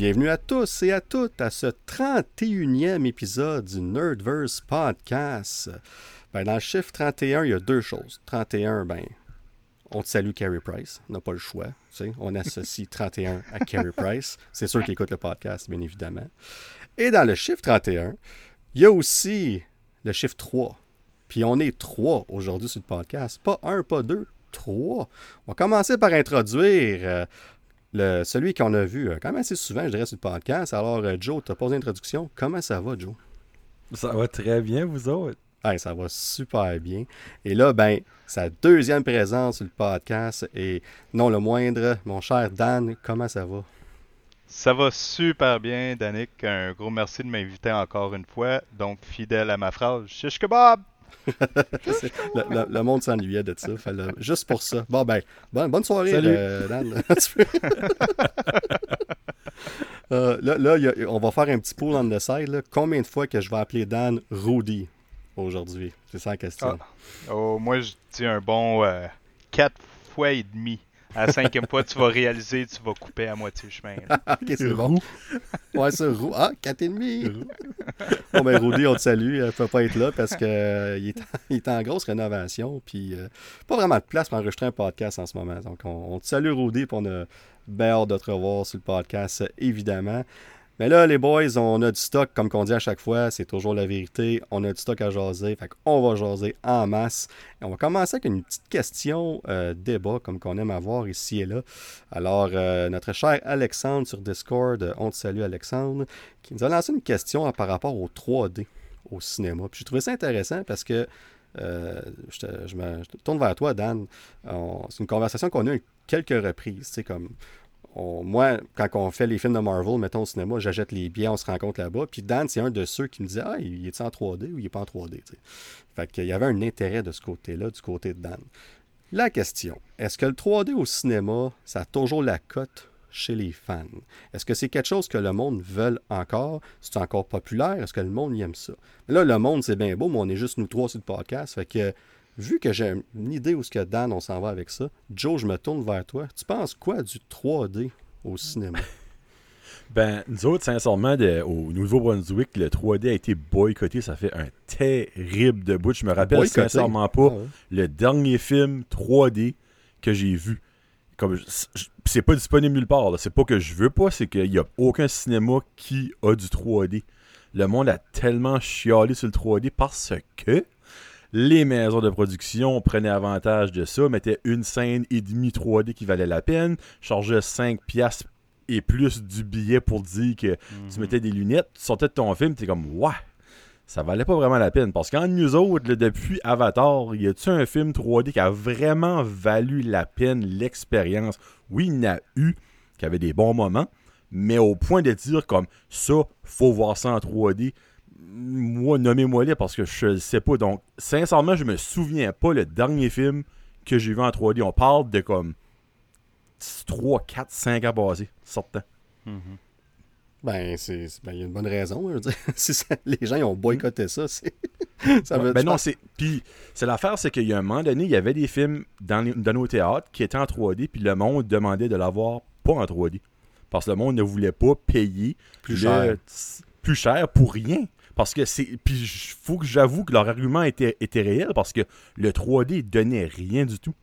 Bienvenue à tous et à toutes à ce 31e épisode du Nerdverse Podcast. Ben, dans le chiffre 31, il y a deux choses. 31, ben, on te salue Carey Price, on n'a pas le choix. On associe 31 à Carey Price. C'est sûr qu'il écoute le podcast, bien évidemment. Et dans le chiffre 31, il y a aussi le chiffre 3. Puis on est trois aujourd'hui sur le podcast. Pas un, pas deux, trois. On va commencer par introduire euh, le, celui qu'on a vu euh, quand même assez souvent, je dirais, sur le podcast. Alors, euh, Joe, tu as posé l'introduction. Comment ça va, Joe? Ça va très bien, vous autres. Hey, ça va super bien. Et là, ben, sa deuxième présence sur le podcast et non le moindre, mon cher Dan, comment ça va? Ça va super bien, Danick. Un gros merci de m'inviter encore une fois. Donc, fidèle à ma phrase, shish kebab! le, monde s'ennuyait de ça. Fallait, juste pour ça. Bon, ben, bonne, bonne soirée, euh, Dan. euh, là, là y a, on va faire un petit pool on the side. Là. Combien de fois que je vais appeler Dan Rudy aujourd'hui? C'est ça la question. Ah. Oh, moi, je dis un bon 4 euh, fois et demi. À la cinquième fois, tu vas réaliser, tu vas couper à moitié chemin. ok, c'est bon. Ouais, c'est roux. Ah, 4,5. bon, ben, Rudy, on te salue. Il ne peut pas être là parce qu'il euh, est, est, en grosse rénovation. Puis, euh, pas vraiment de place pour enregistrer un podcast en ce moment. Donc, on, on te salue, Rudy, pour on a bien hâte de te revoir sur le podcast, évidemment. Mais là, les boys, on a du stock, comme on dit à chaque fois, c'est toujours la vérité. On a du stock à jaser, fait qu'on va jaser en masse. Et on va commencer avec une petite question euh, débat, comme qu'on aime avoir ici et là. Alors, euh, notre cher Alexandre sur Discord, euh, on te salue Alexandre, qui nous a lancé une question par rapport au 3D au cinéma. Puis j'ai trouvé ça intéressant parce que je, me, tourne vers toi, Dan. C'est une conversation qu'on a eu quelques reprises. Comme moi, quand on fait les films de Marvel, mettons au cinéma, j'achète les billets, on se rencontre là-bas. Puis Dan, c'est un de ceux qui me disait Ah, il est en 3D ou il n'est pas en 3D t'sais. Fait qu'il y avait un intérêt de ce côté-là, du côté de Dan. La question est-ce que le 3D au cinéma, ça a toujours la cote chez les fans? Est-ce que c'est quelque chose que le monde veut encore? C'est encore populaire? Est-ce que le monde aime ça? Là, le monde, c'est bien beau, mais on est juste nous trois sur le podcast. Fait que vu que j'ai une idée où ce que Dan, on s'en va avec ça, Joe, je me tourne vers toi. Tu penses quoi du 3D au cinéma? Ben, nous autres, sincèrement, de, au Nouveau-Brunswick, le 3D a été boycotté. Ça fait un terrible de bout. Je me rappelle boycotté? sincèrement pas ah ouais. le dernier film 3D que j'ai vu. Comme c'est pas disponible nulle part. C'est pas que je veux pas, c'est qu'il n'y a aucun cinéma qui a du 3D. Le monde a tellement chialé sur le 3D parce que les maisons de production prenaient avantage de ça, mettaient une scène et demie 3D qui valait la peine, chargeaient 5 piastres et plus du billet pour dire que mm -hmm. tu mettais des lunettes, tu sortais de ton film, tu es comme ouais, ça valait pas vraiment la peine. Parce qu'en nous autres, là, depuis Avatar, y a-tu un film 3D qui a vraiment valu la peine l'expérience? Oui, il y en a eu qui avait des bons moments, mais au point de dire comme ça, faut voir ça en 3D moi, nommez-moi les parce que je sais pas. Donc, sincèrement, je me souviens pas le dernier film que j'ai vu en 3D. On parle de comme 3, 4, 5 ans passés, sortant. Mm -hmm. Ben, c'est. Ben, il y a une bonne raison. Je veux dire. si ça, les gens ils ont boycotté ça, c'est. ça veut, ben non, c'est. Puis, c'est l'affaire, c'est qu'il y a un moment donné, il y avait des films dans, les, dans nos théâtres qui étaient en 3D, puis le monde demandait de l'avoir pas en 3D. Parce que le monde ne voulait pas payer plus cher, plus cher pour rien. Parce que c'est. Puis il faut que j'avoue que leur argument était, était réel parce que le 3D donnait rien du tout.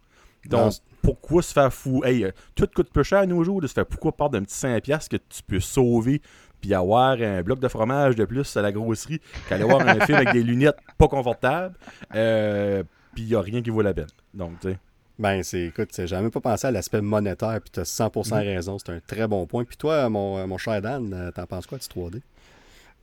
Donc, non. pourquoi se faire fou? Hey, tout coûte peu cher à nos jours de se faire pourquoi part d'un petit 5$ que tu peux sauver puis avoir un bloc de fromage de plus à la grosserie qu'aller voir un film avec des lunettes pas confortables. Euh, puis il n'y a rien qui vaut la peine. Donc, tu sais. Ben, c'est, écoute, j'ai même pas pensé à l'aspect monétaire, puis tu as 100% mmh. raison, c'est un très bon point. Puis toi, mon, mon cher Dan, t'en penses quoi du 3D?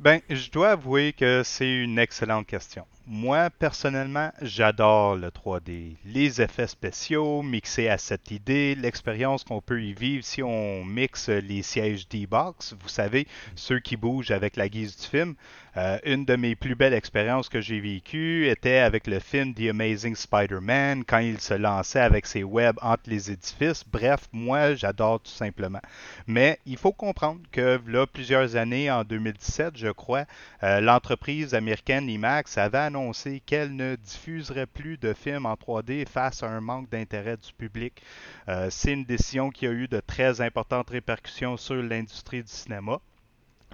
Ben, je dois avouer que c'est une excellente question. Moi, personnellement, j'adore le 3D. Les effets spéciaux mixés à cette idée, l'expérience qu'on peut y vivre si on mixe les sièges D-Box, vous savez, ceux qui bougent avec la guise du film. Euh, une de mes plus belles expériences que j'ai vécues était avec le film The Amazing Spider-Man, quand il se lançait avec ses webs entre les édifices. Bref, moi, j'adore tout simplement. Mais il faut comprendre que là, plusieurs années, en 2017, je crois, euh, l'entreprise américaine IMAX avait annoncé qu'elle ne diffuserait plus de films en 3D face à un manque d'intérêt du public. Euh, c'est une décision qui a eu de très importantes répercussions sur l'industrie du cinéma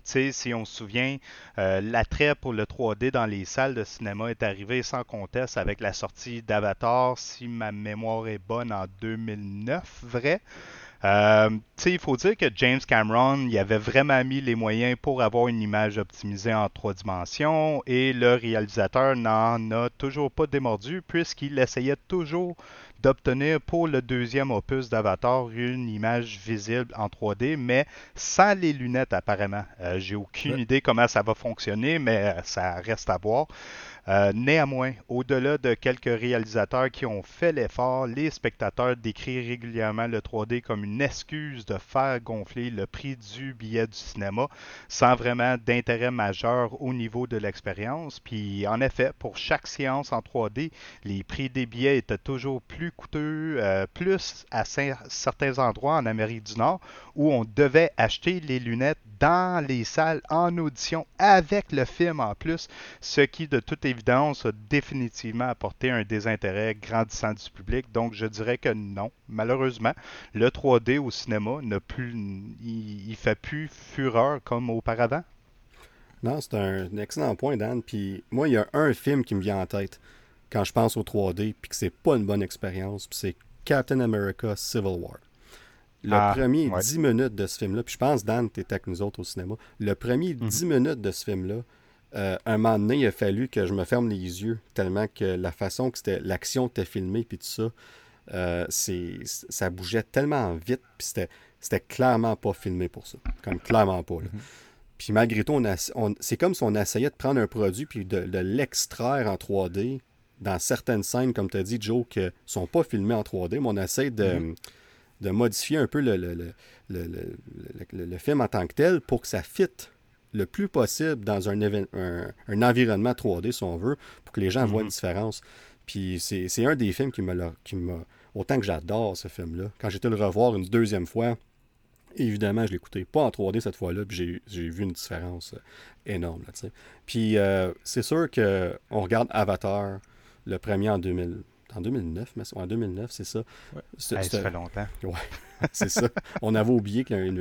si on se souvient, euh, l'attrait pour le 3D dans les salles de cinéma est arrivé sans conteste avec la sortie d'Avatar, si ma mémoire est bonne, en 2009, vrai. Euh, il faut dire que James Cameron il avait vraiment mis les moyens pour avoir une image optimisée en trois dimensions et le réalisateur n'en a toujours pas démordu puisqu'il essayait toujours d'obtenir pour le deuxième opus d'Avatar une image visible en 3D, mais sans les lunettes apparemment. Euh, j'ai aucune idée comment ça va fonctionner, mais euh, ça reste à voir. Euh, néanmoins, au-delà de quelques réalisateurs qui ont fait l'effort, les spectateurs décrivent régulièrement le 3D comme une excuse de faire gonfler le prix du billet du cinéma sans vraiment d'intérêt majeur au niveau de l'expérience. Puis en effet, pour chaque séance en 3D, les prix des billets étaient toujours plus coûteux, euh, plus à certains endroits en Amérique du Nord où on devait acheter les lunettes dans les salles en audition avec le film en plus, ce qui de toute évidence a définitivement apporté un désintérêt grandissant du public. Donc je dirais que non, malheureusement, le 3D au cinéma n'a plus, il, fait plus fureur comme auparavant. Non, c'est un, excellent point, Dan. Puis moi, il y a un film qui me vient en tête quand je pense au 3D, puis que c'est pas une bonne expérience, puis c'est Captain America Civil War. Le ah, premier 10 minutes de ce film-là, puis je pense, Dan, tu étais avec nous autres au cinéma. Le premier 10 mhm. minutes de ce film-là, euh, un moment donné, il a fallu que je me ferme les yeux, tellement que la façon que c'était l'action était filmée, puis tout ça, euh, ça bougeait tellement vite, puis c'était, c'était clairement pas filmé pour ça. Comme clairement pas. Mhm. Puis malgré tout, on, c'est comme si on essayait de prendre un produit puis de, l'extraire en 3D dans certaines scènes, comme tu as dit, Joe, qui ne sont pas filmées en 3D, mais on essaie de. Mhm de modifier un peu le, le, le, film en tant que tel pour que ça fitte le plus possible dans un, un, environnement 3D, si on veut, pour que les gens voient une mhm. différence. Puis c'est un des films qui m'a... Autant que j'adore ce film-là. Quand j'étais le revoir une deuxième fois, évidemment, je l'écoutais pas en 3D cette fois-là, puis j'ai vu une différence euh, énorme. Là, puis euh, c'est sûr qu'on regarde Avatar, le premier en 2000, en 2009, mais en 2009, c'est ça. ça fait longtemps. Ouais, c'est ça. On avait oublié qu'il y a une,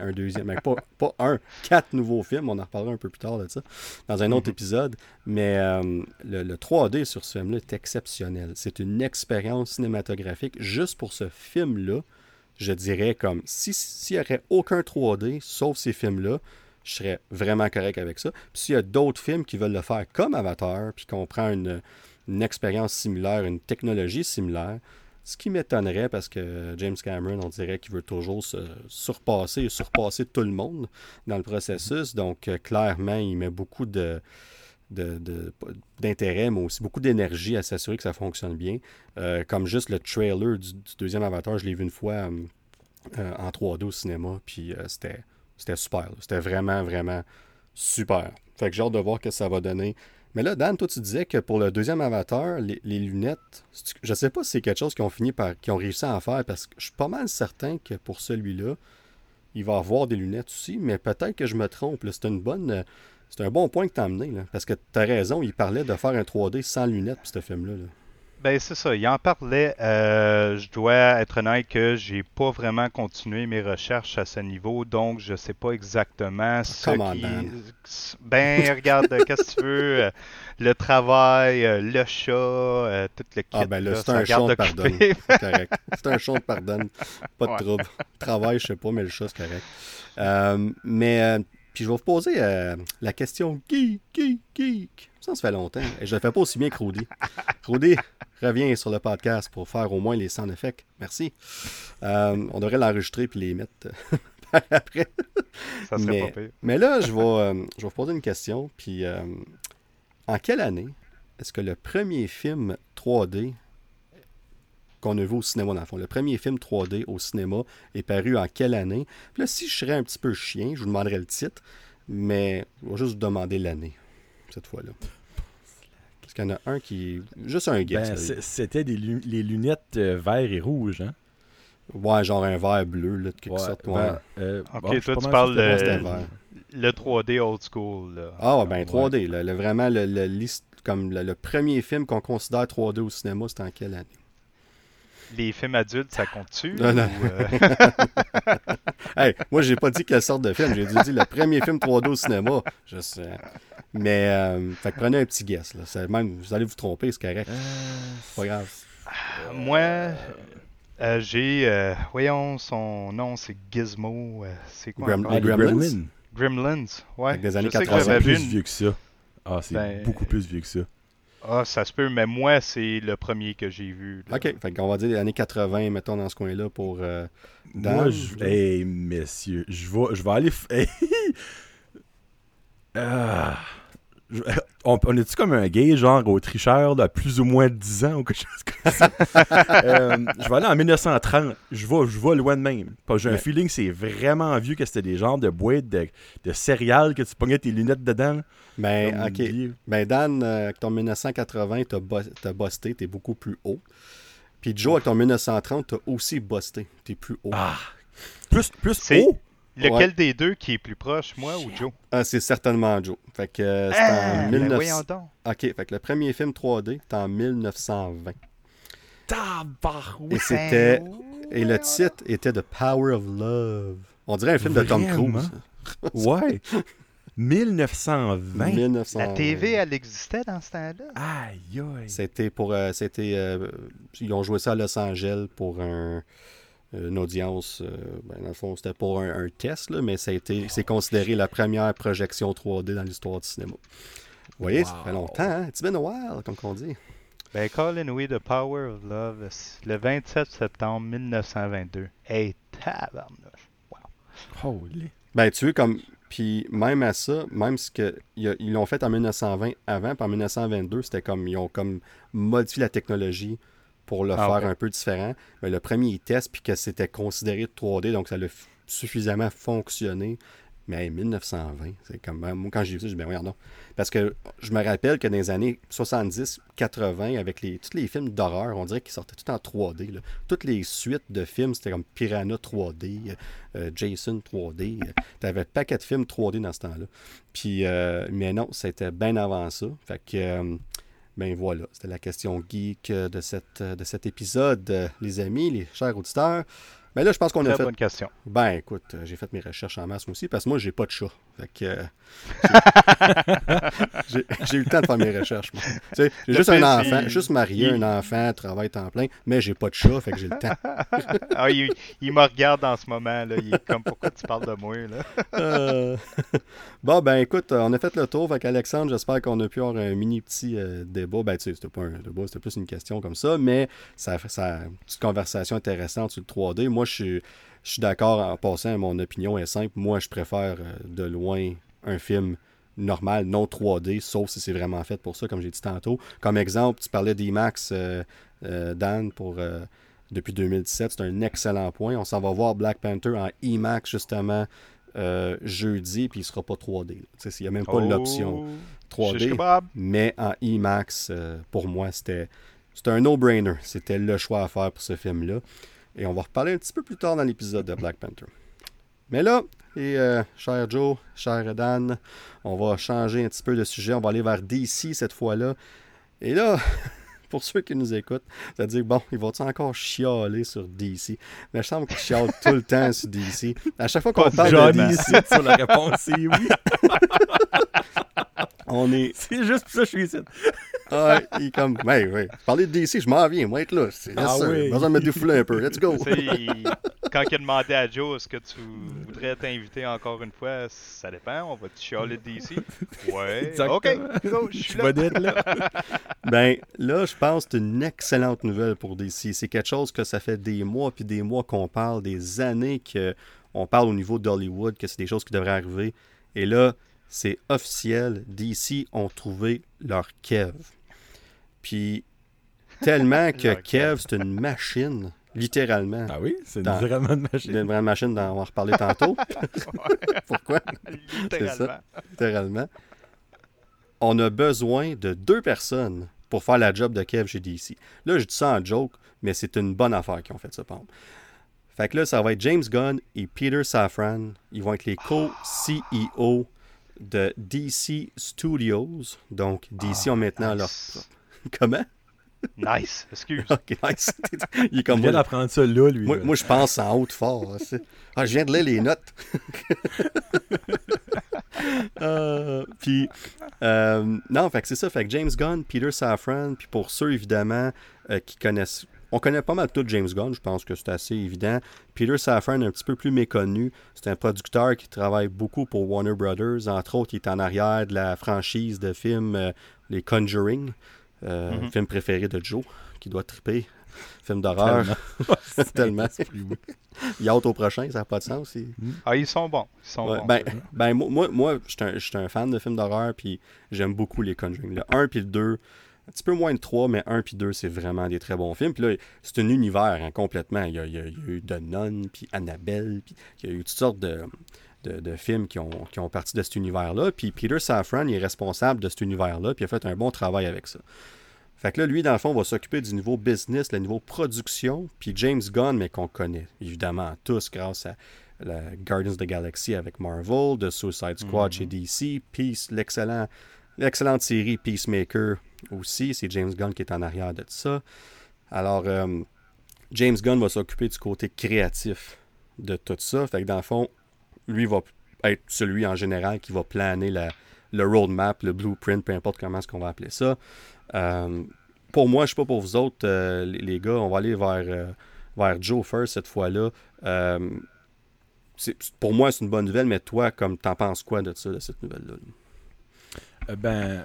un deuxième, mais pas, pas, un, quatre nouveaux films. On en reparlera un peu plus tard de ça, dans un autre mhm. épisode. Mais euh, le, 3D sur ce film-là est exceptionnel. C'est une expérience cinématographique juste pour ce film-là. Je dirais comme s'il n'y aurait aucun 3D sauf ces films-là, je serais vraiment correct avec ça. Puis s'il y a d'autres films qui veulent le faire comme Avatar, puis qu'on prend une une expérience similaire, une technologie similaire. Ce qui m'étonnerait parce que James Cameron, on dirait qu'il veut toujours se surpasser et surpasser tout le monde dans le processus. Donc, euh, clairement, il met beaucoup de, d'intérêt, mais aussi beaucoup d'énergie à s'assurer que ça fonctionne bien. Euh, comme juste le trailer du, deuxième Avatar, je l'ai vu une fois euh, en 3D au cinéma, puis c'était, c'était super. C'était vraiment, vraiment super. Fait que j'ai hâte de voir que ça va donner. Mais là, Dan, toi, tu disais que pour le deuxième Avatar, les, lunettes, je sais pas si c'est quelque chose qu'ils ont fini par, ont réussi à en faire, parce que je suis pas mal certain que pour celui-là, il va avoir des lunettes aussi, mais peut-être que je me trompe. C'est une bonne. C'est un bon point que tu as amené, parce que tu as raison, il parlait de faire un 3D sans lunettes pour ce film-là. là ben c'est ça, il en parlait. Euh, je dois être honnête que j'ai pas vraiment continué mes recherches à ce niveau, donc je sais pas exactement ce qui. Ben regarde, qu'est-ce que tu veux euh, Le travail, euh, le chat, tout le kit. Ah ben là, c'est un chat de pardonne. C'est correct. C'est un chat de pardonne. Pas de trouble. Travail, je sais pas, mais le chat, c'est correct. mais puis je vais vous poser la question geek, geek, geek. Ça, ça fait longtemps. Et je le fais pas aussi bien que Rudy. Rudy, reviens sur le podcast pour faire au moins les 100 effets. Merci. Euh, on devrait l'enregistrer puis les mettre après. Ça serait mais, pas mais là, je vais, euh, je vais vous poser une question. Puis, euh, en quelle année est-ce que le premier film 3D qu'on a vu au cinéma, dans le fond, le premier film 3D au cinéma est paru en quelle année? Puis là, si je serais un petit peu chien, je vous demanderais le titre, mais je vais juste vous demander l'année, cette fois-là. Il y en a un qui. Juste un guess. Ben, c'était les lunettes euh, vert et rouge, hein? Ouais, genre un vert bleu, là, de quelque sorte. Ben, euh, ok, toi, tu parles le, le 3D old school. Là. Ah, ouais, ben 3D, là, vraiment le, comme le, premier film qu'on considère 3D au cinéma, c'était en quelle année? Les films adultes, ça compte-tu? Non, non. Euh? hey, moi, j'ai pas dit quelle sorte de film. J'ai dit le premier film 3D au cinéma. Je sais. Mais, euh, fait que prenez un petit guess. Là. Même, vous allez vous tromper, c'est correct. pas grave. moi, j'ai. voyons, son nom, c'est Gizmo. c'est quoi? Gremlins? Gremlins, ouais. Avec des années 80. C'est plus vieux que ça. Ah, c'est ben, beaucoup plus vieux que ça. Ah, ça se peut, mais moi, c'est le premier que j'ai vu. OK, fait qu'on va dire les années 80, mettons, dans ce coin-là pour euh, Moi, je... Hey, messieurs, je vais, je vais aller... ah on, on est-tu comme un gay, genre au tricheur de plus ou moins 10 ans ou quelque chose comme ça? Euh, je vais aller en 1930. Je vais, je vais loin de même. J'ai un feeling que c'est vraiment vieux que c'était des genres de boîtes de, de céréales que tu pognais tes lunettes dedans. Ben, ok. Ben, Dan, euh, avec ton 1980, t'as, as busté, t'es beaucoup plus haut. Puis Joe, avec ton 1930, t'as aussi busté, t'es plus haut. Ah! Plus, plus haut? Lequel des deux qui est plus proche, moi ou Joe? Ah, c'est certainement Joe. Fait que euh, c'est en 1900. Ben OK, fait que le premier film 3D, c'est en 1920. Et c'était et le titre était The Power of Love. On dirait un film de Tom Cruise. ouais. 1920. 1920. La TV, elle existait dans ce temps-là? Aïe, aïe. C'était pour. Euh, c'était. Euh, ils ont joué ça à Los Angeles pour un une audience, euh, ben, dans le fond, c'était pas un, test, là, mais c'est considéré la première projection 3D dans l'histoire du cinéma. Vous voyez, ça fait longtemps, hein? It's been a while, comme on dit. Ben, Colin We, The Power of Love, le 27 septembre 1922. Hey, tabarnouche. Wow. Holy. Ben, tu veux, comme. Puis même à ça, même ce que ils l'ont fait en 1920 avant, puis en 1922, c'était comme ils ont comme modifié la technologie pour le ah, faire un peu différent. Mais le premier test, puis que c'était considéré 3D, donc ça a suffisamment fonctionné. Mais 1920, c'est comme. Ben, moi, quand j'ai vu ça, je me ben non. Parce que je me rappelle que dans les années 70, 80, avec les, tous les films d'horreur, on dirait qu'ils sortaient tout en 3D. Toutes les suites de films, c'était comme Piranha 3D, euh, Jason 3D. Tu avais paquet de films 3D dans ce temps-là. Puis, euh, mais non, c'était bien avant ça. Fait que. Ben voilà, c'était la question geek de, cette, de cet épisode, les amis, les chers auditeurs. Mais là, je pense qu'on a fait. bonne question. Ben, écoute, euh, j'ai fait mes recherches en masse aussi parce que moi, j'ai pas de chat. Fait que. Euh, j'ai eu le temps de faire mes recherches. j'ai juste un enfant, juste marié, un enfant, travail temps plein, mais j'ai pas de chat, fait que j'ai le temps. ah, il, me regarde en ce moment, là. Il est comme pourquoi tu parles de moi, là? Euh, bon, ben écoute, on a fait le tour. Fait Alexandre, j'espère qu'on a pu avoir un mini petit débat. Ben, tu sais, c'était pas un débat, c'était plus une question comme ça, mais ça fait ça, une petite conversation intéressante sur le 3D. Moi, je suis, je suis d'accord en passant, mon opinion est simple. Moi, je préfère euh, de loin un film normal, non 3D, sauf si c'est vraiment fait pour ça, comme j'ai dit tantôt. Comme exemple, tu parlais d'IMAX, euh, euh, Dan, pour, depuis 2017. C'est un excellent point. On s'en va voir Black Panther en IMAX, justement, jeudi, puis il ne sera pas 3D. Il n'y a même pas oh, l'option 3D. Mais en IMAX, pour moi, c'était un no-brainer. C'était le choix à faire pour ce film-là. Et on va reparler un petit peu plus tard dans l'épisode de Black Panther. Mais là, et euh, cher Joe, cher Dan, on va changer un petit peu de sujet. On va aller vers DC cette fois-là. Et là, pour ceux qui nous écoutent, c'est-à-dire, bon, ils vont encore chialer sur DC? Mais je sens qu'ils chialent tout le temps sur DC. À chaque fois qu'on parle de DC, sur la réponse, c'est oui. on est... C'est juste pour ça que je suis ici ouais, il comme, ben, ouais, parler de DC, je m'en viens, moi être là. C'est ah oui. besoin de me défouler un peu. Let's go. quand il a demandé à Joe, est-ce que tu voudrais t'inviter encore une fois, ça dépend, on va te chialer de DC. Ouais, ok, go, je suis là. là. ben, là, je pense que c'est une excellente nouvelle pour DC. C'est quelque chose que ça fait des mois puis des mois qu'on parle, des années qu'on parle au niveau d'Hollywood, que c'est des choses qui devraient arriver. Et là, c'est officiel, DC ont trouvé leur Kev. Puis tellement que Kev, c'est une machine, littéralement. Ah oui, c'est une vraiment une machine. Une vraie machine, on va en reparler tantôt. Pourquoi? Littéralement. Ça, littéralement. On a besoin de deux personnes pour faire la job de Kev chez DC. Là, je dis ça en joke, mais c'est une bonne affaire qu'ils ont fait ça, par Fait que là, ça va être James Gunn et Peter Safran. Ils vont être les co-CEO de DC Studios. Donc, DC ah, ont maintenant leur. Comment? Nice, excuse. ok, nice. Il est comme vient d'apprendre ça là, lui. Moi, je pense en haute fort. Ah, je viens de lire les notes. Euh, puis, euh, non, fait que c'est ça. Fait que James Gunn, Peter Safran, puis pour ceux, évidemment, euh, qui connaissent on connaît pas mal tout James Gunn, je pense que c'est assez évident. Peter Safran est un petit peu plus méconnu. C'est un producteur qui travaille beaucoup pour Warner Brothers. Entre autres, il est en arrière de la franchise de films euh, Les Conjuring, euh, mm-hmm. film préféré de Joe, qui doit triper. Film d'horreur. Tellement. il a hâte au prochain, ça n'a pas de sens. Ah, ils sont bons. Ils sont bons. Ben, ben, moi, moi je suis un, fan de films d'horreur, puis j'aime beaucoup les Conjuring. Le 1 puis le 2, un petit peu moins de 3, mais 1 puis 2, c'est vraiment des très bons films. Puis là, c'est un univers hein, complètement. Il y, a, eu The Nun, puis Annabelle, puis il y a eu toutes sortes de, de, films qui ont, qui ont parti de cet univers-là. Puis Peter Safran il est responsable de cet univers-là, puis il a fait un bon travail avec ça. Fait que là, lui, dans le fond, va s'occuper du niveau business, le niveau production, puis James Gunn, mais qu'on connaît évidemment tous grâce à la Guardians of the Galaxy avec Marvel, The Suicide Squad chez mm-hmm. DC, Peace, l'excellent, l'excellente série Peacemaker aussi. C'est James Gunn qui est en arrière de ça. Alors, euh, James Gunn va s'occuper du côté créatif de tout ça. Fait que dans le fond, lui va être celui en général qui va planer le roadmap, le blueprint, peu importe comment est-ce qu'on va appeler ça. Euh, pour moi, je ne sais pas pour vous autres, euh, les, gars, on va aller vers, vers Joe first cette fois-là. pour moi, c'est une bonne nouvelle, mais toi, comme t'en penses quoi de ça, de cette nouvelle-là? ben,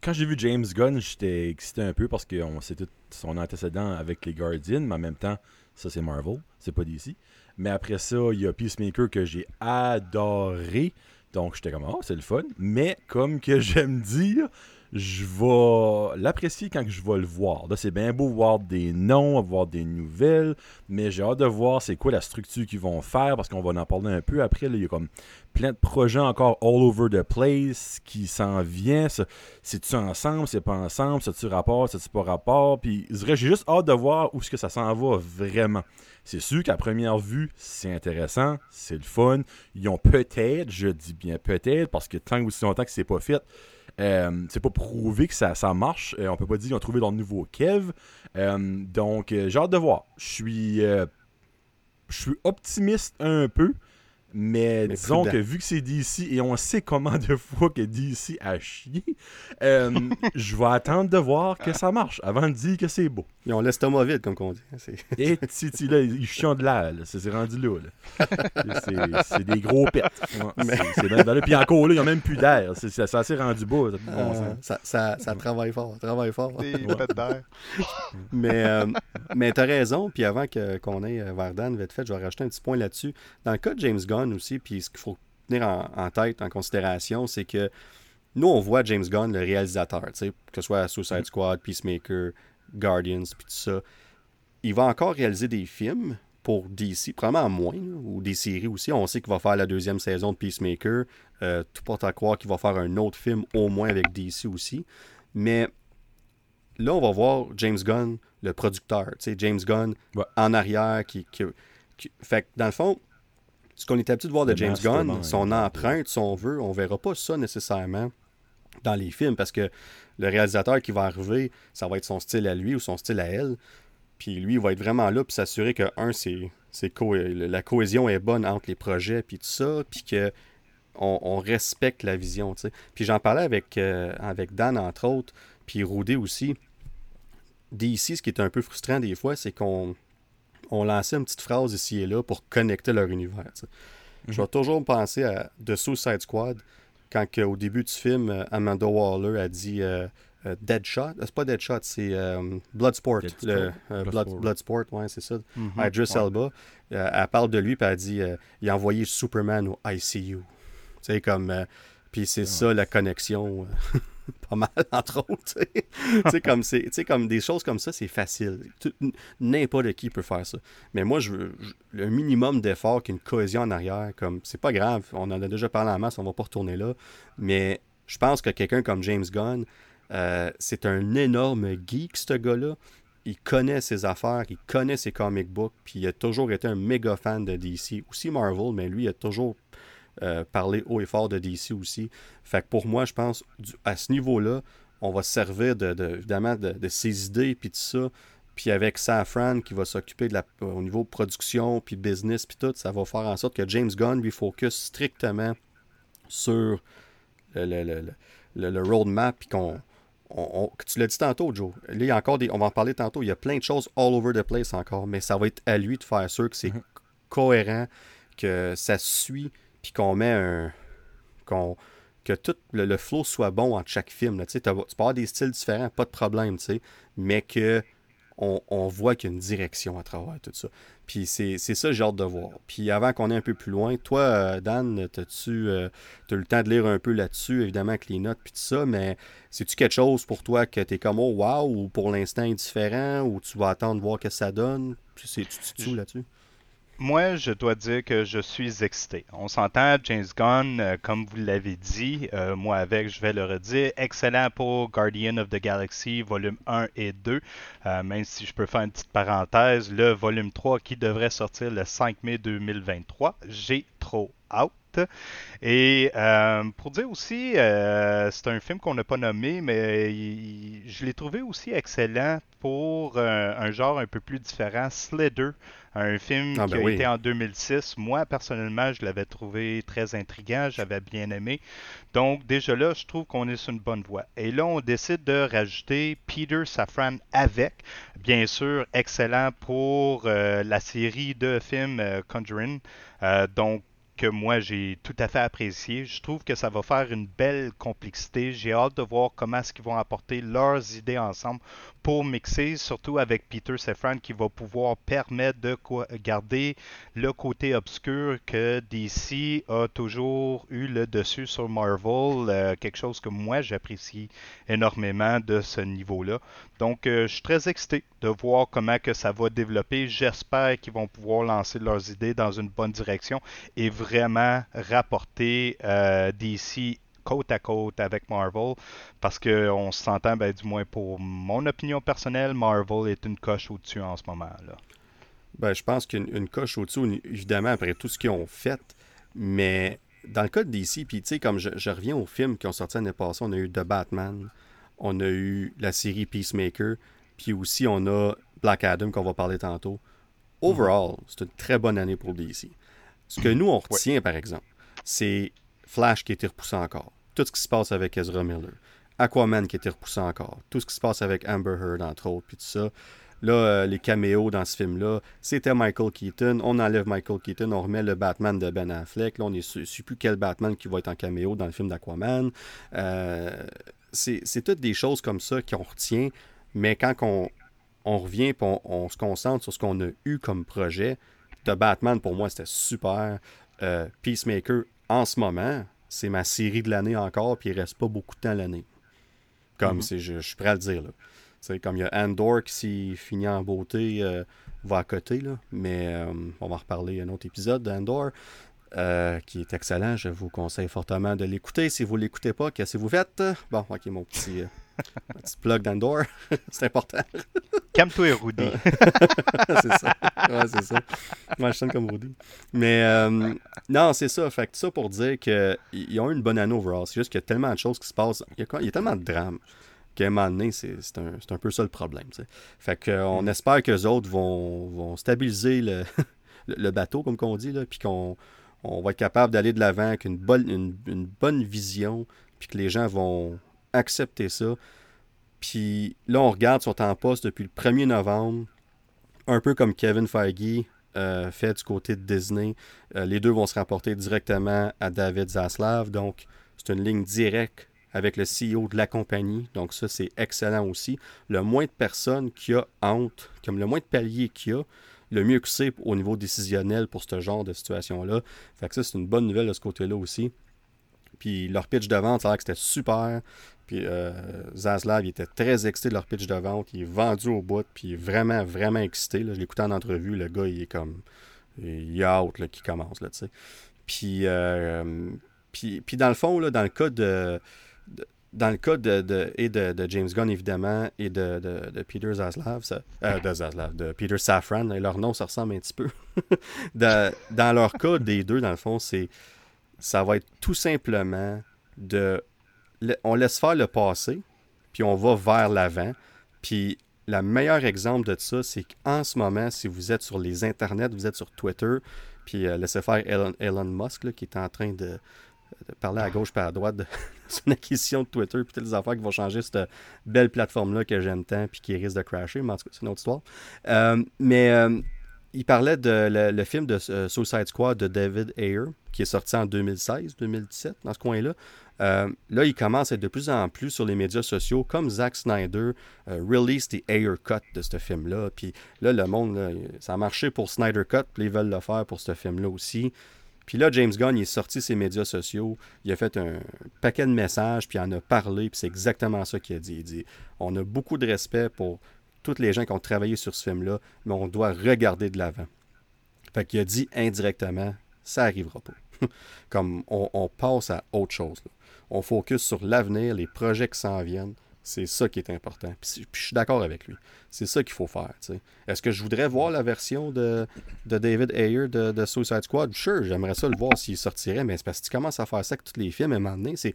quand j'ai vu James Gunn, j'étais excité un peu parce que sait tout son antécédent avec les Guardians, mais en même temps, ça c'est Marvel, c'est pas DC. Mais après ça, il y a Peacemaker que j'ai adoré. Donc j'étais comme, oh, c'est le fun. Mais comme que j'aime dire, je vais l'apprécier quand je vais le voir. Là, c'est bien beau voir des noms, voir des nouvelles, mais j'ai hâte de voir c'est quoi la structure qu'ils vont faire parce qu'on va en parler un peu après. il y a comme plein de projets encore all over the place qui s'en viennent. C'est-tu ensemble, c'est pas ensemble, c'est-tu rapport, c'est-tu pas rapport? Puis j'ai juste hâte de voir où est-ce que ça s'en va vraiment. C'est sûr qu'à première vue, c'est intéressant, c'est le fun. Ils ont peut-être, je dis bien peut-être, parce que tant aussi longtemps que c'est pas fait, euh, c'est pas prouvé que ça, marche. Euh, on peut pas dire qu'ils ont trouvé leur nouveau Kev. Euh, donc, j'ai hâte de voir. Je suis, je suis optimiste un peu. Mais, disons que vu que c'est DC et on sait comment de fois que DC a chié, euh, je vais attendre de voir que ça marche avant de dire que c'est beau. Ils ont l'estomac vide, comme on dit. Et Titi, là, ils chiant de l'air. C'est rendu là. C'est des gros pets. Puis encore là, ils n'ont même plus d'air. C'est assez rendu beau. ça, ça, ça, travaille fort. Travaille fort. mais euh, mais tu as raison. Puis avant qu'on aille vers Dan, vite fait, je vais rajouter un petit point là-dessus. Dans le cas de James Gunn, aussi, puis ce qu'il faut tenir en, tête, en considération, c'est que nous, on voit James Gunn, le réalisateur, que ce soit Suicide mm. Squad, Peacemaker, Guardians, puis tout ça. Il va encore réaliser des films pour DC, probablement moins, ou des séries aussi. On sait qu'il va faire la deuxième saison de Peacemaker. Euh, tout porte à croire qu'il va faire un autre film, au moins avec DC aussi. Mais là, on va voir James Gunn, le producteur. James Gunn en arrière. Qui, qui, Fait que dans le fond, ce qu'on est habitué de voir de James Gunn, son empreinte, son vœu, on verra pas ça nécessairement dans les films parce que le réalisateur qui va arriver, ça va être son style à lui ou son style à elle. Puis lui, il va être vraiment là pour s'assurer que, un, c'est, la cohésion est bonne entre les projets, puis tout ça, puis que on, respecte la vision. Puis j'en parlais avec, euh, avec Dan, entre autres, puis Roudé aussi. D'ici, ce qui est un peu frustrant des fois, c'est qu'on on lançait une petite phrase ici et là pour connecter leur univers. Je vais mhm. toujours penser à The Suicide Squad, quand au début du film, euh, Amanda Waller a dit euh, euh, Deadshot. C'est pas Deadshot, c'est Bloodsport. Bloodsport. ouais, c'est ça. Mm Idris Elba. elle parle de lui, puis elle dit il a envoyé Superman au ICU. Tu sais, comme. puis c'est ça la connexion. pas mal, entre autres. tu comme, comme des choses comme ça, c'est facile. N'importe qui peut faire ça. Mais moi, je veux le minimum d'effort qu'une cohésion en arrière, comme c'est pas grave, on en a déjà parlé en masse, on va pas retourner là. Mais je pense que quelqu'un comme James Gunn, euh, c'est un énorme geek, ce gars-là. Il connaît ses affaires, il connaît ses comic books, puis il a toujours été un méga fan de DC. Aussi Marvel, mais lui, il a toujours euh, parler haut et fort de DC aussi. Fait que pour moi, je pense, à ce niveau-là, on va se servir de, évidemment de, de, ses idées puis tout ça. Puis avec Safran qui va s'occuper de la, au niveau production, puis business, puis tout, ça va faire en sorte que James Gunn lui focus strictement sur le, le, roadmap, puis qu'on. tu l'as dit tantôt, Joe. Là, il y a encore des. On va en parler tantôt. Il y a plein de choses all over the place encore, mais ça va être à lui de faire sûr que c'est mm-hmm. cohérent, que ça suit, puis qu'on met un. qu'on que tout le, flow soit bon entre chaque film. Tu, peux avoir des styles différents, pas de problème, mais que on, voit qu'il y a une direction à travers tout ça. Puis c'est ça j'ai hâte de voir. Puis avant qu'on ait un peu plus loin, toi, euh, Dan, as-tu euh, as eu le temps de lire un peu là-dessus, évidemment, avec les notes puis tout ça, mais c'est-tu quelque chose pour toi que tu es comme oh wow ou pour l'instant indifférent ou tu vas attendre voir que ça donne? C'est-tu tout là-dessus? Moi, je dois dire que je suis excité. On s'entend, James Gunn, euh, comme vous l'avez dit, euh, moi avec, je vais le redire, excellent pour Guardian of the Galaxy, volume 1 et 2. Euh, même si je peux faire une petite parenthèse, le volume 3 qui devrait sortir le 5 mai 2023, j'ai trop out. Et pour dire aussi, c'est un film qu'on n'a pas nommé, mais je l'ai trouvé aussi excellent pour un genre un peu plus différent, Slither. Un film ah, qui ben a été en 2006. Moi, personnellement, je l'avais trouvé très intriguant. J'avais bien aimé. Donc, déjà là, je trouve qu'on est sur une bonne voie. Et là, on décide de rajouter Peter Safran avec. Bien sûr, excellent pour euh, la série de films euh, Conjuring. Euh, donc, que moi j'ai tout à fait apprécié. Je trouve que ça va faire une belle complexité. J'ai hâte de voir comment est-ce qu'ils vont apporter leurs idées ensemble pour mixer, surtout avec Peter Safran qui va pouvoir permettre de garder le côté obscur que DC a toujours eu le dessus sur Marvel, euh, quelque chose que moi j'apprécie énormément de ce niveau-là. Donc euh, je suis très excité de voir comment que ça va développer. J'espère qu'ils vont pouvoir lancer leurs idées dans une bonne direction et vraiment rapporter euh, DC côte à côte avec Marvel parce qu'on s'entend, ben, du moins pour mon opinion personnelle, Marvel est une coche au-dessus en ce moment. Là. Ben, je pense qu'une coche au-dessus, évidemment, après tout ce qu'ils ont fait, mais dans le cas de DC, puis tu sais, comme je, reviens aux films qui ont sorti l'année passée, on a eu The Batman, on a eu la série Peacemaker, puis aussi on a Black Adam qu'on va parler tantôt. Overall, c'est une très bonne année pour DC. Ce que nous, on retient, par exemple, c'est Flash qui a été repoussé encore. Tout ce qui se passe avec Ezra Miller. Aquaman qui a été repoussé encore. Tout ce qui se passe avec Amber Heard, entre autres, puis tout ça. Là, euh, les caméos dans ce film-là, c'était Michael Keaton. On enlève Michael Keaton, on remet le Batman de Ben Affleck. Là, on ne sait plus quel Batman qui va être en caméo dans le film d'Aquaman. Euh, c'est toutes des choses comme ça qu'on retient. Mais quand on, on revient et on, se concentre sur ce qu'on a eu comme projet, de Batman, pour moi, c'était super. Euh, Peacemaker, en ce moment, c'est ma série de l'année encore, puis il reste pas beaucoup de temps l'année. Comme mhm. je, suis prêt à le dire. Là. comme il y a Andor qui, s'y finit en beauté, euh, va à côté. Là. Mais euh, on va reparler un autre épisode d'Andor. Euh, qui est excellent. Je vous conseille fortement de l'écouter. Si vous ne l'écoutez pas, qu'est-ce que vous faites? Bon, ok, mon petit, petit plug d'Andor. c'est important. Calme-toi, Rudy. c'est ça. Ouais, c'est ça. Moi, je sens comme Rudy. Mais euh, non, c'est ça. Fait que ça pour dire qu'ils ont eu une bonne année overall. C'est juste qu'il y a tellement de choses qui se passent. Il y a, tellement de drames qu'à un moment donné, c'est un, un, peu ça le problème. Fait qu'on mm. espère que les autres vont, vont stabiliser le, le bateau, comme on dit, puis qu'on on va être capable d'aller de l'avant avec une bonne, une, bonne vision, puis que les gens vont accepter ça. Puis là, on regarde, son temps poste depuis le 1er novembre, un peu comme Kevin Feige euh, fait du côté de Disney. Euh, les deux vont se rapporter directement à David Zaslav. Donc, c'est une ligne directe avec le CEO de la compagnie. Donc, ça, c'est excellent aussi. Le moins de personnes qui a honte, comme le moins de paliers qu'il y a, le mieux que c'est au niveau décisionnel pour ce genre de situation-là. Fait que ça, c'est une bonne nouvelle de ce côté-là aussi. Puis leur pitch de vente, ça a l'air que c'était super. Puis euh, Zaslav, il était très excité de leur pitch de vente. Il est vendu au bout, puis il est vraiment, vraiment excité. Là. Je écouté en entrevue. Le gars, il est comme. Il a out qui commence, là, tu sais. Puis, euh, puis, puis, dans le fond, là, dans le cas de dans le cas de, et de, James Gunn, évidemment, et de, Peter Zaslav, euh, de Zaslav, de Peter Safran, et leur nom, ça ressemble un petit peu. dans leur cas, des deux, dans le fond, c'est ça va être tout simplement de. On laisse faire le passé, puis on va vers l'avant. Puis le meilleur exemple de ça, c'est qu'en ce moment, si vous êtes sur les internets, vous êtes sur Twitter, puis euh, laissez faire Elon, Musk, qui est en train de, parler à gauche et à droite de son acquisition de Twitter, puis toutes les affaires qui vont changer cette belle plateforme-là que j'aime tant, puis qui risque de crasher, mais en tout cas, c'est une autre histoire. Euh, mais euh, il parlait de le, film de Suicide Squad de David Ayer, qui est sorti en 2016-2017, dans ce coin-là. Euh, là, il commence à être de plus en plus sur les médias sociaux, comme Zack Snyder euh, release the Ayer Cut de ce film-là. Puis là, le monde, ça a marché pour Snyder Cut, puis ils veulent le faire pour ce film-là aussi. Puis là, James Gunn, il est sorti ses médias sociaux, il a fait un paquet de messages, puis il en a parlé, puis c'est exactement ça qu'il a dit. Il dit On a beaucoup de respect pour tous les gens qui ont travaillé sur ce film-là, mais on doit regarder de l'avant. Fait qu'il a dit indirectement Ça n'arrivera pas. Comme on, passe à autre chose on focus sur l'avenir, les projets qui s'en viennent. C'est ça qui est important. Puis, je suis d'accord avec lui. C'est ça qu'il faut faire. Est-ce que je voudrais voir la version de, David Ayer de, Suicide Squad? Sure, j'aimerais ça le voir s'il sortirait, mais c'est parce que tu commences à faire ça avec tous les films à un moment donné. C'est...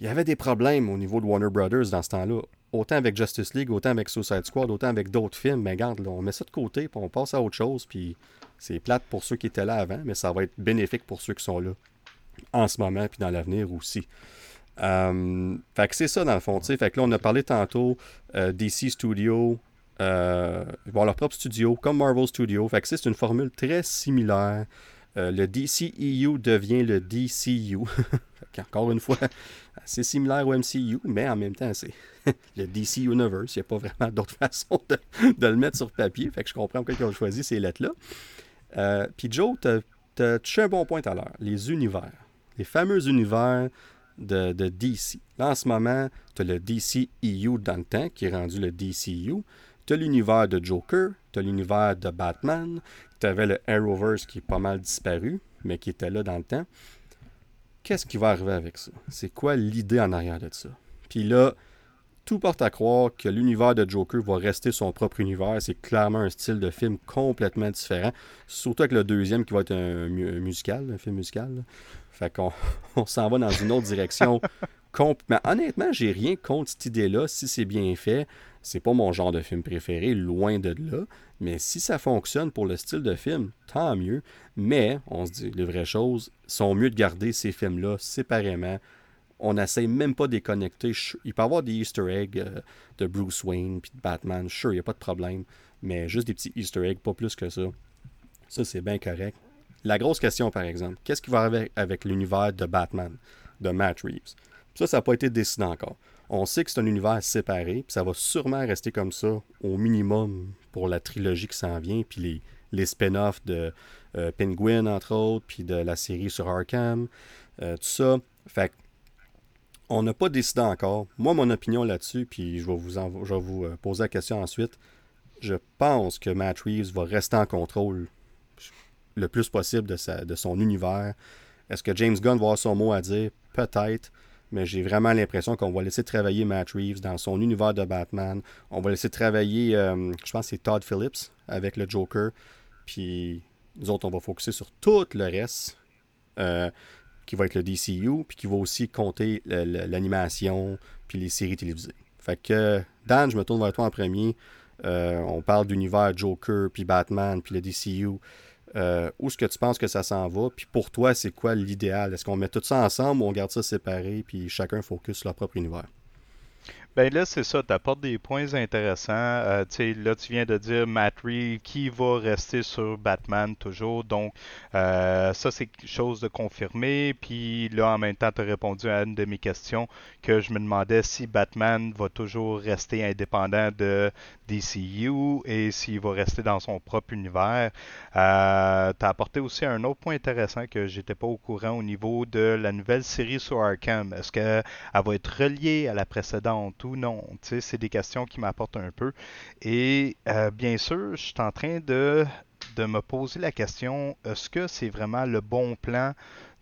Il y avait des problèmes au niveau de Warner Brothers dans ce temps-là. Autant avec Justice League, autant avec Suicide Squad, autant avec d'autres films. Mais regarde, on met ça de côté, puis on passe à autre chose. Puis c'est plate pour ceux qui étaient là avant, mais ça va être bénéfique pour ceux qui sont là en ce moment puis dans l'avenir aussi. Euh, fait que c'est ça dans le fond. Fait que là, on a parlé tantôt euh, DC Studio, euh, leur propre studio, comme Marvel Studio. Fait que c'est une formule très similaire. Le DCEU devient le DCU. Encore une fois, c'est similaire au MCU, mais en même temps, c'est le DC Universe. Il n'y a pas vraiment d'autre façon de, le mettre sur papier. Fait que je comprends pourquoi ils ont choisi ces lettres-là. Puis Joe, tu as touché un bon point à l'heure. Les univers les fameux univers de, DC. Là, en ce moment, tu as le DCEU dans le temps, qui est rendu le DCU. Tu as l'univers de Joker, tu as l'univers de Batman, tu avais le Arrowverse qui est pas mal disparu, mais qui était là dans le temps. Qu'est-ce qui va arriver avec ça? C'est quoi l'idée en arrière de ça? Puis là, tout porte à croire que l'univers de Joker va rester son propre univers. C'est clairement un style de film complètement différent. Surtout avec le deuxième qui va être un, musical, un film musical. Fait qu'on on s'en va dans une autre direction. Mais honnêtement, j'ai rien contre cette idée-là si c'est bien fait. C'est pas mon genre de film préféré, loin de là. Mais si ça fonctionne pour le style de film, tant mieux. Mais, on se dit les vraies choses, sont mieux de garder ces films-là séparément. On n'essaie même pas de les connecter. Il peut y avoir des Easter eggs euh, de Bruce Wayne puis de Batman. Sure, il n'y a pas de problème. Mais juste des petits Easter eggs, pas plus que ça. Ça, c'est bien correct. La grosse question, par exemple, qu'est-ce qui va arriver avec l'univers de Batman, de Matt Reeves? Ça, ça n'a pas été décidé encore. On sait que c'est un univers séparé, puis ça va sûrement rester comme ça, au minimum, pour la trilogie qui s'en vient, puis les, les spin-offs de euh, Penguin, entre autres, puis de la série sur Arkham, euh, tout ça. Fait on n'a pas décidé encore. Moi, mon opinion là-dessus, puis je vais vous, je vais vous euh, poser la question ensuite. Je pense que Matt Reeves va rester en contrôle le plus possible de, de son univers. Est-ce que James Gunn va avoir son mot à dire? Peut-être. Mais j'ai vraiment l'impression qu'on va laisser travailler Matt Reeves dans son univers de Batman. On va laisser travailler, euh, je pense c'est Todd Phillips avec le Joker. Puis nous autres, on va focuser sur tout le reste, euh, qui va être le DCU, puis qui va aussi compter l'animation, puis les séries télévisées. Fait que, Dan, je me tourne vers toi en premier. Euh, on parle d'univers Joker, puis Batman, puis le DCU. Euh, où est-ce que tu penses que ça s'en va? Puis pour toi, c'est quoi l'idéal? Est-ce qu'on met tout ça ensemble ou on garde ça séparé puis chacun focus sur leur propre univers? Ben là, c'est ça, tu apportes des points intéressants. Euh, là, tu viens de dire Matt Reeves qui va rester sur Batman toujours. Donc, euh, ça, c'est quelque chose de confirmé. Puis là, en même temps, tu as répondu à une de mes questions que je me demandais si Batman va toujours rester indépendant de DCU et s'il va rester dans son propre univers. Euh, tu as apporté aussi un autre point intéressant que j'étais pas au courant au niveau de la nouvelle série sur Arkham. Est-ce qu'elle va être reliée à la précédente? Ou non? C'est des questions qui m'apportent un peu. Et euh, bien sûr, je suis en train de, me poser la question, est-ce que c'est vraiment le bon plan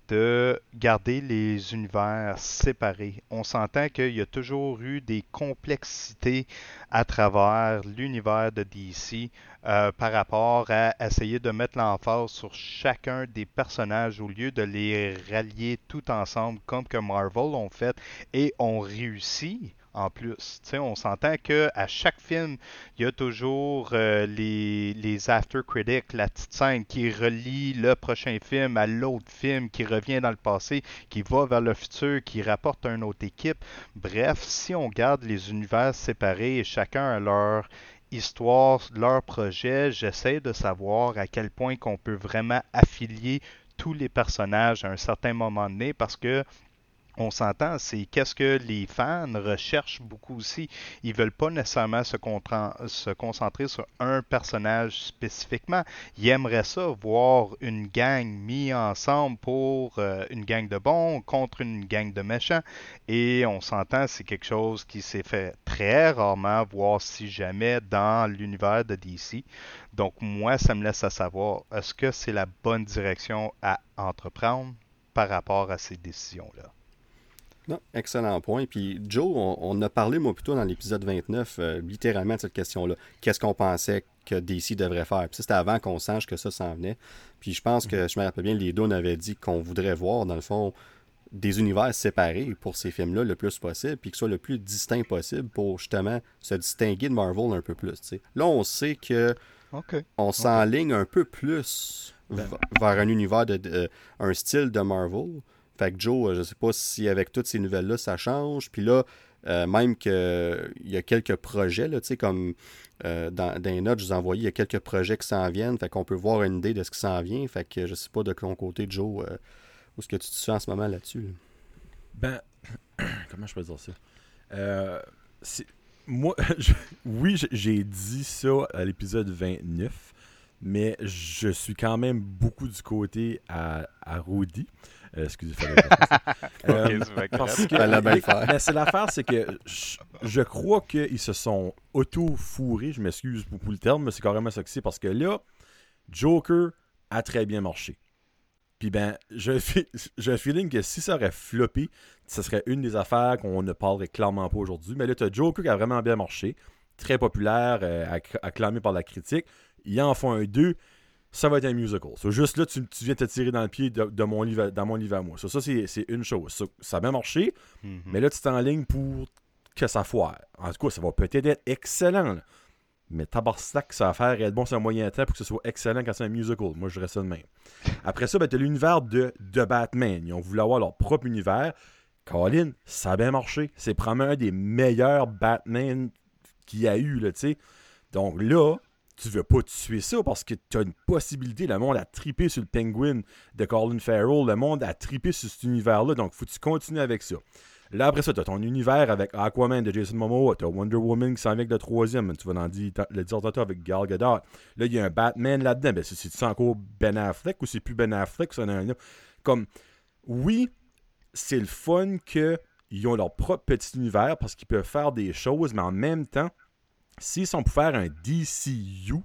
de garder les univers séparés? On s'entend qu'il y a toujours eu des complexités à travers l'univers de DC euh, par rapport à essayer de mettre l'emphase sur chacun des personnages au lieu de les rallier tout ensemble comme que Marvel ont fait et ont réussi en plus. on s'entend que à chaque film, il y a toujours euh, les, after critics, la petite scène qui relie le prochain film à l'autre film, qui revient dans le passé, qui va vers le futur, qui rapporte à une autre équipe. Bref, si on garde les univers séparés et chacun a leur histoire, leur projet, j'essaie de savoir à quel point qu'on peut vraiment affilier tous les personnages à un certain moment donné parce que on s'entend, c'est qu'est-ce que les fans recherchent beaucoup aussi. Ils veulent pas nécessairement se, concentrer sur un personnage spécifiquement. Ils aimeraient ça, voir une gang mis ensemble pour euh, une gang de bons contre une gang de méchants. Et on s'entend, c'est quelque chose qui s'est fait très rarement, voire si jamais, dans l'univers de DC. Donc moi, ça me laisse à savoir, est-ce que c'est la bonne direction à entreprendre par rapport à ces décisions-là? Non, excellent point. Puis Joe, on, a parlé, moi, plutôt dans l'épisode 29, euh, littéralement de cette question-là. Qu'est-ce qu'on pensait que DC devrait faire? Puis c'était avant qu'on sache que ça s'en venait. Puis je pense que, je me rappelle bien, les deux, on avait dit qu'on voudrait voir, dans le fond, des univers séparés pour ces films-là le plus possible, puis que ce soit le plus distinct possible pour justement se distinguer de Marvel un peu plus. Là, on sait que on s'enligne un peu plus ben. vers un univers de, un style de Marvel. Fait que Joe, euh, je sais pas si avec toutes ces nouvelles-là, ça change. Puis là, euh, même qu'il y a quelques projets, là, comme euh, dans, les notes, je vous envoyais, il y a quelques projets qui s'en viennent. Fait qu'on peut voir une idée de ce qui s'en vient. Fait que je sais pas de ton côté, Joe, où est-ce que tu te sens en ce moment là-dessus. Ben, comment je peux dire ça? moi, oui, j'ai dit ça à l'épisode 29, mais je suis quand même beaucoup du côté à Rudy. Euh, excusez, euh, parce que, mais c'est l'affaire, c'est que je, crois qu'ils se sont auto-fourrés. Je m'excuse pour, le terme, mais c'est carrément ça que c'est. Parce que là, Joker a très bien marché. Puis ben, j'ai un feeling que si ça aurait floppé, ce serait une des affaires qu'on ne parlerait clairement pas aujourd'hui. Mais là, tu as Joker qui a vraiment bien marché, très populaire, euh, acclamé par la critique. Il en font un 2 ça va être un musical. juste là, tu, viens te tirer dans le pied de, mon livre, dans mon livre à moi. ça, c'est une chose. Ça, a bien marché, mhm. mais là, tu es en ligne pour que ça foire. En tout cas, ça va peut-être être excellent. Là. Mais tabarnak, ça va faire être bon sur un moyen temps pour que ce soit excellent quand c'est un musical. Moi, je reste ça de même. Après ça, ben, tu as l'univers de, de Batman. Ils ont voulu avoir leur propre univers. Colin, ça a bien marché. C'est probablement un des meilleurs Batman qu'il y a eu, là, tu sais. Donc là, tu veux pas tuer ça parce que tu as une possibilité. Le monde a tripé sur le Penguin de Colin Farrell. Le monde a tripé sur cet univers-là. Donc, faut que tu continues avec ça. Là, après ça, tu as ton univers avec Aquaman de Jason Momoa. Tu as Wonder Woman qui s'en vient avec troisième. Tu vas dans le dire avec Gal Gadot. Là, il y a un Batman là-dedans. Ben, c'est encore Ben Affleck ou c'est plus Ben Affleck? Ça, Comme, oui, c'est le fun qu'ils ont leur propre petit univers parce qu'ils peuvent faire des choses, mais en même temps, S'ils sont pour faire un DCU,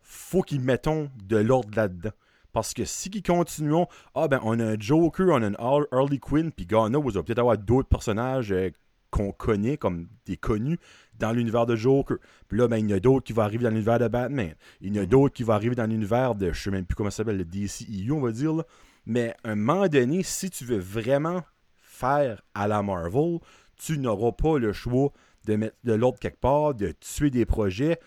faut qu'ils mettent de l'ordre là-dedans. Parce que si ils continuent, ah ben on a un Joker, on a un Harley Quinn, puis Ghana, vous allez peut-être avoir d'autres personnages euh, qu'on connaît comme des connus dans l'univers de Joker. Puis là, ben, il y en a d'autres qui vont arriver dans l'univers de Batman. Il y en a mhm. d'autres qui vont arriver dans l'univers de, je sais même plus comment ça s'appelle, le DCEU, on va dire. Mais à un moment donné, si tu veux vraiment faire à la Marvel, tu n'auras pas le choix de mettre de l'ordre quelque part, de tuer des projets,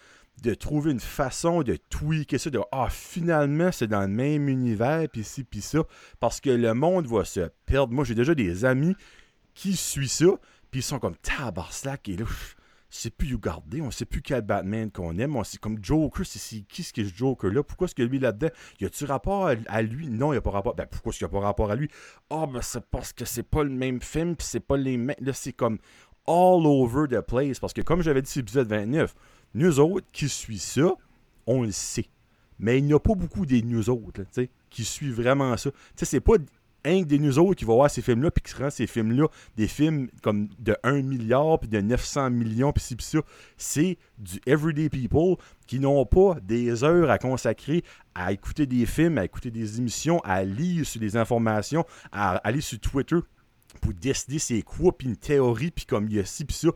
de trouver une façon de tweaker ça, de Ah, finalement, c'est dans le même univers, puis ci, puis ça, parce que le monde va se perdre. Moi, j'ai déjà des amis qui suivent ça, puis ils sont comme tabarslack, et là, je sais plus où garder, on sait plus quel Batman qu'on aime, on sait comme Joker, c'est qui ce qui est ce Joker-là, pourquoi est-ce que lui là-dedans, y a-tu rapport à, lui? Non, il n'y a pas rapport. Ben, pourquoi est-ce qu'il n'y a pas rapport à lui? Ah, ben, c'est parce que c'est pas le même film, puis c'est pas les mêmes. Là, c'est comme, all over the place. Parce que comme j'avais dit sur l'épisode 29, nous autres qui suivent ça, on le sait. Mais il n'y a pas beaucoup des nous autres qui suivent vraiment ça. c'est pas un des nous autres qui va voir ces films-là, puis qui se rend ces films-là des films comme de 1 milliard, puis de 900 millions, puis puis ça. C'est du everyday people qui n'ont pas des heures à consacrer à écouter des films, à écouter des émissions, à lire sur des informations, à aller sur Twitter pour décider c'est quoi, puis une théorie, puis comme il y a ci, puis ça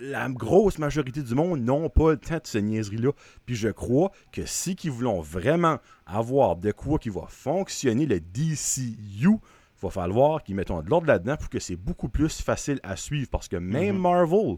la grosse majorité du monde n'ont pas le temps de cette niaiserie-là. Puis je crois que si qu'ils voulons vraiment avoir de quoi qui va fonctionner le DCU, il va falloir qu'ils mettent de l'ordre là-dedans pour que c'est beaucoup plus facile à suivre. Parce que même mhm. Marvel,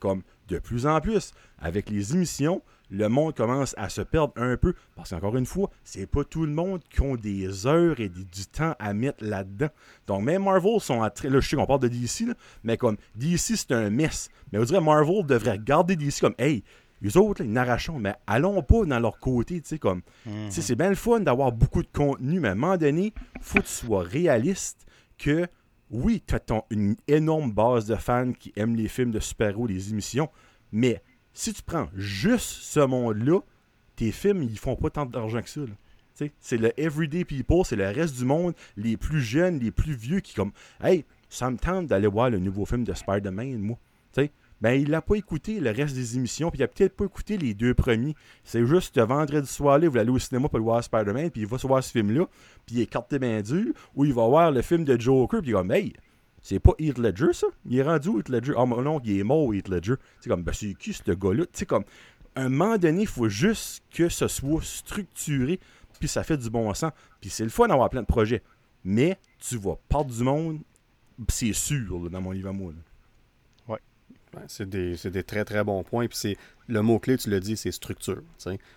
comme de plus en plus, avec les émissions, le monde commence à se perdre un peu. Parce qu'encore une fois, c'est pas tout le monde qui ont des heures et du temps à mettre là-dedans. Donc même Marvel sont en train. Là, je sais qu'on parle de DC, mais comme DC, c'est un mess. Mais on dirait Marvel devrait regarder DC comme Hey, les autres, là, ils n'arrachons, mais allons pas dans leur côté, tu sais, comme. Mhm. C'est bien le fun d'avoir beaucoup de contenu, mais à un moment donné, faut que tu sois réaliste que oui, tu as une énorme base de fans qui aiment les films de super-héros, les émissions, mais si tu prends juste ce monde-là, tes films, ils font pas tant d'argent que ça. C'est le everyday people, c'est le reste du monde, les plus jeunes, les plus vieux qui comme Hey, ça me tente d'aller voir le nouveau film de Spider-Man, moi. sais ben, il l'a pas écouté le reste des émissions, puis il a peut-être pas écouté les deux premiers. C'est juste le vendredi soir, là, va aller au cinéma pour voir Spider-Man, puis il va se voir ce film-là, puis il est carté bien dur, ou il va voir le film de Joker, puis il va Hey, c'est pas Heath Ledger, ça? Il est rendu où Heath Ledger? Ah, non, il est mort, Heath Ledger. C'est comme, ben, c'est qui ce gars-là? Tu sais, comme, à un moment donné, il faut juste que ce soit structuré, puis ça fait du bon sens. Puis c'est le fun d'avoir plein de projets. Mais tu vas perdre du monde, c'est sûr, dans mon livre à moi. Ouais. c'est des, très très bons points. Puis c'est le mot-clé, tu l'as dit, c'est structure.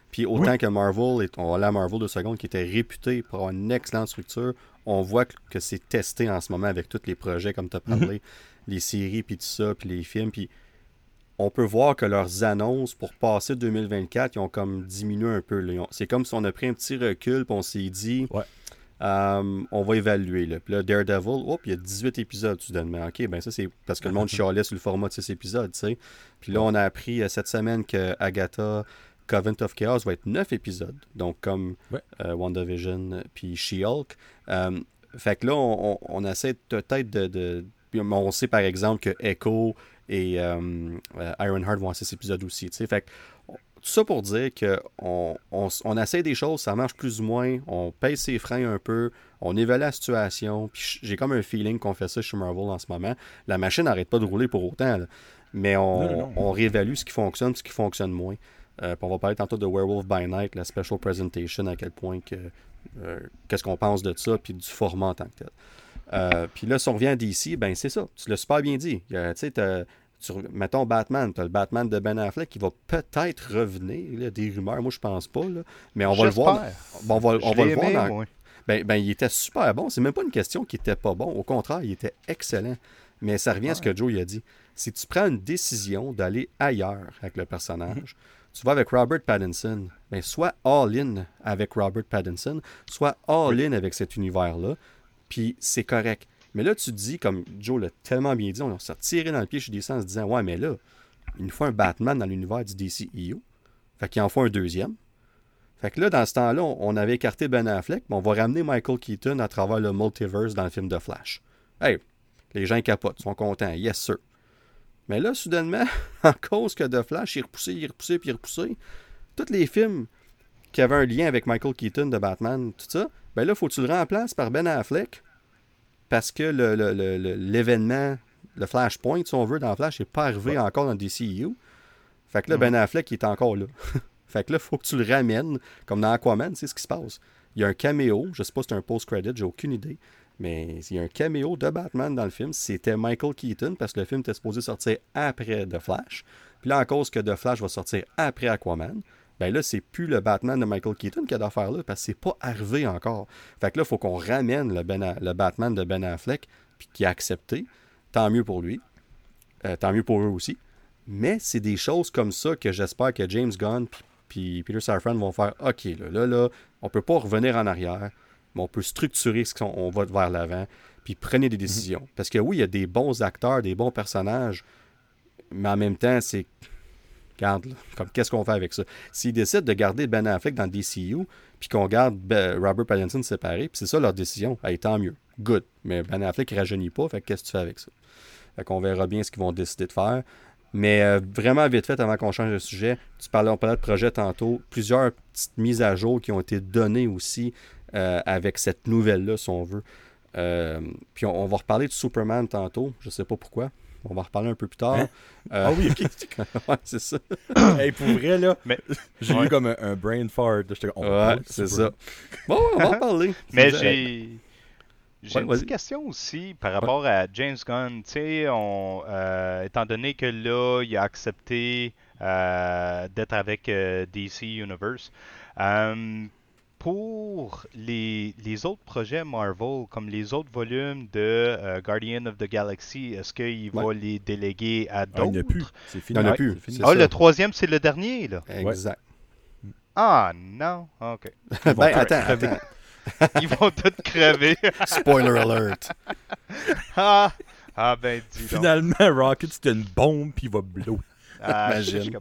Puis autant que Marvel, on va aller à Marvel de seconde, qui était réputé pour avoir une excellente structure, on voit que c'est testé en ce moment avec tous les projets, comme tu as parlé, mhm. les séries, puis tout ça, puis les films. Puis on peut voir que leurs annonces pour passer 2024, ils ont comme diminué un peu. C'est comme si on a pris un petit recul, puis on s'est dit, euh, on va évaluer. Là. Puis là, Daredevil, hop, il y a 18 épisodes soudainement. OK, ben ça, c'est parce que le monde chialait sur le format de 6 épisodes, tu sais. Puis là, on a appris euh, cette semaine que Agatha Covenant of Chaos va être 9 épisodes. Donc, comme euh, WandaVision puis She-Hulk. Euh, fait que là, on, essaie peut-être de, On sait par exemple que Echo et euh, Ironheart vont avoir 6 épisodes aussi. Fait que, tout ça pour dire qu'on on, essaie des choses, ça marche plus ou moins, on paye ses freins un peu, on évalue la situation, puis j'ai comme un feeling qu'on fait ça chez Marvel en ce moment. La machine n'arrête pas de rouler pour autant, mais on, on, réévalue ce qui fonctionne, ce qui fonctionne moins. Euh, on va parler tantôt de Werewolf by Night, la special presentation, à quel point que euh, qu'est-ce qu'on pense de ça, puis du format en tant que tel. Euh, puis là, si on revient à DC, ben c'est ça. Tu l'as super bien dit. Tu mettons Batman, tu as le Batman de Ben Affleck qui va peut-être revenir. des rumeurs, moi je pense pas. mais on va le voir. on va, le voir. Ben, ben, il était super bon. C'est même pas une question qui était pas bon. Au contraire, il était excellent. Mais ça revient à ce que Joe a dit. Si tu prends une décision d'aller ailleurs avec le personnage, tu vas avec Robert Pattinson, ben, soit all-in avec Robert Pattinson, soit all-in avec cet univers-là, puis c'est correct. Mais là, tu te dis, comme Joe l'a tellement bien dit, on s'est tiré dans le pied chez DC en se disant Ouais, mais là, il nous faut un Batman dans l'univers du DCEU. Fait qu'il en faut un deuxième. Fait que là, dans ce temps-là, on avait écarté Ben Affleck, mais on va ramener Michael Keaton à travers le multiverse dans le film de Flash. Hey, les gens capotent, sont contents, yes sir. Mais là, soudainement, en cause que de Flash, il repoussé, il repoussé, puis il repoussé, tous les films qui avaient un lien avec Michael Keaton de Batman, tout ça, ben là, faut que tu le remplaces par Ben Affleck? Parce que l'événement, le, Flashpoint, si on veut, dans Flash, n'est pas arrivé encore dans DCU. Fait que là, Ben Affleck, il est encore là. fait que là, faut que tu le ramènes, comme dans Aquaman, c'est ce qui se passe. Il y a un caméo, je sais pas si c'est un post-credit, j'ai aucune idée. Mais il y a un caméo de Batman dans le film. C'était Michael Keaton parce que le film était supposé sortir après The Flash. Puis là, en cause que The Flash va sortir après Aquaman, ben là, c'est plus le Batman de Michael Keaton qui a d'affaire là parce que c'est pas arrivé encore. Fait que là, il faut qu'on ramène le, ben le, Batman de Ben Affleck puis qui a accepté. Tant mieux pour lui. Euh, tant mieux pour eux aussi. Mais c'est des choses comme ça que j'espère que James Gunn puis Peter Safran vont faire OK, là, là, là, on peut pas revenir en arrière on peut structurer ce qu'on va vers l'avant, puis prenez des mhm. décisions. Parce que oui, il y a des bons acteurs, des bons personnages, mais en même temps, c'est. Regarde, comme qu'est-ce qu'on fait avec ça? S'ils décident de garder Ben Affleck dans DCU, puis qu'on garde ben, Robert Pattinson séparé, puis c'est ça leur décision, hey, tant mieux. good. Mais Ben Affleck, il rajeunit pas, fait qu'est-ce que tu fais avec ça? Fait qu'on verra bien ce qu'ils vont décider de faire. Mais euh, vraiment vite fait, avant qu'on change de sujet, tu parlais, on parlait de projet tantôt, plusieurs petites mises à jour qui ont été données aussi euh, avec cette nouvelle-là, si on veut. Euh, puis on, va reparler de Superman tantôt, je sais pas pourquoi. On va reparler un peu plus tard. Hein? ah oui, ok. ouais, c'est ça. hey, pour vrai, là, j'ai eu comme un, brain fart. ouais, c'est ça. Bon, on va en parler. Mais j'ai j'ai une petite question aussi par rapport à James Gunn. On, euh, étant donné que là, il a accepté euh, d'être avec euh, DC Universe, pour les, les, autres projets Marvel, comme les autres volumes de Guardian of the Galaxy, est-ce qu'il va les déléguer à d'autres? Ah, il n'y a plus. C'est fini. Il n'y a plus. Ah, le troisième, c'est le dernier, là. Exact. Ah, non. OK. ben, attends, attends. Ils vont tous crever. Spoiler alert. ah, ah ben dis Finalement, Rocket, c'est une bombe, puis il va blow. Ah, Imagine.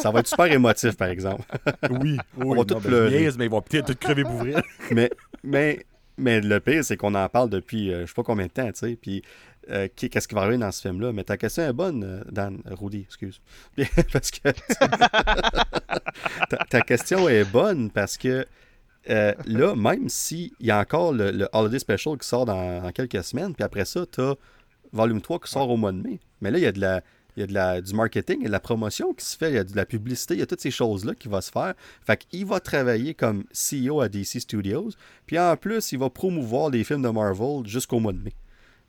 Ça va être super émotif, par exemple. oui, oui. On va tout pleurer. mais ils vont peut-être tout crever pour vrai. mais, mais, mais le pire, c'est qu'on en parle depuis euh, je sais pas combien de temps, tu sais. Puis euh, qu'est-ce qui va arriver dans ce film-là? Mais ta question est bonne, euh, Dan, Rudy, excuse. parce que ta, question est bonne parce que euh, là, même s'il y a encore le, Holiday Special qui sort dans, quelques semaines, puis après ça, tu as Volume 3 qui sort au mois de mai. Mais là, il y a de la. Il y a de la, du marketing, il y a de la promotion qui se fait, il y a de la publicité, il y a toutes ces choses-là qui vont se faire. Fait qu'il va travailler comme CEO à DC Studios. Puis en plus, il va promouvoir les films de Marvel jusqu'au mois de mai.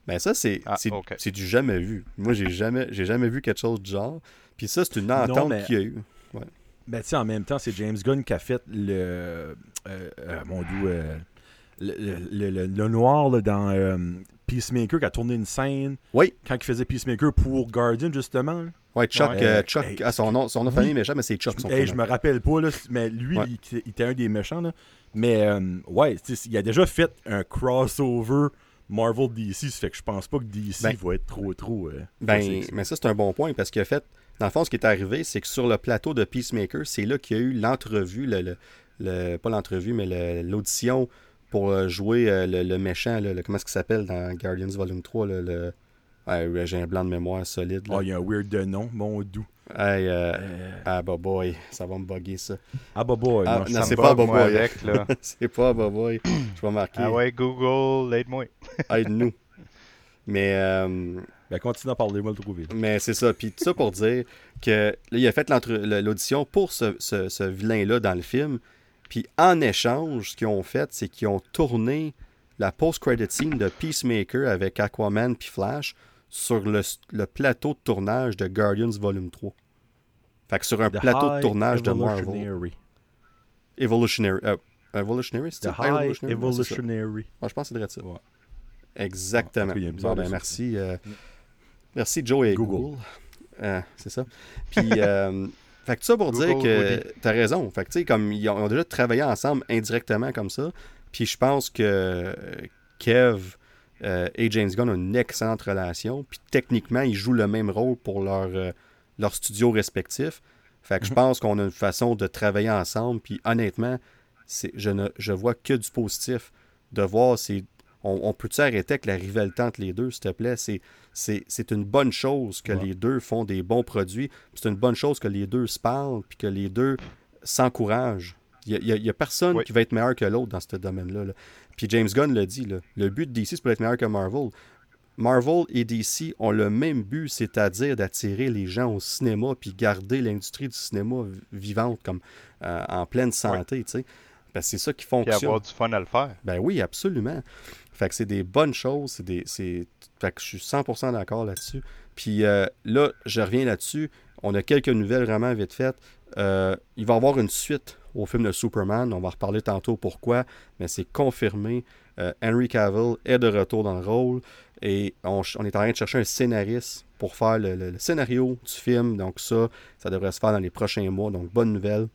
Ben ça, c'est ah, du jamais vu. Moi, j'ai jamais, j'ai jamais vu quelque chose du genre. Puis ça, c'est une entente qu'il y a eu. Ouais. Ben, tu sais, en même temps, c'est James Gunn qui a fait le. Euh, euh, mon doux. Euh, le, le, noir dans Peacemaker qui a tourné une scène. Oui. Quand il faisait Peacemaker pour Guardian, justement. Oui, Chuck. Chuck ah, son nom, son nom de famille méchant, mais c'est Chuck. Son je me rappelle pas, là, mais lui, il, était un des méchants. Là. Mais, ouais, il a déjà fait un crossover. Marvel DC, ça fait que je pense pas que DC ben, va être trop trop. ben, mais ça c'est un bon point parce qu'en fait, dans le fond, ce qui est arrivé, c'est que sur le plateau de Peacemaker, c'est là qu'il y a eu l'entrevue, le, pas l'entrevue, mais l'audition pour euh, jouer euh, le, méchant, comment est-ce qu'il s'appelle dans Guardians Volume 3, le... j'ai un blanc de mémoire solide. Oh, il y a un weird de nom, mon doux. Hey, euh, Ah, bah boy, ça va me bugger ça. Ah, bah boy. Ah, non, c'est pas bah boy. c'est pas bah boy. Je vais marquer. Ah ouais, Google, aide-moi. Aide-nous. Mais ben, continue à parler, moi le trouver. Mais c'est ça. Puis tout ça pour dire que là, il a fait l'audition pour ce, ce, vilain-là dans le film. Puis en échange, ce qu'ils ont fait, c'est qu'ils ont tourné la post-credit scene de Peacemaker avec Aquaman puis Flash sur le, plateau de tournage de Guardians Volume 3. Fait que sur un plateau de tournage de Marvel. Evolutionary. Euh, evolutionary, c'est High Evolutionary? je pense que c'est ça. Exactement. bon, ben, merci. Euh, Merci Joe et Google. Euh, c'est ça. Puis, euh, fait que ça pour dire que tu as raison. Fait que tu sais, comme ils ont déjà travaillé ensemble indirectement comme ça. Puis je pense que Kev euh, et James Gunn ont une excellente relation. Puis techniquement, ils jouent le même rôle pour leur, leur studio respectif. Fait que je mhm. pense qu'on a une façon de travailler ensemble. Puis honnêtement, je ne je vois que du positif de voir ces on, peut-tu arrêter avec la rivalité entre les deux, s'il te plaît? C'est une bonne chose que les deux font des bons produits. C'est une bonne chose que les deux se parlent puis que les deux s'encouragent. Il n'y a, personne qui va être meilleur que l'autre dans ce domaine-là. Puis James Gunn l'a dit, le but de DC, c'est pour être meilleur que Marvel. Marvel et DC ont le même but, c'est-à-dire d'attirer les gens au cinéma puis garder l'industrie du cinéma vivante comme euh, en pleine santé, sais. c'est ça qui fonctionne. Et avoir du fun à le faire. Ben oui, absolument. Fait que c'est des bonnes choses. C'est des, Fait que je suis 100% d'accord là-dessus. Puis euh, là, je reviens là-dessus. On a quelques nouvelles vraiment vite faites. Euh, il va y avoir une suite au film de Superman. On va reparler tantôt pourquoi, mais c'est confirmé. Euh, Henry Cavill est de retour dans le rôle et on, est en train de chercher un scénariste pour faire le, scénario du film. Donc ça, ça devrait se faire dans les prochains mois. Donc bonne nouvelle.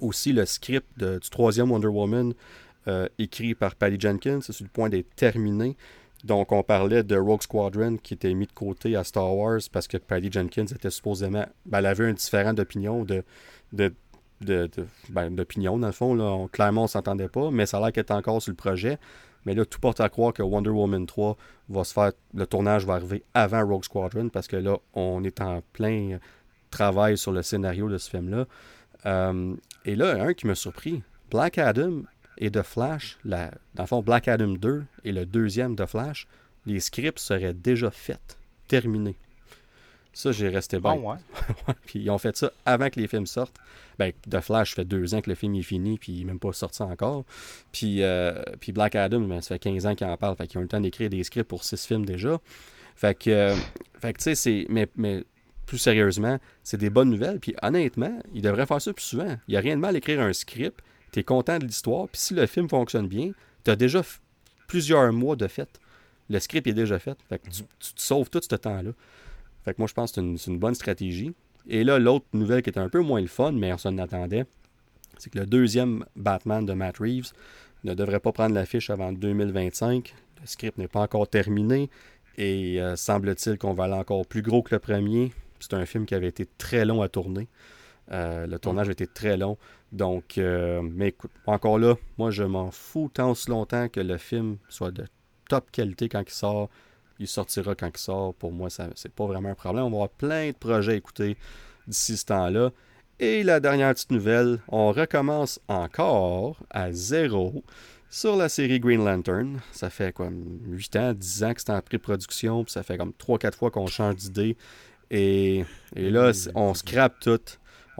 Aussi le script du troisième Wonder Woman écrit par Patty Jenkins. C'est sur le point d'être terminé. Donc, on parlait de Rogue Squadron qui était mis de côté à Star Wars parce que Patty Jenkins était supposément. Ben, elle avait un différent d'opinion de, de, de, ben, d'opinion, dans le fond. Là. clairement, on ne s'entendait pas, mais ça a l'air qu'elle était encore sur le projet. Mais là, tout porte à croire que Wonder Woman 3 va se faire. Le tournage va arriver avant Rogue Squadron parce que là, on est en plein travail sur le scénario de ce film-là. Euh, et là, un qui m'a surpris Black Adam et The Flash, la, dans le fond, Black Adam 2 et le deuxième The Flash, les scripts seraient déjà faits, terminés. Ça, j'ai resté bon. ouais. puis ils ont fait ça avant que les films sortent. Ben, The Flash fait deux ans que le film est fini, puis il n'est même pas sorti encore. Puis, euh, puis Black Adam, ben, ça fait 15 ans qu'ils en parlent. Fait qu'ils ont eu le temps d'écrire des scripts pour six films déjà. Fait que, euh, fait que tu sais, c'est. Mais, mais plus sérieusement, c'est des bonnes nouvelles. Puis honnêtement, ils devraient faire ça plus souvent. Il n'y a rien de mal à écrire un script. Tu es content de l'histoire. Puis si le film fonctionne bien, tu as déjà plusieurs mois de fait. Le script est déjà fait. Fait que tu, tu te sauves tout ce temps-là. Fait que moi, je pense que c'est une, bonne stratégie. Et là, l'autre nouvelle qui était un peu moins le fun, mais on s'en attendait, c'est que le deuxième Batman de Matt Reeves ne devrait pas prendre l'affiche avant 2025. Le script n'est pas encore terminé et euh, semble-t-il qu'on va aller encore plus gros que le premier. C'est un film qui avait été très long à tourner. Euh, le tournage a été très long. Donc, euh, mais écoute, encore là, moi je m'en fous tant aussi longtemps que le film soit de top qualité quand il sort il sortira quand il sort. Pour moi, ça c'est pas vraiment un problème. On va avoir plein de projets à écouter d'ici ce temps-là. Et la dernière petite nouvelle, on recommence encore à zéro sur la série Green Lantern. Ça fait comme 8 ans, 10 ans que c'est en pré-production, puis ça fait comme 3-4 fois qu'on change d'idée. Et, et, là, on scrape tout,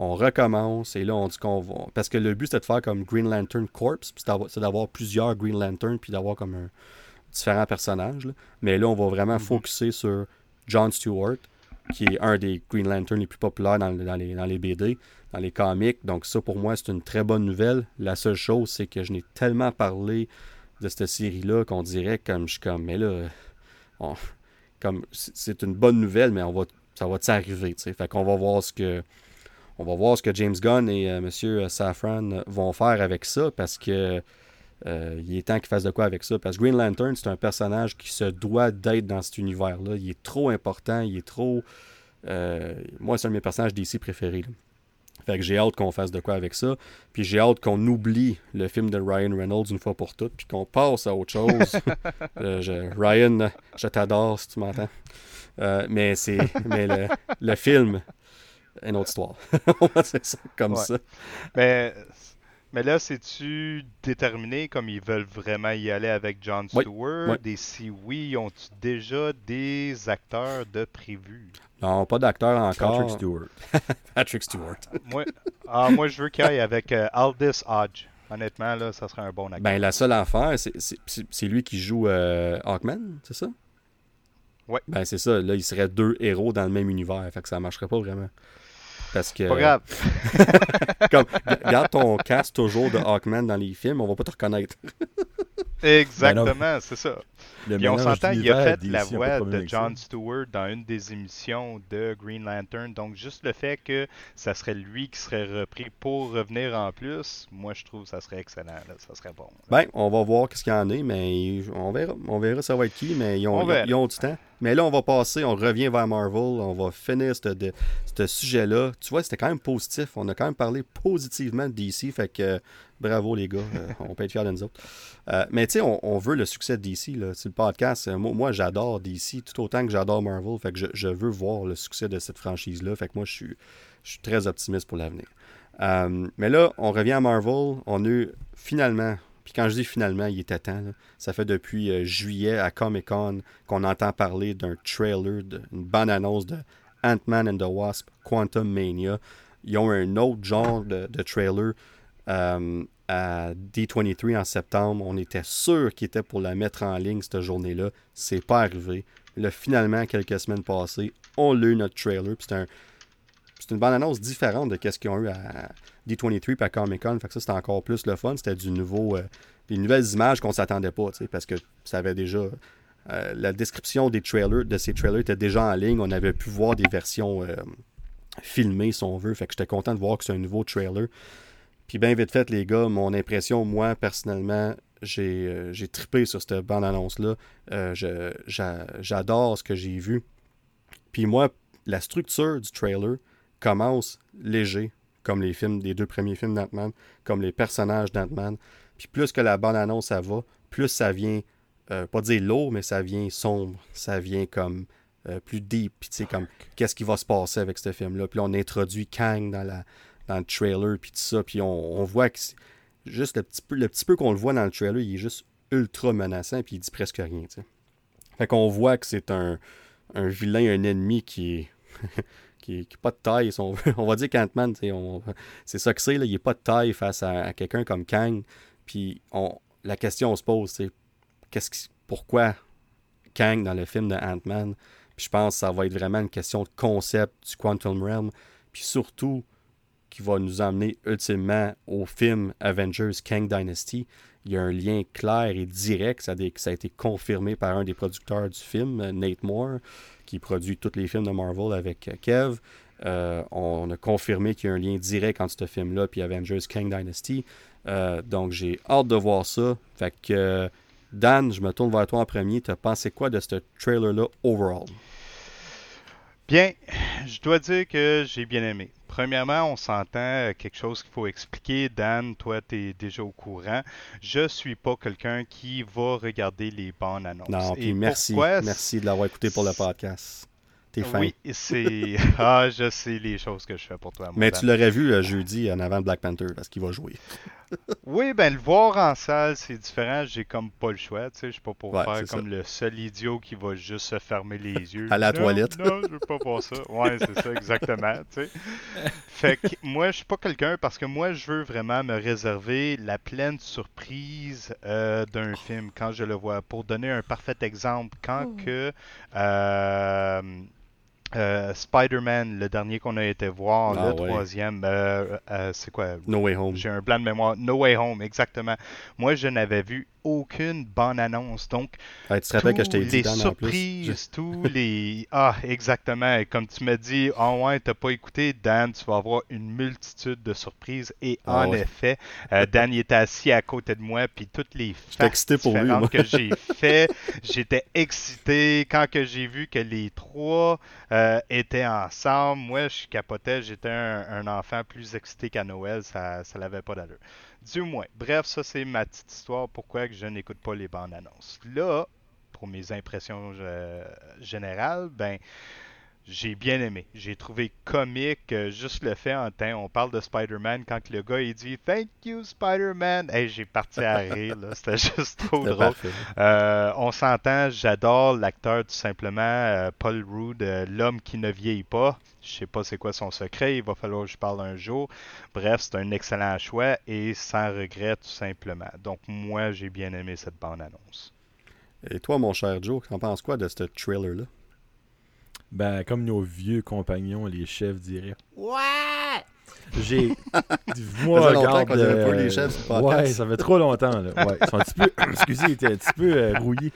on recommence, et là, on dit qu'on va. Parce que le but, c'était de faire comme Green Lantern Corps, c'est d'avoir plusieurs Green Lantern, puis d'avoir comme un, différents personnages. Mais là, on va vraiment mm focuser sur John Stewart, qui est un des Green Lantern les plus populaires dans, les, dans les BD, dans les comics. Donc ça, pour moi, c'est une très bonne nouvelle. La seule chose, c'est que je n'ai tellement parlé de cette série-là qu'on dirait comme je suis comme, mais là, comme c'est une bonne nouvelle, mais on va, ça va t'arriver. Fait qu'on va voir ce que on va voir ce que James Gunn et M. Euh, Monsieur Safran vont faire avec ça parce que euh, il est temps qu'il fasse de quoi avec ça. Parce que Green Lantern, c'est un personnage qui se doit d'être dans cet univers-là. Il est trop important, il est trop. Euh, moi, c'est un de mes personnages DC préférés. Fait que j'ai hâte qu'on fasse de quoi avec ça. Puis j'ai hâte qu'on oublie le film de Ryan Reynolds une fois pour toutes, puis qu'on passe à autre chose. Euh, Ryan, je t'adore si tu m'entends. mais c'est mais le, film, une autre histoire. c'est ça, comme ça. Mais mais là, c'est-tu déterminé comme ils veulent vraiment y aller avec John Stewart? Et si oui, ont-tu déjà des acteurs de prévu? Non, pas d'acteurs encore. Patrick Stewart. Patrick Stewart. moi, ah, moi, je veux qu'il aille avec euh, Aldis Hodge. Honnêtement, là, ça serait un bon acteur. Ben, la seule affaire, c'est lui qui joue euh, Hawkman, c'est ça? Oui. Ben, c'est ça. Là, il serait deux héros dans le même univers. Fait que ça marcherait pas vraiment. Parce que. Pas grave. comme, garde ton casque toujours de Hawkman dans les films, on va pas te reconnaître. Exactement, c'est ça. Et on s'entend, il a fait la voix de John Stewart dans une des émissions de Green Lantern. Donc, juste le fait que ça serait lui qui serait repris pour revenir en plus, moi, je trouve que ça serait excellent. Ça serait bon. Ben, on va voir ce qu'il y en a, mais on verra. On verra ça va être qui, mais ils ont, ils ont du temps. Mais là, on va passer, on revient vers Marvel, on va finir ce sujet-là. Tu vois, c'était quand même positif. On a quand même parlé positivement de DC, fait que bravo les gars, euh, on peut être fiers de nous autres. Euh, mais tu sais, on, veut le succès de DC. Là. le podcast, euh, moi, j'adore DC tout autant que j'adore Marvel, fait que je, veux voir le succès de cette franchise-là. Fait que moi, je suis, très optimiste pour l'avenir. mais là, on revient à Marvel. On a finalement puis quand je dis finalement, il était temps. Ça fait depuis juillet à Comic Con qu'on entend parler d'un trailer, d'une bande-annonce de Ant-Man and the Wasp, Quantum Mania. Ils ont un autre genre de, trailer euh, à D23 en septembre. On était sûr qu'ils étaient pour la mettre en ligne cette journée-là. C'est pas arrivé. Là, finalement, quelques semaines passées, on a eu notre trailer. C'est un, une bande-annonce différente de ce qu'ils ont eu à D23 et à Comic Con. Fait que ça, c'était encore plus le fun. C'était du nouveau. Euh, des nouvelles images qu'on s'attendait pas, parce que ça avait déjà. Euh, la description des trailers, de ces trailers était déjà en ligne. On avait pu voir des versions filmées, si on veut. Fait que j'étais content de voir que c'est un nouveau trailer. Puis bien vite fait, les gars, mon impression, moi, personnellement, j'ai, j'ai trippé sur cette bande-annonce-là. j'adore ce que j'ai vu. Puis moi, la structure du trailer commence léger, comme les films des deux premiers films d'Ant-Man, comme les personnages d'Ant-Man. Puis plus que la bande-annonce, ça va, plus ça vient, euh, pas dire lourd, mais ça vient sombre, ça vient comme euh, plus deep, puis tu sais, comme qu'est-ce qui va se passer avec ce film-là? Puis là, on introduit Kang dans, la, dans le trailer, puis tout ça, puis on, voit que juste le petit peu, le petit peu qu'on le voit dans le trailer, il est juste ultra menaçant, puis il dit presque rien. Fait qu'on voit que c'est un, un vilain, un ennemi qui est qui n'est pas de taille. On, va dire qu'Ant-Man, c'est ça que c'est. Il n'est pas de taille face à, quelqu'un comme Kang. Puis on, la question se pose, c'est qu'est-ce pourquoi Kang dans le film de Ant-Man? Puis je pense que ça va être vraiment une question de concept du Quantum Realm. Puis surtout, qui va nous emmener ultimement au film Avengers Kang Dynasty. Il y a un lien clair et direct, ça a, été confirmé par un des producteurs du film, Nate Moore, qui produit tous les films de Marvel avec euh, Kev. Euh, on a confirmé qu'il y a un lien direct entre ce film-là et Avengers Kang Dynasty. Euh, donc j'ai hâte de voir ça. Fait que Dan, je me tourne vers toi en premier. Tu as pensé quoi de ce trailer-là overall? Bien, je dois dire que j'ai bien aimé. Premièrement, on s'entend euh, quelque chose qu'il faut expliquer. Dan, toi, tu es déjà au courant. Je suis pas quelqu'un qui va regarder les bandes annonces. Non, puis merci. Merci de l'avoir écouté pour le podcast. T'es fin. Oui, c'est. Ah, je sais les choses que je fais pour toi. Mais tu l'aurais vu le jeudi en avant de Black Panther parce qu'il va jouer. oui, ben le voir en salle, c'est différent. J'ai comme pas le choix. Tu sais, je suis pas pour faire comme le seul idiot qui va juste se fermer les yeux. À la toilette. non, je veux pas voir ça. Ouais, c'est ça, exactement. Tu sais. Fait que moi, je suis pas quelqu'un parce que moi, je veux vraiment me réserver la pleine surprise euh, d'un film quand je le vois. Pour donner un parfait exemple, quand oh. que. Euh, euh, Spider-Man, le dernier qu'on a été voir, ah le troisième, euh, euh, c'est quoi? No Way Home. J'ai un blanc de mémoire. No Way Home, exactement. Moi, je n'avais vu aucune bonne annonce. Donc, tu te rappelles que je t'ai dit les surprises, tous les ah exactement. comme tu m'as dit, oh ouais, t'as pas écouté Dan, tu vas avoir une multitude de surprises. Et ah en effet, euh, Dan il était assis à côté de moi, puis toutes les faces différentes que j'ai fait, j'étais excité quand que j'ai vu que les trois euh, étaient ensemble. Moi, je capotais, j'étais un, enfant plus excité qu'à Noël, ça, ça l'avait pas d'allure. Du moins. Bref, ça c'est ma petite histoire. Pourquoi je n'écoute pas les bandes annonces. Là, pour mes impressions euh, générales, ben j'ai bien aimé. J'ai trouvé comique euh, juste le fait en temps. On parle de Spider-Man quand le gars il dit Thank you Spider-Man. Hey, j'ai parti à rire. C'était juste trop drôle. Euh, on s'entend. J'adore l'acteur tout simplement. Paul Rudd, l'homme qui ne vieillit pas. Je sais pas c'est quoi son secret, il va falloir que je parle un jour. Bref, c'est un excellent choix et sans regret tout simplement. Donc moi, j'ai bien aimé cette bande-annonce. Et toi, mon cher Joe, en penses quoi de ce trailer-là? Ben, comme nos vieux compagnons, les chefs diraient. Ouais! J'ai. Moi, ça regarde. Pas les chefs ouais, ça fait trop longtemps. Là. Ouais, ils sont un petit peu. Excusez, ils étaient un petit peu euh, rouillés.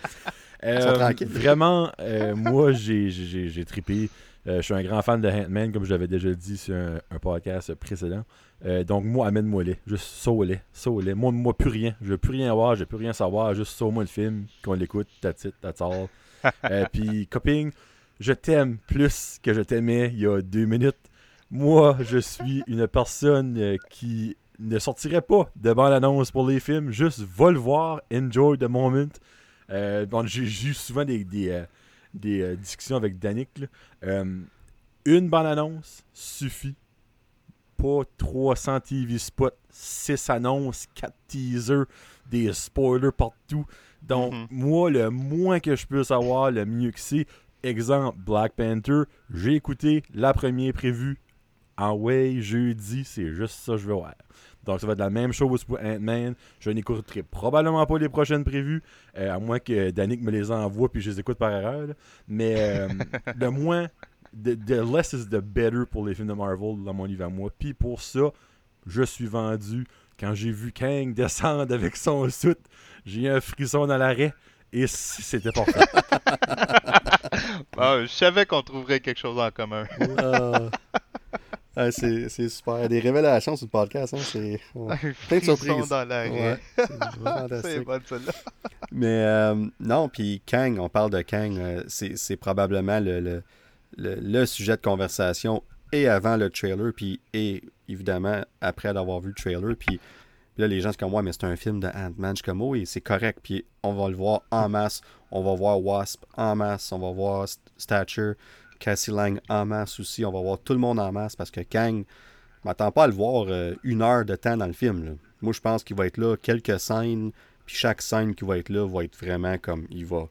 Euh, vraiment, euh, moi, j'ai trippé. Euh, je suis un grand fan de Ant-Man, comme je l'avais déjà dit sur un, podcast précédent. Euh, donc, moi, amène-moi les. Juste sauve-les. Sauve-les. Moi, moi, plus rien. Je veux plus rien voir. Je veux plus rien savoir. Juste sauve-moi le film, qu'on l'écoute. That's it. That's all. euh, puis, coping, je t'aime plus que je t'aimais il y a deux minutes. Moi, je suis une personne euh, qui ne sortirait pas de bande-annonce pour les films. Juste va le voir. Enjoy the moment. bon, j'ai eu souvent des, des des euh, discussions avec Danick. Euh, une bande-annonce suffit. Pas 300 TV spots, 6 annonces, 4 teasers, des spoilers partout. Donc, mm-hmm. moi, le moins que je peux savoir, le mieux que c'est. Exemple, Black Panther, j'ai écouté la première prévue en way jeudi, c'est juste ça que je veux voir. Donc, ça va être la même chose pour Ant-Man. Je n'écouterai probablement pas les prochaines prévues, euh, à moins que Danick me les envoie puis je les écoute par erreur. Mais euh, le moins, the, less is the better pour les films de Marvel dans mon livre à moi. Puis pour ça, je suis vendu. Quand j'ai vu Kang descendre avec son soute, j'ai eu un frisson dans l'arrêt et c'était parfait. je savais qu'on trouverait quelque chose en commun. Ah c'est, super. Des révélations sur le podcast. Hein, c'est plein de surprises. dans ouais, c'est bon, celle-là. Mais euh, non, puis Kang, on parle de Kang, euh, c'est, probablement le, le, le, sujet de conversation et avant le trailer, puis et évidemment après d'avoir vu le trailer. Puis Puis là, les gens sont comme, moi, mais c'est un film de Ant-Man. Je suis comme, oui, c'est correct. Puis on va le voir en masse. On va voir Wasp en masse. On va voir Stature, Cassie Lang en masse aussi. On va voir tout le monde en masse parce que Kang, m'attends pas à le voir euh, une heure de temps dans le film. Moi, je pense qu'il va être là quelques scènes. Puis chaque scène qui va être là va être vraiment comme, il va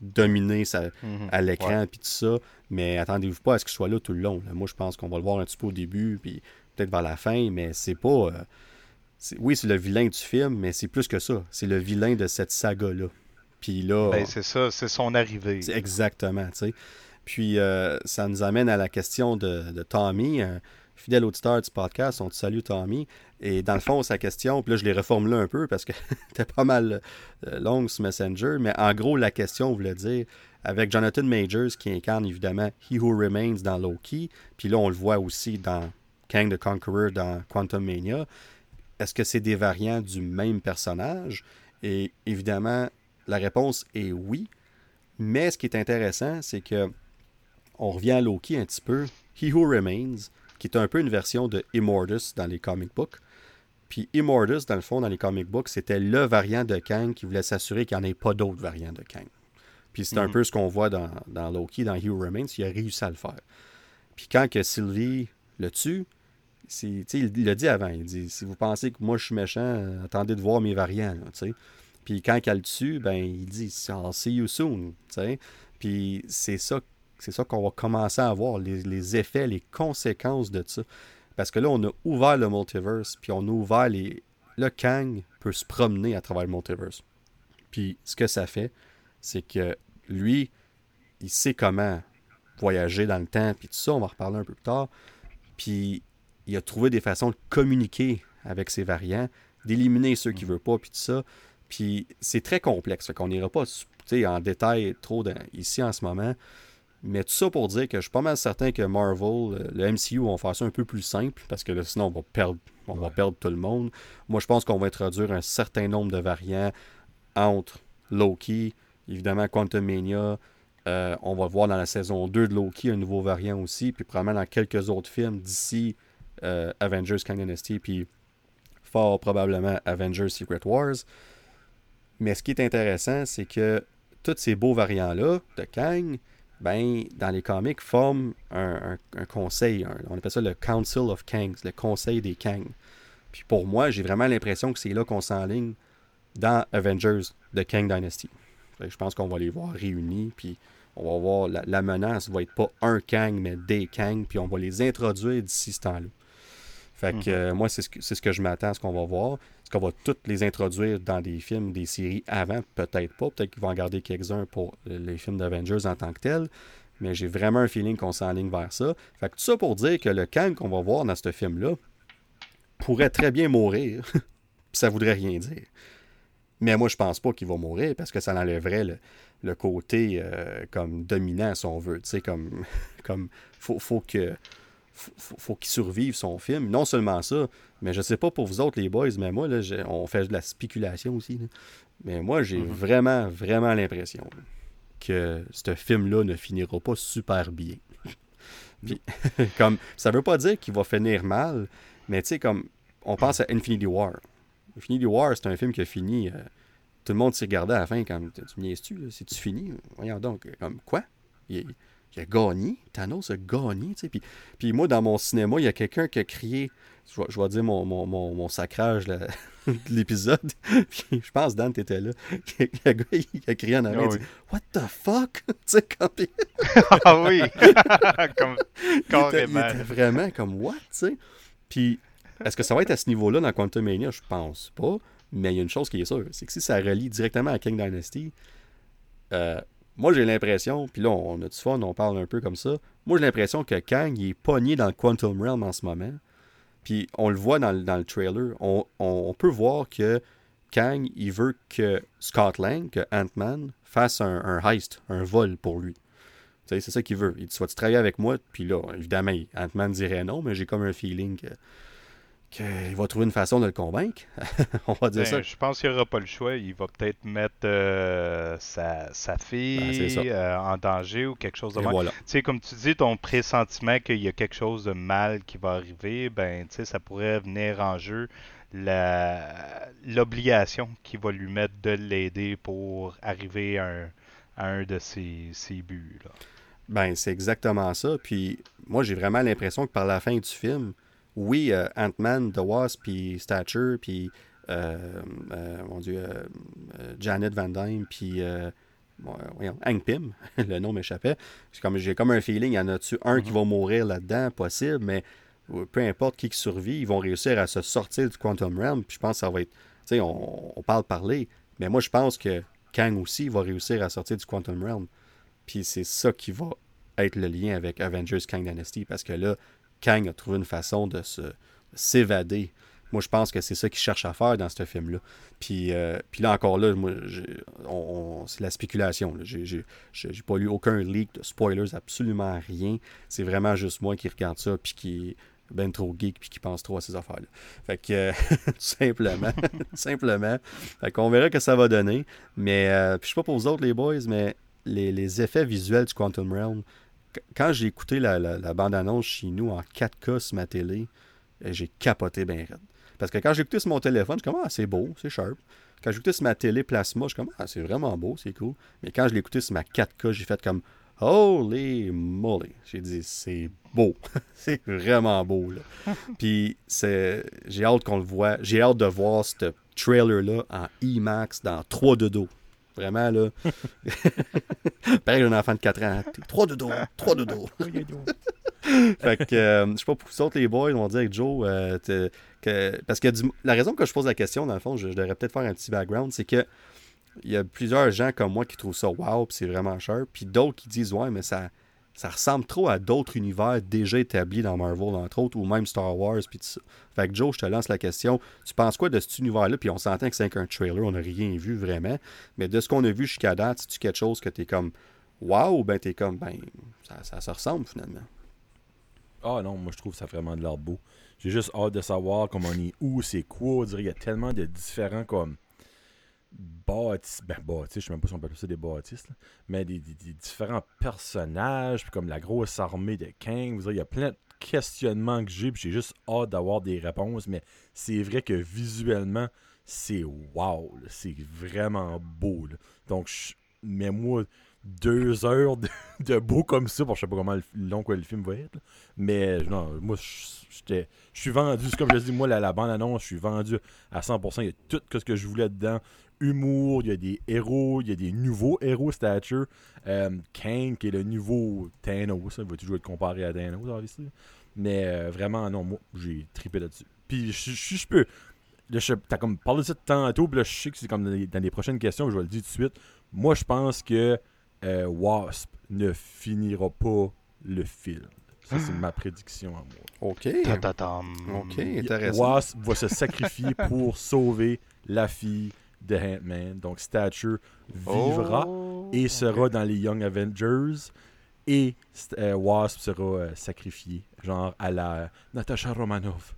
dominer mhm. à l'écran puis tout ça. Mais attendez-vous pas à ce qu'il soit là tout le long. Moi, je pense qu'on va le voir un petit peu au début, puis peut-être vers la fin, mais c'est pas. Euh, oui, c'est le vilain du film, mais c'est plus que ça. C'est le vilain de cette saga-là. Puis là. Ben, c'est ça, c'est son arrivée. Exactement, tu sais. Puis euh, ça nous amène à la question de, Tommy, un fidèle auditeur du podcast. On te salue, Tommy. Et dans le fond, sa question, puis là, je l'ai reformulé un peu parce que c'était pas mal euh, long ce Messenger, mais en gros, la question voulait dire avec Jonathan Majors qui incarne évidemment He Who Remains dans Loki, puis là, on le voit aussi dans Kang the Conqueror dans Quantum Mania. Est-ce que c'est des variants du même personnage? Et évidemment, la réponse est oui. Mais ce qui est intéressant, c'est que on revient à Loki un petit peu. He Who Remains, qui est un peu une version de Immortus dans les comic books. Puis Immortus, dans le fond, dans les comic books, c'était le variant de Kang qui voulait s'assurer qu'il n'y en ait pas d'autres variants de Kang. Puis c'est un mhm. peu ce qu'on voit dans, Loki, dans Hugh Remains, il a réussi à le faire. Puis quand que Sylvie le tue, il, il l'a dit avant, il dit si vous pensez que moi je suis méchant, attendez de voir mes variants. puis quand qu'elle le tue, ben, il dit I'll see you soon. Puis c'est ça, c'est ça qu'on va commencer à voir, les, les, effets, les conséquences de ça. Parce que là, on a ouvert le multiverse, puis on a ouvert les. Le Kang peut se promener à travers le multiverse. Puis ce que ça fait, c'est que lui, il sait comment voyager dans le temps, puis tout ça, on va en reparler un peu plus tard. Puis il a trouvé des façons de communiquer avec ses variants, d'éliminer ceux qu'il ne veut pas, puis tout ça. Puis c'est très complexe, qu'on n'ira pas en détail trop ici en ce moment. Mais tout ça pour dire que je suis pas mal certain que Marvel, le MCU vont faire ça un peu plus simple parce que sinon on va perdre, on va perdre tout le monde. Moi je pense qu'on va introduire un certain nombre de variants entre Loki, évidemment Quantum Mania. Euh, on va voir dans la saison 2 de Loki un nouveau variant aussi, puis probablement dans quelques autres films d'ici euh, Avengers Kang Dynasty, puis fort probablement Avengers Secret Wars. Mais ce qui est intéressant, c'est que tous ces beaux variants-là de Kang, ben, dans les comics, forment un, conseil. on appelle ça le Council of Kangs, le conseil des Kangs. Puis pour moi, j'ai vraiment l'impression que c'est là qu'on s'enligne dans Avengers de Kang Dynasty. Je pense qu'on va les voir réunis, puis on va voir la, la, menace va être pas un Kang, mais des Kang, puis on va les introduire d'ici ce temps-là. Fait que mhm. euh, moi, c'est ce que, ce que je m'attends à ce qu'on va voir. Est-ce qu'on va toutes les introduire dans des films, des séries avant? Peut-être pas. Peut-être qu'ils vont en garder quelques-uns pour les films d'Avengers en tant que tels. Mais j'ai vraiment un feeling qu'on s'enligne vers ça. Fait que tout ça pour dire que le Kang qu'on va voir dans ce film-là pourrait très bien mourir. Puis ça voudrait rien dire. Mais moi, je pense pas qu'il va mourir parce que ça enlèverait le, côté euh, comme dominant, si on veut. Tu sais, comme, comme faut, faut que faut, qu'il survive son film. Non seulement ça, mais je sais pas pour vous autres les boys, mais moi, là, on fait de la spéculation aussi. Mais moi, j'ai mhm. vraiment, vraiment l'impression que ce film-là ne finira pas super bien. Puis, comme, ça veut pas dire qu'il va finir mal, mais tu sais, comme, on pense à Infinity War. Infinity War, c'est un film qui a fini. Euh, tout le monde s'est regardé à la fin comme tu me tu c'est-tu fini? Voyons donc, comme quoi? Il a gagné. Thanos a gagné. Tu sais. puis, puis moi, dans mon cinéma, il y a quelqu'un qui a crié, je vais, je vais dire mon, mon, mon, mon sacrage de l'épisode. je pense, Dan, t'étais là. Le gars, il a crié en avant, il dit What the fuck Tu sais, quand Ah oui comme, Carrément. Il était vraiment comme What tu sais. Puis, est-ce que ça va être à ce niveau-là dans Quantum Mania? Je pense pas. Mais il y a une chose qui est sûre c'est que si ça relie directement à King Dynasty, euh, moi, j'ai l'impression, puis là, on a du fun, on parle un peu comme ça. Moi, j'ai l'impression que Kang, il est pogné dans le Quantum Realm en ce moment. Puis on le voit dans, le trailer. On, peut voir que Kang, il veut que Scott Lang, que Ant-Man, fasse un, heist, un vol pour lui. C'est ça qu'il veut. Il dit Soit tu travailles avec moi Puis là, évidemment, Ant-Man dirait non, mais j'ai comme un feeling que qu'il va trouver une façon de le convaincre. On va dire ben, ça. Je pense qu'il n'y aura pas le choix. Il va peut-être mettre euh, sa, fille ben, euh, en danger ou quelque chose de mal. Tu sais, comme tu dis, ton pressentiment qu'il y a quelque chose de mal qui va arriver, ben, tu sais, ça pourrait venir en jeu l'obligation qu'il va lui mettre de l'aider pour arriver à un, de ses, buts. Là. Ben, c'est exactement ça. Puis moi, j'ai vraiment l'impression que par la fin du film, oui, euh, Ant-Man, The Wasp, puis Stature, puis euh, euh, mon Dieu, Janet Van Dyne, puis Hank Pym, le nom m'échappait. Comme, j'ai comme un feeling, il y en a-tu un qui mm-hmm. va mourir là-dedans, possible, mais peu importe qui qui survit, ils vont réussir à se sortir du Quantum Realm. Puis je pense que ça va être. Tu sais, on, on, parle parler, mais moi je pense que Kang aussi va réussir à sortir du Quantum Realm. Puis c'est ça qui va être le lien avec Avengers Kang Dynasty. Parce que là, Kang a trouvé une façon de se s'évader. Moi, je pense que c'est ça qu'il cherche à faire dans ce film-là. Puis, euh, puis là, encore là, moi, c'est la spéculation. J'ai pas lu aucun leak de spoilers, absolument rien. C'est vraiment juste moi qui regarde ça, puis qui ben trop geek, puis qui pense trop à ces affaires-là. Fait que, tout simplement, simplement. Fait qu'on verra que ça va donner. Mais, euh, puis je sais pas pour vous autres, les boys, mais les effets visuels du Quantum Realm, quand j'ai écouté la, bande-annonce chez nous en 4K sur ma télé, euh, j'ai capoté bien raide. Parce que quand j'ai écouté sur mon téléphone, je suis comme, ah, c'est beau, c'est sharp. Quand j'ai écouté sur ma télé plasma, je suis comme, ah, c'est vraiment beau, c'est cool. Mais quand je l'ai écouté sur ma 4K, j'ai fait comme, holy moly. J'ai dit, c'est beau. c'est vraiment beau, là. Puis, j'ai hâte qu'on le voit. J'ai hâte de voir ce trailer-là en IMAX dans 3 de dos. Vraiment, là. Pareil, un enfant de 4 ans. Trois de dos, trois de dos. fait que, euh, je sais pas, pour vous autres, les boys, vont dire que Joe, euh, que, parce que la raison que je pose la question, dans le fond, je, devrais peut-être faire un petit background, c'est que il y a plusieurs gens comme moi qui trouvent ça wow, puis c'est vraiment cher, puis d'autres qui disent, ouais, mais ça ça ressemble trop à d'autres univers déjà établis dans Marvel, entre autres, ou même Star Wars, puis tout ça. Fait que Joe, je te lance la question. Tu penses quoi de cet univers-là? Puis on s'entend que c'est qu'un trailer, on n'a rien vu vraiment. Mais de ce qu'on a vu jusqu'à date, c'est-tu quelque chose que tu es comme Wow, ben t'es comme ben ça, ça, se ressemble finalement? Ah non, moi je trouve ça vraiment de l'art beau. J'ai juste hâte de savoir comment on est où, c'est quoi? On dirait qu'il y a tellement de différents comme bâtisses, ben bâtisses, je sais même pas si on peut appeler ça des bâtisses, mais des, différents personnages, puis comme la grosse armée de Kang, il y a plein de questionnements que j'ai, puis j'ai juste hâte d'avoir des réponses, mais c'est vrai que visuellement, c'est wow, c'est vraiment beau. Donc, mais moi, deux heures de, beau comme ça, pour je sais pas comment long quoi le film va être, mais non, moi, je suis vendu, comme je dis, moi, la, la bande-annonce, je suis vendu à 100%, il y a tout ce que je voulais dedans, humour, il y a des héros, il y a des nouveaux héros stature. Euh, Kang, qui est le nouveau Thanos, ça va toujours être comparé à Thanos, obviously. Mais euh, vraiment, non, moi, j'ai trippé là-dessus. Puis, je, je, je peux. T'as comme parlé de ça tantôt, puis là, je sais que c'est comme dans les, prochaines questions, je vais le dire tout de suite. Moi, je pense que euh, Wasp ne finira pas le film. Ça, c'est ma prédiction à moi. OK. OK, intéressant. Wasp va se sacrifier pour sauver la fille de Ant-Man. Donc Stature vivra oh, et sera dans les Young Avengers. Et euh, Wasp sera euh, sacrifié, genre à la Natasha Romanoff.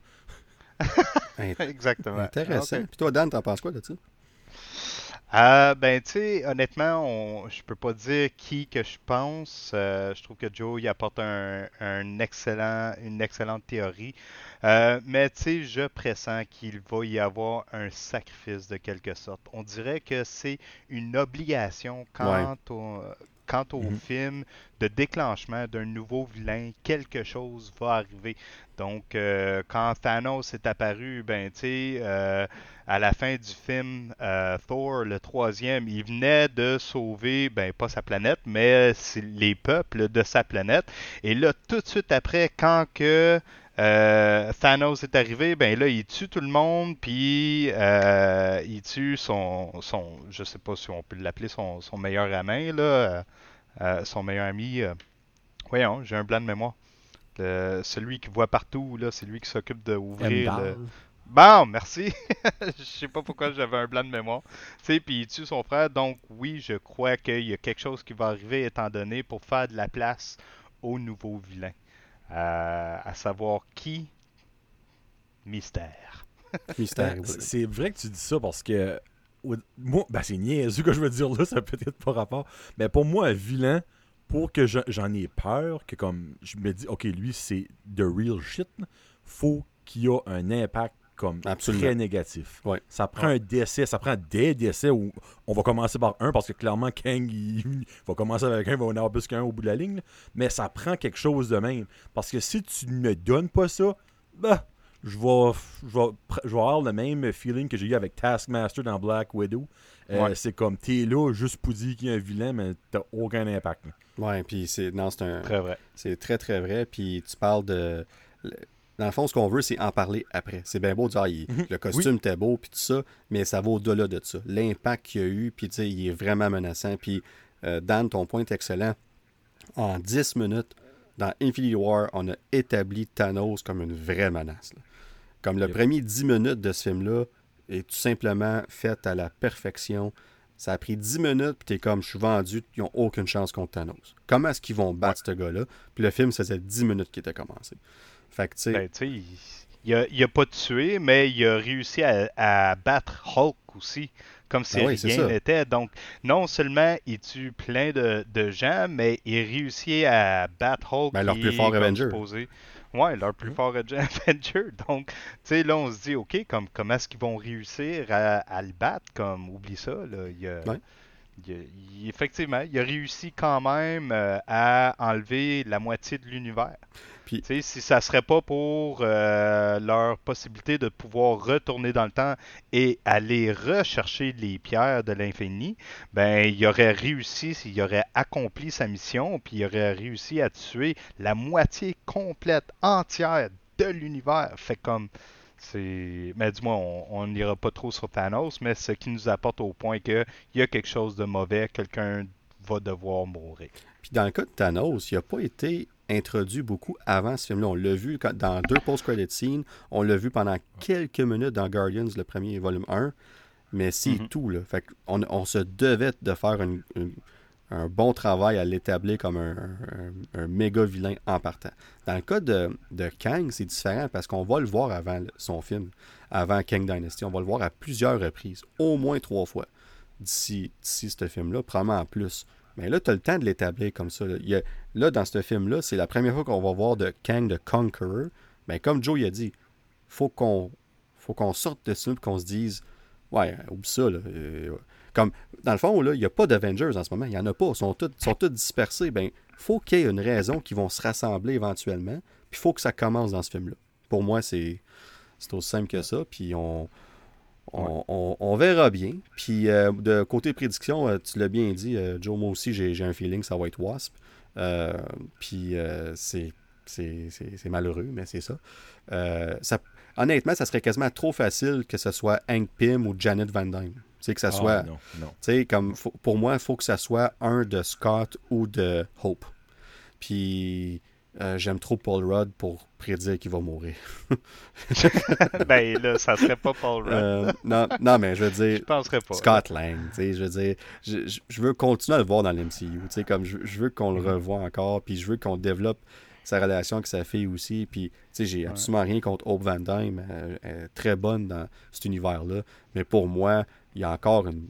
Exactement. Intéressant. Puis toi, Dan, t'en penses quoi de ça? Euh, ben, tu sais, honnêtement, on, je peux pas dire qui que je pense. Euh, je trouve que Joe il apporte un, un excellent, une excellente théorie. Euh, mais tu sais, je pressens qu'il va y avoir un sacrifice de quelque sorte. On dirait que c'est une obligation quant au, quant au mhm. film de déclenchement d'un nouveau vilain, quelque chose va arriver. Donc, euh, quand Thanos est apparu, ben, tu sais, euh, à la fin du film euh, Thor, le troisième, il venait de sauver, ben, pas sa planète, mais les peuples de sa planète. Et là, tout de suite après, quand que Thanos est arrivé, ben là, il tue tout le monde, puis il tue son, son, je sais pas si on peut l'appeler son, son meilleur ami, là, son meilleur ami. voyons, j'ai un blanc de mémoire. celui qui voit partout, là, c'est lui qui s'occupe d'ouvrir le... Bon, merci. je sais pas pourquoi j'avais un blanc de mémoire. Tu puis il tue son frère, donc oui, je crois qu'il y a quelque chose qui va arriver étant donné pour faire de la place au nouveau vilain. Euh, à savoir qui Mystère. Mystère. Ben, c'est vrai que tu dis ça parce que moi, ben c'est niaiseux que je veux dire là, ça peut être pas rapport. Mais pour moi, un vilain, pour que j'en ai peur, que comme je me dis, ok, lui c'est the real shit, faut qu'il y ait un impact comme très négatif. Ça prend un décès, ça prend des décès où on va commencer par un parce que clairement Kang il, va commencer avec un, il va en avoir plus qu'un au bout de la ligne. Mais ça prend quelque chose de même. Parce que si tu ne me donnes pas ça, bah, je vais, je, vais, avoir le même feeling que j'ai eu avec Taskmaster dans Black Widow. Euh, c'est comme t'es là juste pour dire qu'il y a un vilain, mais t'as aucun impact. Ouais, puis c'est. Non, c'est un. Très vrai. C'est très, très vrai. Puis tu parles de. Dans le fond, ce qu'on veut, c'est en parler après. C'est bien beau de dire, ah, mhm. le costume était beau, puis tout ça, mais ça va au-delà de ça. L'impact qu'il y a eu, puis tu sais, il est vraiment menaçant. Puis, euh, Dan, ton point est excellent. En 10 minutes, dans Infinity War, on a établi Thanos comme une vraie menace. Comme le premier 10 minutes de ce film-là est tout simplement fait à la perfection. Ça a pris 10 minutes, puis t'es comme, je suis vendu, ils n'ont aucune chance contre Thanos. Comment est-ce qu'ils vont battre ce gars-là? Puis le film, ça faisait 10 minutes qu'il était commencé. Fait que, tu sais. Ben, il, a, il a pas tué, mais il a réussi à, battre Hulk aussi, comme si ben rien n'était. Donc, non seulement il tue plein de, gens, mais il réussit à battre Hulk. Ben, leur plus fort Avenger. Ouais, leur plus fort Avenger. Donc, tu sais, là, on se dit, OK, comme, comment est-ce qu'ils vont réussir à, le battre? Comme, oublie ça, là. Il, a, effectivement, il a réussi quand même euh, à enlever la moitié de l'univers. Puis, si ça serait pas pour euh, leur possibilité de pouvoir retourner dans le temps et aller rechercher les pierres de l'infini, ben il aurait réussi, il aurait accompli sa mission, puis il aurait réussi à tuer la moitié complète, entière de l'univers. Fait comme c'est. Mais du moins, on n'ira pas trop sur Thanos, mais ce qui nous apporte au point qu'il y a quelque chose de mauvais, quelqu'un va devoir mourir. Puis dans le cas de Thanos, il n'a pas été introduit beaucoup avant ce film-là. On l'a vu dans deux post-credit scenes. On l'a vu pendant quelques minutes dans Guardians, le premier volume 1. Mais c'est mm-hmm. tout. Là. Fait on, on, se devait de faire un bon travail à l'établir comme un, méga vilain en partant. Dans le cas de, de Kang, c'est différent parce qu'on va le voir avant son film, avant Kang Dynasty. On va le voir à plusieurs reprises, au moins trois fois d'ici ce film-là, probablement en plus. Mais là, tu as le temps de l'établir comme ça. Là, dans ce film-là, c'est la première fois qu'on va voir de Kang de Conqueror. Mais comme Joe il a dit, faut qu'on faut qu'on sorte de ça et qu'on se dise Ouais, oublie ça. Là. Euh, comme, dans le fond, il n'y a pas d'Avengers en ce moment. Il n'y en a pas. Ils sont tous, sont dispersés. Ben, faut qu'il y ait une raison qui vont se rassembler éventuellement. Puis il faut que ça commence dans ce film-là. Pour moi, c'est aussi simple que ça. Puis on, on, verra bien. Puis euh, de côté prédiction, euh, tu l'as bien dit, euh, Joe, moi aussi, j'ai un feeling que ça va être Wasp. puis c'est malheureux, mais c'est ça. ça. Honnêtement, ça serait quasiment trop facile que ce soit Hank Pym ou Janet Van Dyne. C'est que ça ah, soit. non, non. comme pour moi, il faut que ça soit un de Scott ou de Hope. Puis euh, j'aime trop Paul Rudd pour prédire qu'il va mourir. ben là, ça serait pas Paul Rudd. Euh, non, non, mais je veux dire. Je penserais pas. Scott Lang, tu sais, je veux dire. Je, veux continuer à le voir dans l'MCU. Tu sais, comme je, veux qu'on le mm-hmm. revoie encore, puis je veux qu'on développe sa relation avec sa fille aussi. Puis, tu sais, j'ai absolument rien contre Hope Van Dyne. Elle est très bonne dans cet univers-là. Mais pour moi, il y a encore une,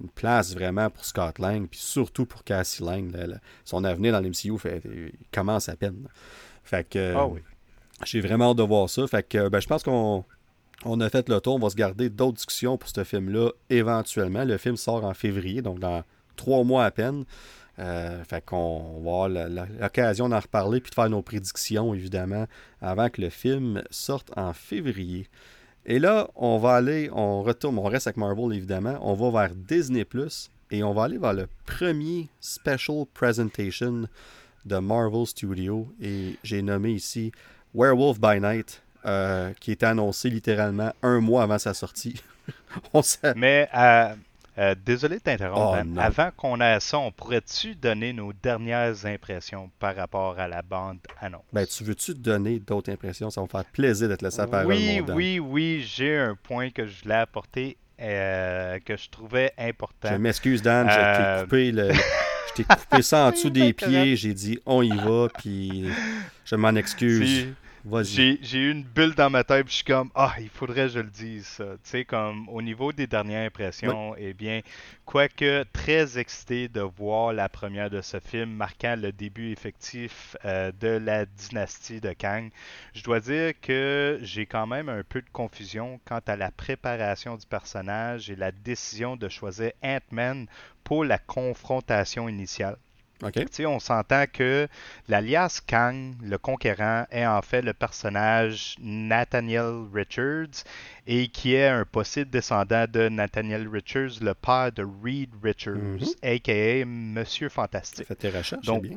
une place vraiment pour Scott Lang, puis surtout pour Cassie Lang. son avenir dans l'MCU fait, commence à peine. Fait que ah j'ai vraiment hâte de voir ça. Fait que ben, je pense qu'on on a fait le tour. On va se garder d'autres discussions pour ce film-là éventuellement. Le film sort en février, donc dans trois mois à peine. Euh, fait qu'on va avoir l'occasion d'en reparler puis de faire nos prédictions, évidemment, avant que le film sorte en février. Et là, on va aller, on retourne, on reste avec Marvel évidemment, on va vers Disney Plus et on va aller vers le premier special presentation de Marvel Studios et j'ai nommé ici Werewolf by Night euh, qui est annoncé littéralement un mois avant sa sortie. on sait... Mais euh, euh, désolé de t'interrompre. Oh, Avant qu'on ait ça, on pourrait-tu donner nos dernières impressions par rapport à la bande annonce? Ben, tu veux-tu donner d'autres impressions? Ça va me faire plaisir d'être laissé à parole. Oui, oui, oui. J'ai un point que je voulais apporter euh, que je trouvais important. Je m'excuse, Dan. Je t'ai euh, coupé le. Je t'ai coupé ça en dessous des pieds, j'ai dit on y va, puis je m'en excuse. J'ai eu une bulle dans ma tête, je suis comme, ah, il faudrait que je le dise, ça. Tu sais, comme au niveau des dernières impressions, eh bien, quoique très excité de voir la première de ce film marquant le début effectif euh, de la dynastie de Kang, je dois dire que j'ai quand même un peu de confusion quant à la préparation du personnage et la décision de choisir Ant-Man pour la confrontation initiale. On s'entend que l'alias Kang, le conquérant, est en fait le personnage Nathaniel Richards et qui est un possible descendant de Nathaniel Richards, le père de Reed Richards, a.k.a. Mhm. Monsieur Fantastique. Fait tes recherches, Donc, bien.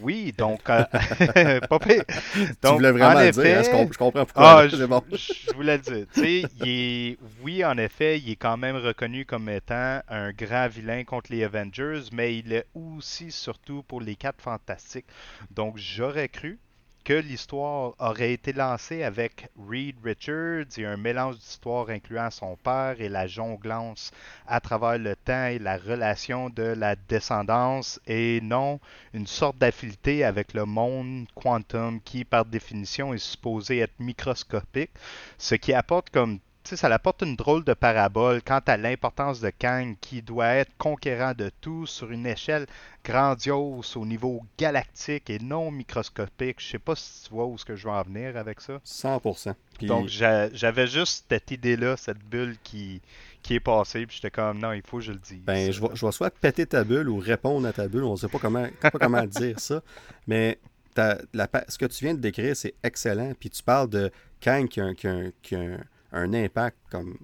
Oui, donc, euh, pas tu voulais vraiment le dire, hein, je comprends pourquoi. Ah, je, bon. je, voulais le dire. Tu sais, oui, en effet, il est quand même reconnu comme étant un grand vilain contre les Avengers, mais il est aussi, surtout pour les quatre fantastiques. Donc, j'aurais cru que l'histoire aurait été lancée avec Reed Richards et un mélange d'histoires incluant son père et la jonglance à travers le temps et la relation de la descendance et non une sorte d'affinité avec le monde quantum qui par définition est supposé être microscopique, ce qui apporte comme ça apporte une drôle de parabole quant à l'importance de Kang qui doit être conquérant de tout sur une échelle grandiose au niveau galactique et non microscopique. Je sais pas si tu vois où ce que je veux en venir avec ça. 100%. Donc j'avais juste cette idée-là, cette bulle qui, qui est passée, puis j'étais comme non, il faut que je le dise. Ben, je vais, je soit péter ta bulle ou répondre à ta bulle, on ne sait pas comment, pas comment dire ça, mais ce que tu viens de décrire, c'est excellent. Puis tu parles de Kang qui a, qui a un impact comme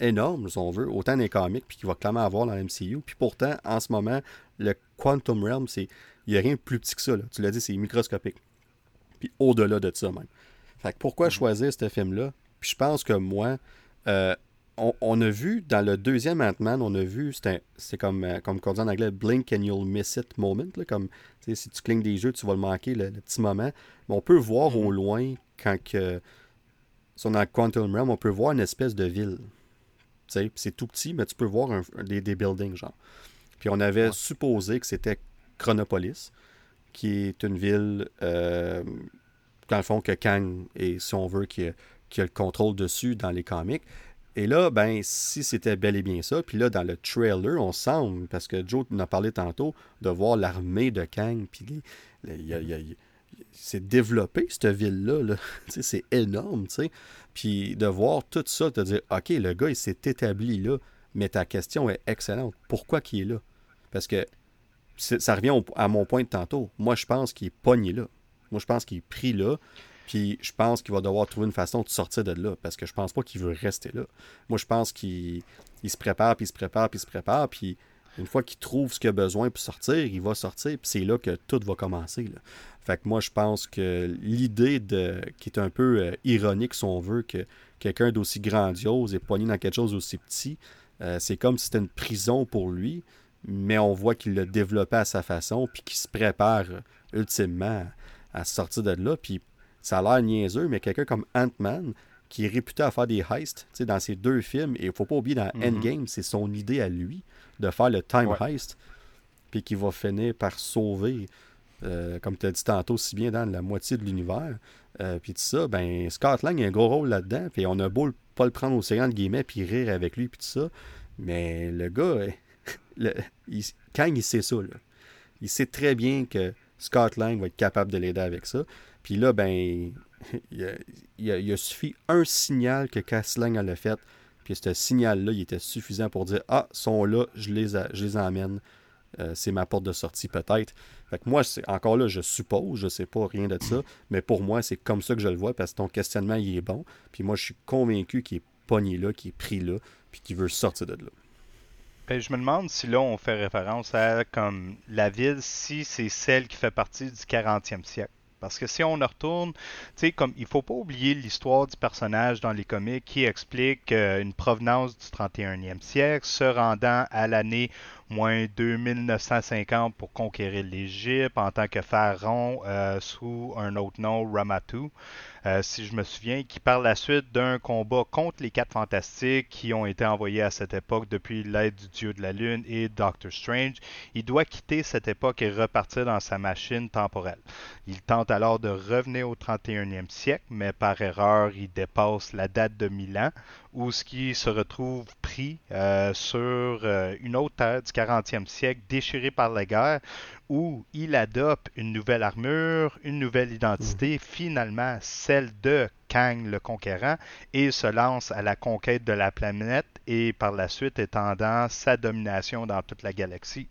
énorme, si on veut, autant dans les comics, puis qu'il va clairement avoir dans l'MCU. Puis pourtant, en ce moment, le Quantum Realm, c'est il n'y a rien de plus petit que ça. Là. Tu l'as dit, c'est microscopique. Puis au-delà de ça même. Fait que pourquoi mm-hmm. choisir ce film-là? Puis je pense que moi, euh, on, a vu dans le deuxième Ant-Man, on a vu, c'est comme, euh, comme on dit en anglais, blink and you'll miss it moment. Là, comme si tu clignes des yeux, tu vas le manquer, le, petit moment. Mais on peut voir au mm-hmm. loin quand que sur dans Quantum Realm, on peut voir une espèce de ville. C'est tout petit, mais tu peux voir des, buildings, genre. Puis on avait supposé que c'était Chronopolis, qui est une ville, euh, dans le fond, que Kang, et si on veut, qui a, le contrôle dessus dans les comics. Et là, ben, si c'était bel et bien ça, puis là, dans le trailer, on semble, parce que Joe en a parlé tantôt, de voir l'armée de Kang, puis il y a, c'est développé, cette ville-là. c'est énorme, tu sais. Puis de voir tout ça, de dire, OK, le gars, il s'est établi là, mais ta question est excellente. Pourquoi qu'il est là? Parce que ça revient à mon point de tantôt. Moi, je pense qu'il est pogné là. Moi, je pense qu'il est pris là. Puis je pense qu'il va devoir trouver une façon de sortir de là. Parce que je pense pas qu'il veut rester là. Moi, je pense qu'il se prépare, puis il se prépare, puis il se prépare. Puis une fois qu'il trouve ce qu'il a besoin pour sortir, il va sortir. Puis c'est là que tout va commencer. Fait que moi, je pense que l'idée qui est un peu euh, ironique, si on veut, que quelqu'un d'aussi grandiose est poigné dans quelque chose d'aussi petit, euh, c'est comme si c'était une prison pour lui, mais on voit qu'il l'a développé à sa façon, puis qu'il se prépare euh, ultimement à, sortir de là. Puis ça a l'air niaiseux, mais quelqu'un comme Ant-Man, qui est réputé à faire des heists dans ses deux films, et il faut pas oublier dans mm-hmm. Endgame, c'est son idée à lui de faire le time heist, puis qui va finir par sauver euh, comme tu as dit tantôt, si bien dans la moitié de l'univers. Euh, puis tout ça, ben Scott Lang a un gros rôle là-dedans. Puis on a beau pas le prendre au sérieux, entre guillemets, puis rire avec lui, puis tout ça. Mais le gars, quand il sait ça, il sait très bien que Scott Lang va être capable de l'aider avec ça. Puis là, ben, il a, il, suffi un signal que Cass Lang a fait. Puis ce signal-là, il était suffisant pour dire Ah, sont là, je les, je les emmène. Euh, c'est ma porte de sortie peut-être. Fait que moi, encore là, je suppose, je sais pas rien de ça, mais pour moi, c'est comme ça que je le vois parce que ton questionnement, il est bon. Puis moi, je suis convaincu qu'il est pogné là, qu'il est pris là, puis qu'il veut sortir de là. Ben, je me demande si là, on fait référence à comme la ville, si c'est celle qui fait partie du 40e siècle. Parce que si on retourne, tu sais, comme il faut pas oublier l'histoire du personnage dans les comics qui explique euh, une provenance du 31e siècle, se rendant à l'année moins 2950 pour conquérir l'Égypte en tant que pharaon euh, sous un autre nom, Ramatu. Euh, si je me souviens, qui par la suite d'un combat contre les quatre fantastiques qui ont été envoyés à cette époque depuis l'aide du dieu de la lune et Doctor Strange, il doit quitter cette époque et repartir dans sa machine temporelle. Il tente alors de revenir au 31e siècle, mais par erreur, il dépasse la date de Milan, où ce qui se retrouve pris euh, sur euh, une autre terre du 40e siècle, déchirée par la guerre, où il adopte une nouvelle armure, une nouvelle identité, mm. finalement celle de Kang le Conquérant, et se lance à la conquête de la planète et par la suite étendant sa domination dans toute la galaxie.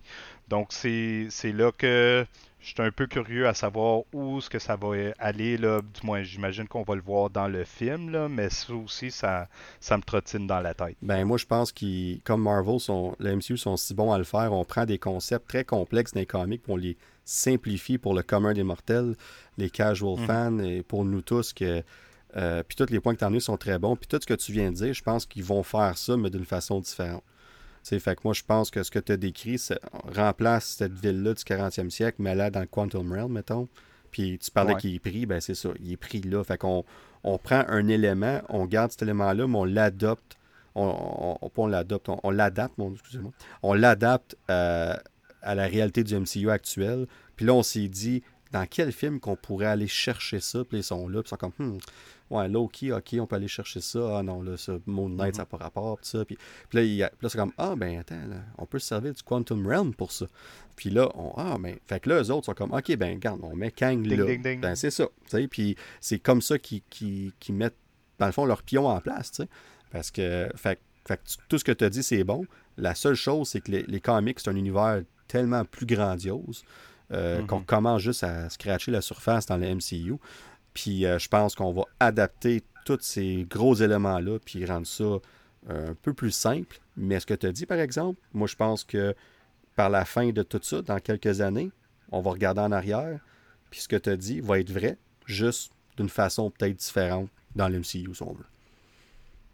Donc c'est là que je suis un peu curieux à savoir où ce que ça va aller. Là. Du moins, j'imagine qu'on va le voir dans le film, là, mais ça aussi, ça, ça me trottine dans la tête. Ben moi, je pense que comme Marvel, sont, le MCU sont si bons à le faire, on prend des concepts très complexes d'un comic pour les simplifie pour le commun des mortels, les casual mm. fans et pour nous tous que euh, puis tous les points que tu as sont très bons. Puis tout ce que tu viens de dire, je pense qu'ils vont faire ça, mais d'une façon différente fait que moi, je pense que ce que tu as décrit remplace cette ville-là du 40e siècle, mais là, dans le Quantum Realm, mettons. Puis tu parlais qu'il est pris, ben c'est ça, il est pris là. Fait qu'on on prend un élément, on garde cet élément-là, mais on l'adopte. On, on, l'adopte, on, l'adapte, excusez-moi. On l'adapte euh, à la réalité du MCU actuel. Puis là, on s'est dit, dans quel film qu'on pourrait aller chercher ça? Puis ils sont là, puis ils sont comme, hmm, ouais, Loki, ok, on peut aller chercher ça. Ah non, là, ça, Moon Knight, ça n'a pas rapport. Puis, ça. Puis, puis là, c'est comme, ah ben attends, on peut se servir du Quantum Realm pour ça. Puis là, on, ah ben, fait que là, eux autres sont comme, ok, ben regarde, on met Kang là. Ben c'est ça. Puis c'est comme ça qu'ils qui, qui mettent, dans le fond, leur pion en place. sais Parce que, fait, fait tout ce que tu as dit, c'est bon. La seule chose, c'est que les, les comics, c'est un univers tellement plus grandiose. Euh, mm-hmm. qu'on commence juste à scratcher la surface dans le MCU. Puis euh, je pense qu'on va adapter tous ces gros éléments-là, puis rendre ça euh, un peu plus simple. Mais ce que tu as dit, par exemple, moi je pense que par la fin de tout ça, dans quelques années, on va regarder en arrière, puis ce que tu as dit va être vrai, juste d'une façon peut-être différente dans l'MCU, si on veut.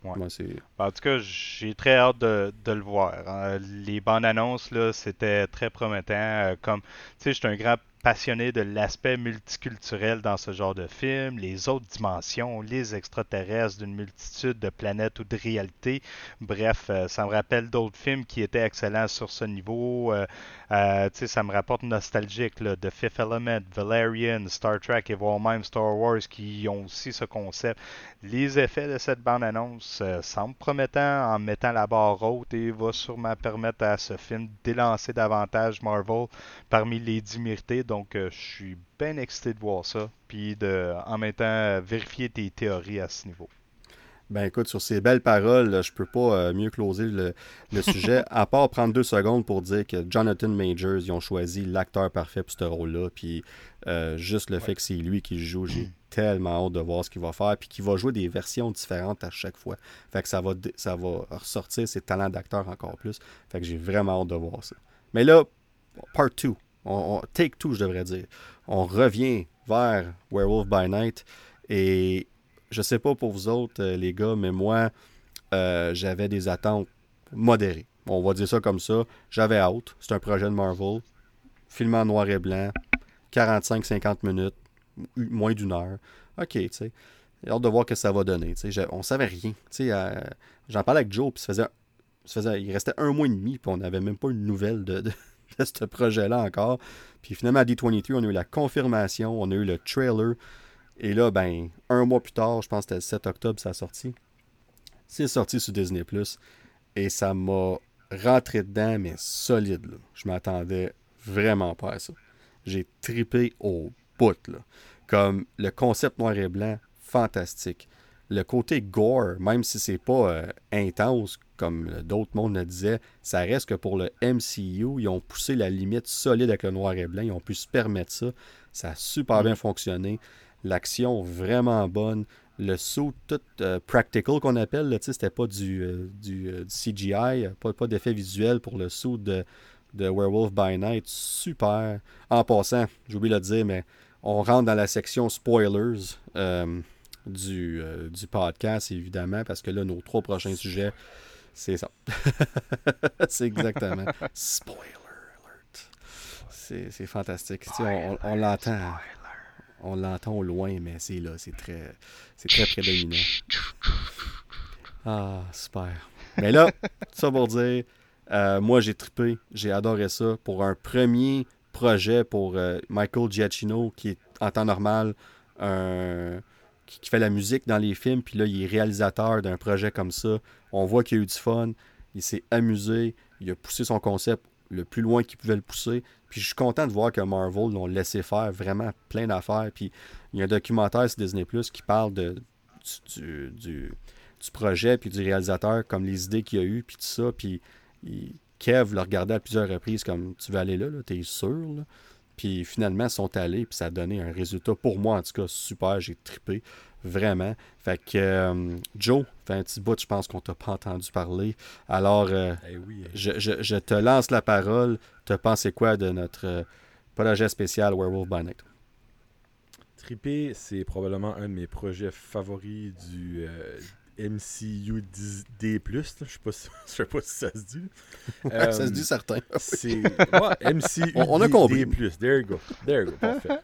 en tout cas, j'ai très hâte de, le voir. Hein. Les bandes annonces, là, c'était très promettant. Euh, comme, tu sais, je suis un grand passionné de l'aspect multiculturel dans ce genre de film, les autres dimensions, les extraterrestres d'une multitude de planètes ou de réalités. Bref, euh, ça me rappelle d'autres films qui étaient excellents sur ce niveau. Euh, euh, ça me rapporte nostalgique là, de Fifth Element, Valerian, Star Trek et voire même Star Wars qui ont aussi ce concept. Les effets de cette bande-annonce semblent promettants en mettant la barre haute et va sûrement permettre à ce film d'élancer davantage Marvel parmi les dix mérités donc, euh, je suis bien excité de voir ça. Puis, de, en même temps, vérifier tes théories à ce niveau. Ben écoute, sur ces belles paroles, je peux pas euh, mieux closer le, sujet, à part prendre deux secondes pour dire que Jonathan Majors, ils ont choisi l'acteur parfait pour ce rôle-là. Puis euh, juste le fait que c'est lui qui joue, j'ai tellement hâte de voir ce qu'il va faire. Puis qu'il va jouer des versions différentes à chaque fois. Fait que ça va, ça va ressortir ses talents d'acteur encore plus. Fait que j'ai vraiment hâte de voir ça. Mais là, part 2 on, take two, je devrais dire. On revient vers Werewolf by Night. Et je sais pas pour vous autres, euh, les gars, mais moi, euh, j'avais des attentes modérées. On va dire ça comme ça. J'avais hâte. C'est un projet de Marvel. Film en noir et blanc. 45-50 minutes. Moins d'une heure. OK, tu sais. J'ai hâte de voir ce que ça va donner. On savait rien. Euh, j'en parlais avec Joe, il restait un mois et demi, puis on n'avait même pas une nouvelle de ce projet-là encore. Puis finalement, à D23, on a eu la confirmation, on a eu le trailer. Et là, ben, un mois plus tard, je pense que c'était le 7 octobre, ça a sorti. C'est sorti sur Disney Plus. Et ça m'a rentré dedans, mais solide. Je m'attendais vraiment pas à ça. J'ai tripé au bout. Comme le concept noir et blanc, fantastique. Le côté gore, même si c'est pas euh, intense comme d'autres mondes le disaient, ça reste que pour le MCU, ils ont poussé la limite solide avec le noir et blanc. Ils ont pu se permettre ça. Ça a super bien fonctionné. L'action vraiment bonne. Le saut tout euh, practical qu'on appelle, c'était pas du, euh, du, euh, CGI, pas, pas d'effet visuel pour le saut de, de Werewolf by Night. Super. En passant, j'ai oublié de le dire, mais on rentre dans la section spoilers du, du podcast, évidemment, parce que là, nos trois prochains sujets C'est ça. c'est exactement. Spoiler alert. C'est fantastique. on, on l'entend. On l'entend au loin, mais c'est là. C'est très, c'est très prédominant. Ah, super. Mais là, ça pour dire, euh, moi j'ai trippé, j'ai adoré ça. Pour un premier projet pour euh, Michael Giacchino, qui est en temps normal un qui, fait la musique dans les films, puis là, il est réalisateur d'un projet comme ça. On voit qu'il a eu du fun, il s'est amusé, il a poussé son concept le plus loin qu'il pouvait le pousser. Puis je suis content de voir que Marvel l'ont laissé faire vraiment plein d'affaires. Puis il y a un documentaire sur Disney Plus qui parle du, du, projet puis du réalisateur, comme les idées qu'il a eues, puis tout ça. Puis Kev le regardait à plusieurs reprises comme tu veux aller là, là? T'es sûr. Puis finalement, ils sont allés, puis ça a donné un résultat pour moi, en tout cas, super. J'ai trippé, vraiment. Fait que, euh, Joe, fait un petit bout, je pense qu'on t'a pas entendu parler. Alors, euh, eh oui, eh Je, te lance la parole. Te pensez quoi de notre euh, projet spécial Werewolf by Night? Trippé, c'est probablement un de mes projets favoris du, MCU D+, je sais pas si, sais pas si ça se dit. ça se dit certain. c'est ouais, MCU on, a compris. D+, there you go. There you go, parfait.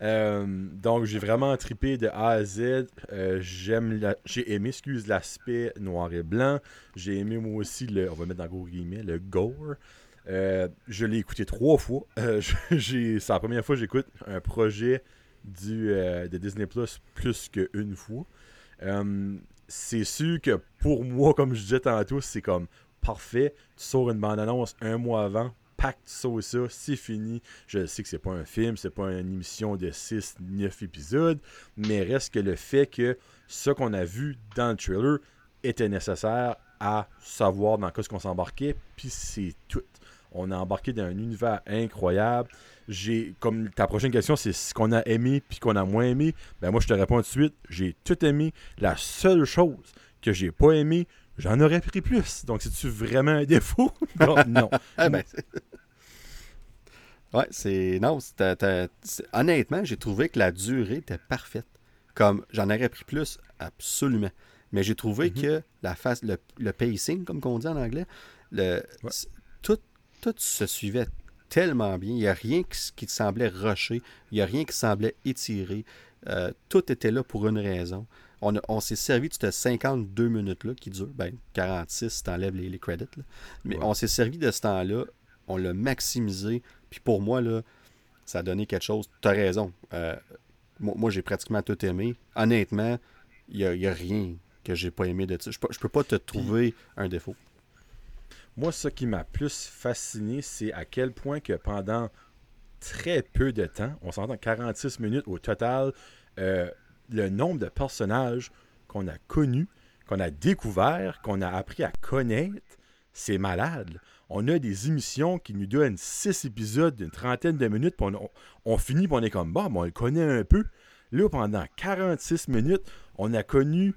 Euh, donc j'ai vraiment tripé de A à Z. Euh, j'aime j'ai aimé, excuse l'aspect noir et blanc. J'ai aimé moi aussi le, on va mettre dans guillemets, le gore. Euh, je l'ai écouté trois fois. c'est la première fois que j'écoute un projet du, de Disney Plus plus qu'une fois c'est sûr que pour moi, comme je disais tantôt, c'est comme parfait. Tu sors une bande-annonce un mois avant, pacte ça et ça, c'est fini. Je sais que c'est pas un film, c'est pas une émission de 6, 9 épisodes, mais reste que le fait que ce qu'on a vu dans le trailer était nécessaire à savoir dans quoi ce qu'on s'embarquait, puis c'est tout. On a embarqué dans un univers incroyable j'ai comme ta prochaine question c'est ce qu'on a aimé puis qu'on a moins aimé ben moi je te réponds tout de suite j'ai tout aimé la seule chose que j'ai pas aimé j'en aurais pris plus donc c'est tu vraiment un défaut? Non ah, ben, ouais c'est non honnêtement j'ai trouvé que la durée était parfaite comme j'en aurais pris plus absolument mais j'ai trouvé mm-hmm. que la face le, pacing comme on dit en anglais le tout tout se suivait tellement bien. Il n'y a rien qui, semblait rusher. Il n'y a rien qui semblait étiré. Euh, tout était là pour une raison. On, s'est servi de ces 52 minutes-là qui durent, ben 46 si tu enlèves les, credits. Mais on s'est servi de ce temps-là, on l'a maximisé. Puis pour moi, là, ça a donné quelque chose. Tu as raison. Euh, moi, j'ai pratiquement tout aimé. Honnêtement, il n'y a, rien que j'ai pas aimé de ça. Je ne peux pas te trouver un défaut. Moi, ce qui m'a plus fasciné, c'est à quel point que pendant très peu de temps, on s'entend 46 minutes au total, euh, le nombre de personnages qu'on a connus, qu'on a découverts, qu'on a appris à connaître, c'est malade. On a des émissions qui nous donnent 6 épisodes d'une trentaine de minutes, puis on, finit, puis on est comme, bon, on le connaît un peu. Là, pendant 46 minutes, on a connu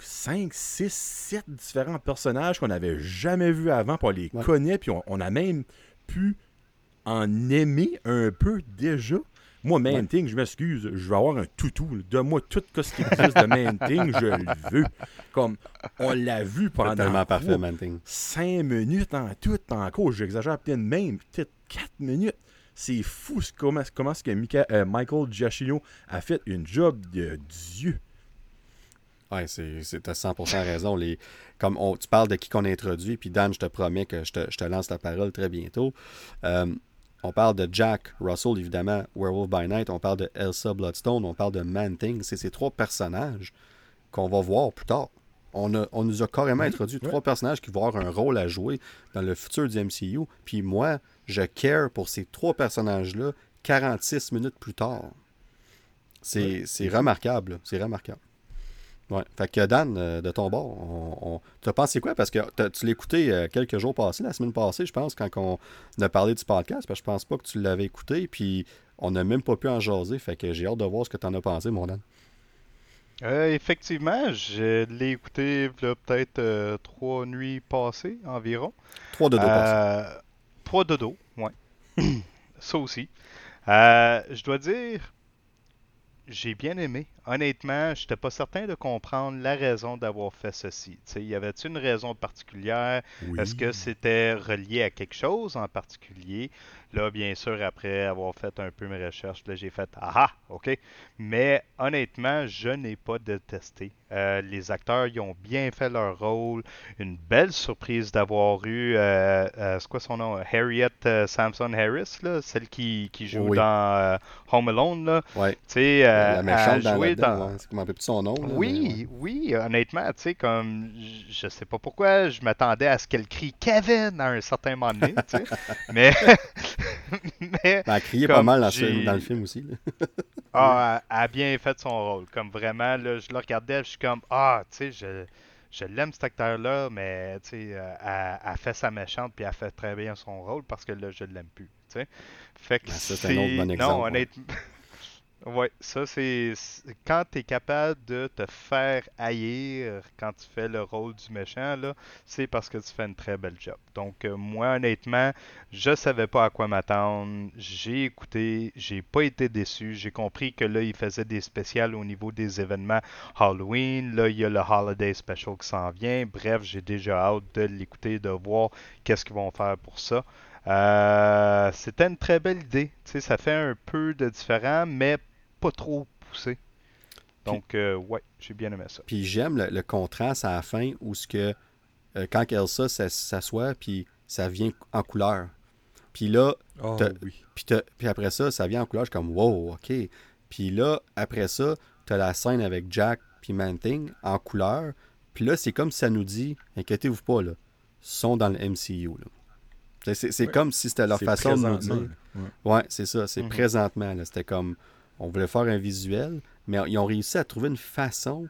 5, 6, 7 différents personnages qu'on n'avait jamais vus avant, puis on les connaît, puis on, a même pu en aimer un peu déjà. Moi, Thing, je m'excuse, je vais avoir un toutou. Donne-moi tout ce qui existe de Main Thing, je le veux. Comme, on l'a vu pendant parfait, 5 minutes en tout, en cours, j'exagère peut-être même, peut-être 4 minutes. C'est fou comment, comment ce que euh, Michael Giacchino a fait une job de Dieu. Oui, c'est à 100% raison. Les, comme on, tu parles de qui qu'on a introduit, puis Dan, je te promets que je te, lance la parole très bientôt. Euh, on parle de Jack Russell, évidemment, Werewolf by Night. On parle de Elsa Bloodstone. On parle de Man-Thing. C'est ces trois personnages qu'on va voir plus tard. On, on nous a carrément introduit trois personnages qui vont avoir un rôle à jouer dans le futur du MCU. Puis moi, je care pour ces trois personnages-là 46 minutes plus tard. C'est remarquable. C'est remarquable. Ouais. Fait que Dan, euh, de ton bord, on, tu as pensé quoi? Parce que tu l'as écouté euh, quelques jours passés, la semaine passée, je pense, quand on a parlé du podcast. Parce que je pense pas que tu l'avais écouté, puis on n'a même pas pu en jaser. Fait que j'ai hâte de voir ce que tu en as pensé, mon Dan. Euh, effectivement, je l'ai écouté peut-être trois nuits passées environ. Trois de dos passés. Trois de dos, ouais. Ça aussi. je dois dire, j'ai bien aimé. Honnêtement, je n'étais pas certain de comprendre la raison d'avoir fait ceci. Il y avait-il une raison particulière? Est-ce que c'était relié à quelque chose en particulier? Là, bien sûr, après avoir fait un peu mes recherches, j'ai fait Ah, ah OK. Mais honnêtement, je n'ai pas détesté. Euh, les acteurs, ils ont bien fait leur rôle. Une belle surprise d'avoir eu, euh, euh, c'est quoi son nom? Harriet Samson Harris, là, celle qui, qui joue dans Home Alone. Là. Ouais. La méchante dans, C'est son nom. oui, oui, honnêtement, tu sais, comme je sais pas pourquoi, je m'attendais à ce qu'elle crie Kevin à un certain moment donné, tu sais. mais mais, elle a crié pas mal dans, le film aussi. ah, elle a bien fait son rôle. Comme vraiment, là, je le regardais, je suis comme, ah, tu sais, je, je l'aime cet acteur-là, mais tu sais, euh, elle, elle, fait sa méchante puis elle fait très bien son rôle parce que là, je l'aime plus. Tu sais. Fait que ben, c'est un autre bon exemple. Non, honnêtement. Oui, ça c'est quand tu es capable de te faire haïr quand tu fais le rôle du méchant, là, c'est parce que tu fais une très belle job. Donc euh, moi honnêtement, je savais pas à quoi m'attendre. J'ai écouté, j'ai pas été déçu. J'ai compris que là, il faisait des spéciales au niveau des événements Halloween. Là, il y a le Holiday Special qui s'en vient. Bref, j'ai déjà hâte de l'écouter, de voir qu'est-ce qu'ils vont faire pour ça. Euh, c'était une très belle idée. sais, ça fait un peu de différent, mais pas trop poussé. Donc, euh, ouais, j'ai bien aimé ça. Puis j'aime le, contraste à la fin où ce que euh, quand Elsa s'assoit, puis ça vient en couleur. Puis là, oh, puis, après ça, ça vient en couleur. Je suis comme, wow, OK. Puis là, après ça, tu as la scène avec Jack puis Manting en couleur. Puis là, c'est comme si ça nous dit, inquiétez-vous pas, là, sont dans le MCU. C'est comme si c'était leur façon de nous dire. Ouais, c'est ça, c'est mhm. présentement. C'était comme, on voulait faire un visuel, mais ils ont réussi à trouver une façon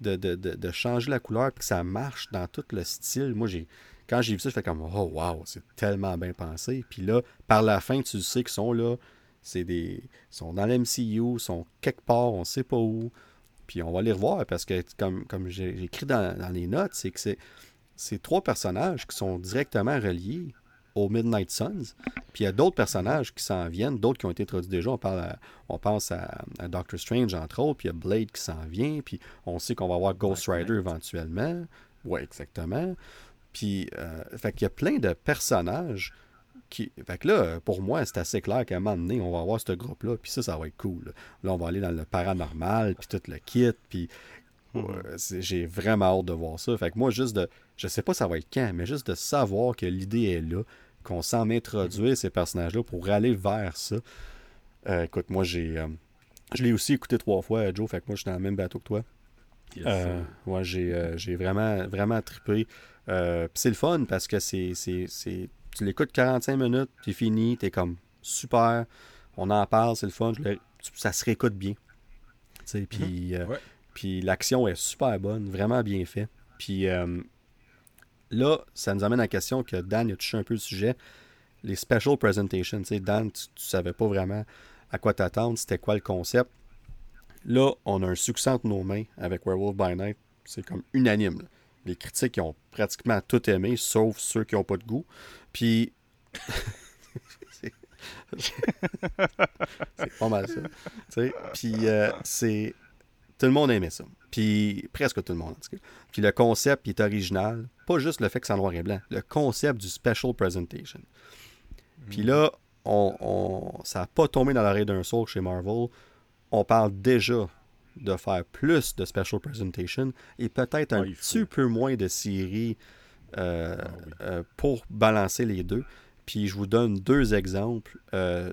de, changer la couleur et que ça marche dans tout le style. Moi, quand j'ai vu ça, je comme Oh wow, c'est tellement bien pensé. Puis là, par la fin, tu sais qu'ils sont là. C'est des. Ils sont dans l'MCU, ils sont quelque part, on ne sait pas où. Puis on va les revoir parce que, comme, j'ai écrit dans, dans, les notes, c'est que c'est trois personnages qui sont directement reliés au Midnight Suns. Puis il y a d'autres personnages qui s'en viennent, d'autres qui ont été introduits déjà. On, parle on pense à, Doctor Strange, entre autres, puis il y a Blade qui s'en vient, puis on sait qu'on va avoir Ghost Rider éventuellement. Oui, exactement. Puis, euh, fait qu'il y a plein de personnages qui. Fait que là, pour moi, c'est assez clair qu'à un moment donné, on va avoir ce groupe-là, puis ça, ça va être cool. Là, on va aller dans le paranormal, puis tout le kit, puis mm-hmm. j'ai vraiment hâte de voir ça. Fait que moi, juste de. Je sais pas ça va être quand, mais juste de savoir que l'idée est là, qu'on s'en introduire ces personnages-là pour aller vers ça. Euh, écoute, moi, j'ai. Euh, je l'ai aussi écouté trois fois, Joe, fait que moi, je suis dans le même bateau que toi. Euh, ouais, j'ai vraiment, vraiment trippé. c'est le fun parce que c'est. Tu l'écoutes 45 minutes, c'est fini, t'es comme super. On en parle, c'est le fun. ça se réécoute bien. Puis, mhm. puis l'action est super bonne, vraiment bien fait. Puis là, ça nous amène à la question que Dan a touché un peu le sujet. Les special presentations. Tu sais, Dan, tu, savais pas vraiment à quoi t'attendre, c'était quoi le concept. Là, on a un succès entre nos mains avec Werewolf by Night. C'est comme unanime. Les critiques ont pratiquement tout aimé, sauf ceux qui n'ont pas de goût. Puis. c'est pas mal ça. Puis, euh, c'est. Tout le monde aimait ça. Puis presque tout le monde, en tout cas. Puis le concept est original. Pas juste le fait que c'est en noir et blanc. Le concept du special presentation. Puis là, on, ça n'a pas tombé dans l'oreille d'un sourd chez Marvel. On parle déjà de faire plus de special presentation et peut-être un petit peu moins de séries euh, ah euh, pour balancer les deux. Puis je vous donne deux exemples. Euh,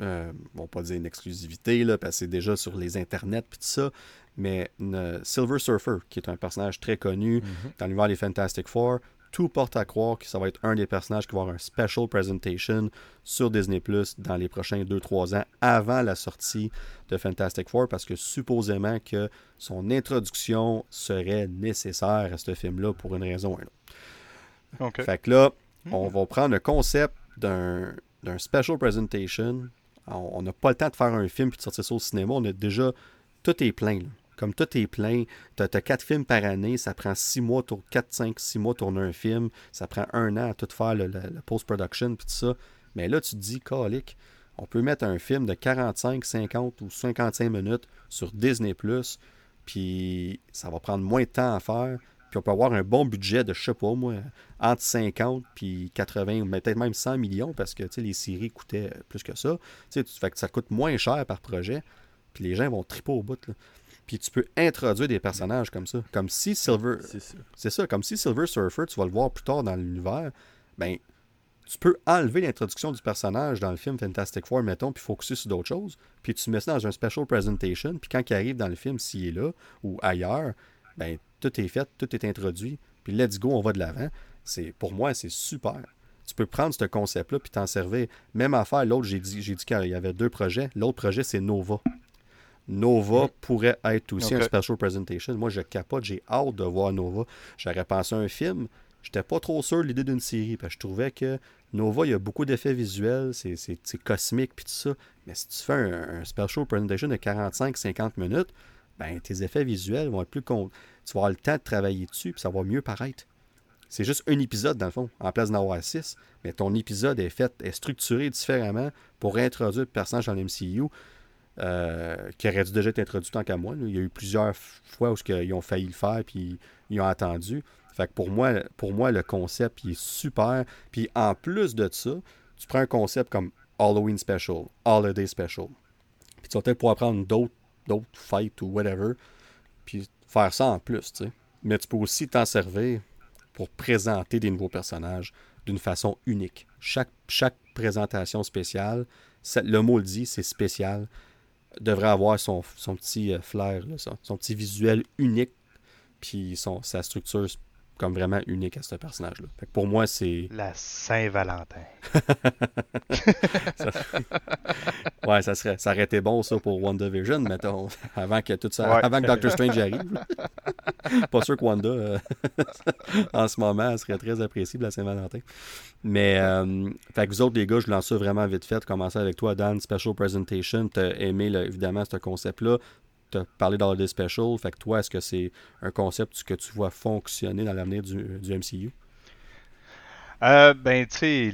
euh on va pas dire une exclusivité, là, parce que c'est déjà sur les internets puis tout ça, mais Silver Surfer, qui est un personnage très connu mhm. dans l'univers des Fantastic Four, tout porte à croire que ça va être un des personnages qui va avoir un special presentation sur Disney Plus dans les prochains 2-3 ans avant la sortie de Fantastic Four parce que supposément que son introduction serait nécessaire à ce film-là pour une raison ou une autre. Fait que là, hmm. on va prendre le concept d'un special presentation. On n'a pas le temps de faire un film puis de sortir ça au cinéma. On a déjà. Tout est plein. Là. Comme tout est plein, tu as, quatre films par année, ça prend six mois, 4, 5, 6 mois tourner un film, ça prend un an à tout faire le, post-production puis tout ça. Mais là, tu te dis, calique, On peut mettre un film de 45, 50 ou 55 minutes sur Disney ⁇ puis ça va prendre moins de temps à faire, puis on peut avoir un bon budget de, je sais pas moi, entre 50 puis 80 ou peut-être même 100 millions parce que les séries coûtaient plus que ça. Tu que ça coûte moins cher par projet, puis les gens vont triper au bout. Puis tu peux introduire des personnages comme ça. Comme si Silver. C'est ça. Comme si Silver Surfer, tu vas le voir plus tard dans l'univers, ben tu peux enlever l'introduction du personnage dans le film Fantastic Four, mettons, puis focuser sur d'autres choses, puis tu mets ça dans un special presentation, puis quand il arrive dans le film, s'il est là ou ailleurs, ben tout est fait, tout est introduit, puis let's go, on va de l'avant. C'est Pour moi, c'est super. Tu peux prendre ce concept-là puis t'en servir. Même affaire, l'autre, j'ai dit, j'ai dit qu'il y avait deux projets. L'autre projet, c'est Nova. Nova pourrait être aussi un special presentation. Moi, je capote, j'ai hâte de voir Nova. J'aurais pensé à un film, j'étais pas trop sûr de l'idée d'une série, parce que je trouvais que Nova, il y a beaucoup d'effets visuels, c'est, cosmique, puis tout ça. Mais si tu fais un, special presentation de 45-50 minutes, ben, tes effets visuels vont être plus... Con... Tu vas avoir le temps de travailler dessus, puis ça va mieux paraître. C'est juste un épisode, dans le fond, en place d'en avoir six, mais ton épisode est fait, est structuré différemment pour introduire le personnage dans l'MCU. Euh, qui aurait dû déjà être introduit tant qu'à moi. Il y a eu plusieurs fois où ils ont failli le faire, puis ils ont attendu. Fait que pour moi, pour moi, le concept est super. Puis en plus de ça, tu prends un concept comme Halloween Special, Holiday Special. Puis tu vas peut-être pouvoir prendre d'autres, d'autres fights ou whatever, puis faire ça en plus. Mais tu peux aussi t'en servir pour présenter des nouveaux personnages d'une façon unique. Chaque, chaque présentation spéciale, le mot le dit, c'est spécial, devrait avoir son, petit euh, flair, son, petit visuel unique, puis son, sa structure comme vraiment unique à ce personnage-là. pour moi, c'est. La Saint-Valentin. ouais, ça serait. Ça aurait été bon ça pour WandaVision, mettons. Avant que tout ça. Avant que Doctor Strange arrive. Pas sûr que Wanda euh, en ce moment serait très appréciée la Saint-Valentin. Mais euh, fait que vous autres, les gars, je lance ça vraiment vite fait. Commencer avec toi, Dan, Special Presentation. T'as aimé évidemment ce concept-là tu as parlé d'Holiday Special. Fait que toi, est-ce que c'est un concept que tu vois fonctionner dans l'avenir du, MCU? Euh, ben, tu sais.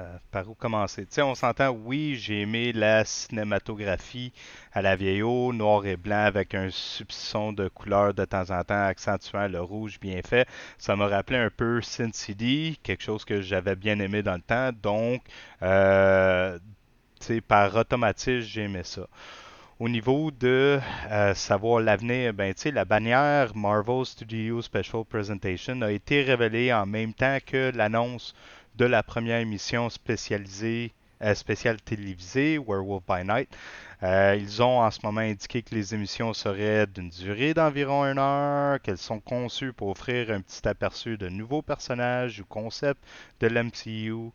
Euh, par où commencer? Tu sais, on s'entend, oui, j'ai aimé la cinématographie à la vieille noir et blanc avec un soupçon de couleur de temps en temps accentuant le rouge bien fait. Ça m'a rappelé un peu Sin City, quelque chose que j'avais bien aimé dans le temps. Donc, euh, tu sais, par automatisme, j'ai aimé ça. Au niveau de euh, savoir l'avenir, ben, la bannière Marvel Studios Special Presentation a été révélée en même temps que l'annonce de la première émission spécialisée, euh, spéciale télévisée, Werewolf by Night. Euh, ils ont en ce moment indiqué que les émissions seraient d'une durée d'environ une heure, qu'elles sont conçues pour offrir un petit aperçu de nouveaux personnages ou concepts de l'MCU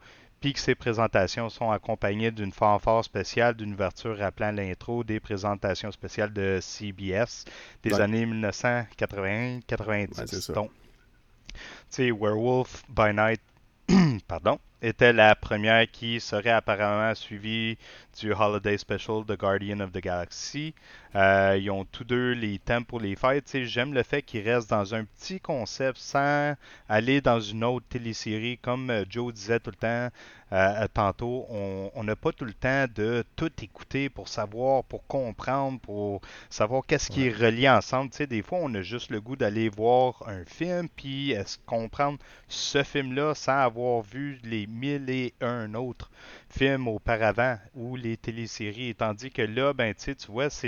puis que ces présentations sont accompagnées d'une fanfare spéciale, d'une ouverture rappelant l'intro des présentations spéciales de CBS des années 1980-90. donc, tu sais, Werewolf by Night, pardon, était la première qui serait apparemment suivie du Holiday Special de Guardian of the Galaxy. Euh, ils ont tous deux les thèmes pour les fêtes. J'aime le fait qu'ils restent dans un petit concept sans aller dans une autre télésérie. Comme euh, Joe disait tout le temps euh, tantôt, on n'a pas tout le temps de tout écouter pour savoir, pour comprendre, pour savoir qu'est-ce qui est relié ensemble. des fois, on a juste le goût d'aller voir un film puis comprendre ce film-là sans avoir vu les mille et un autres films auparavant ou les téléséries. Tandis que là, ben, tu vois, ça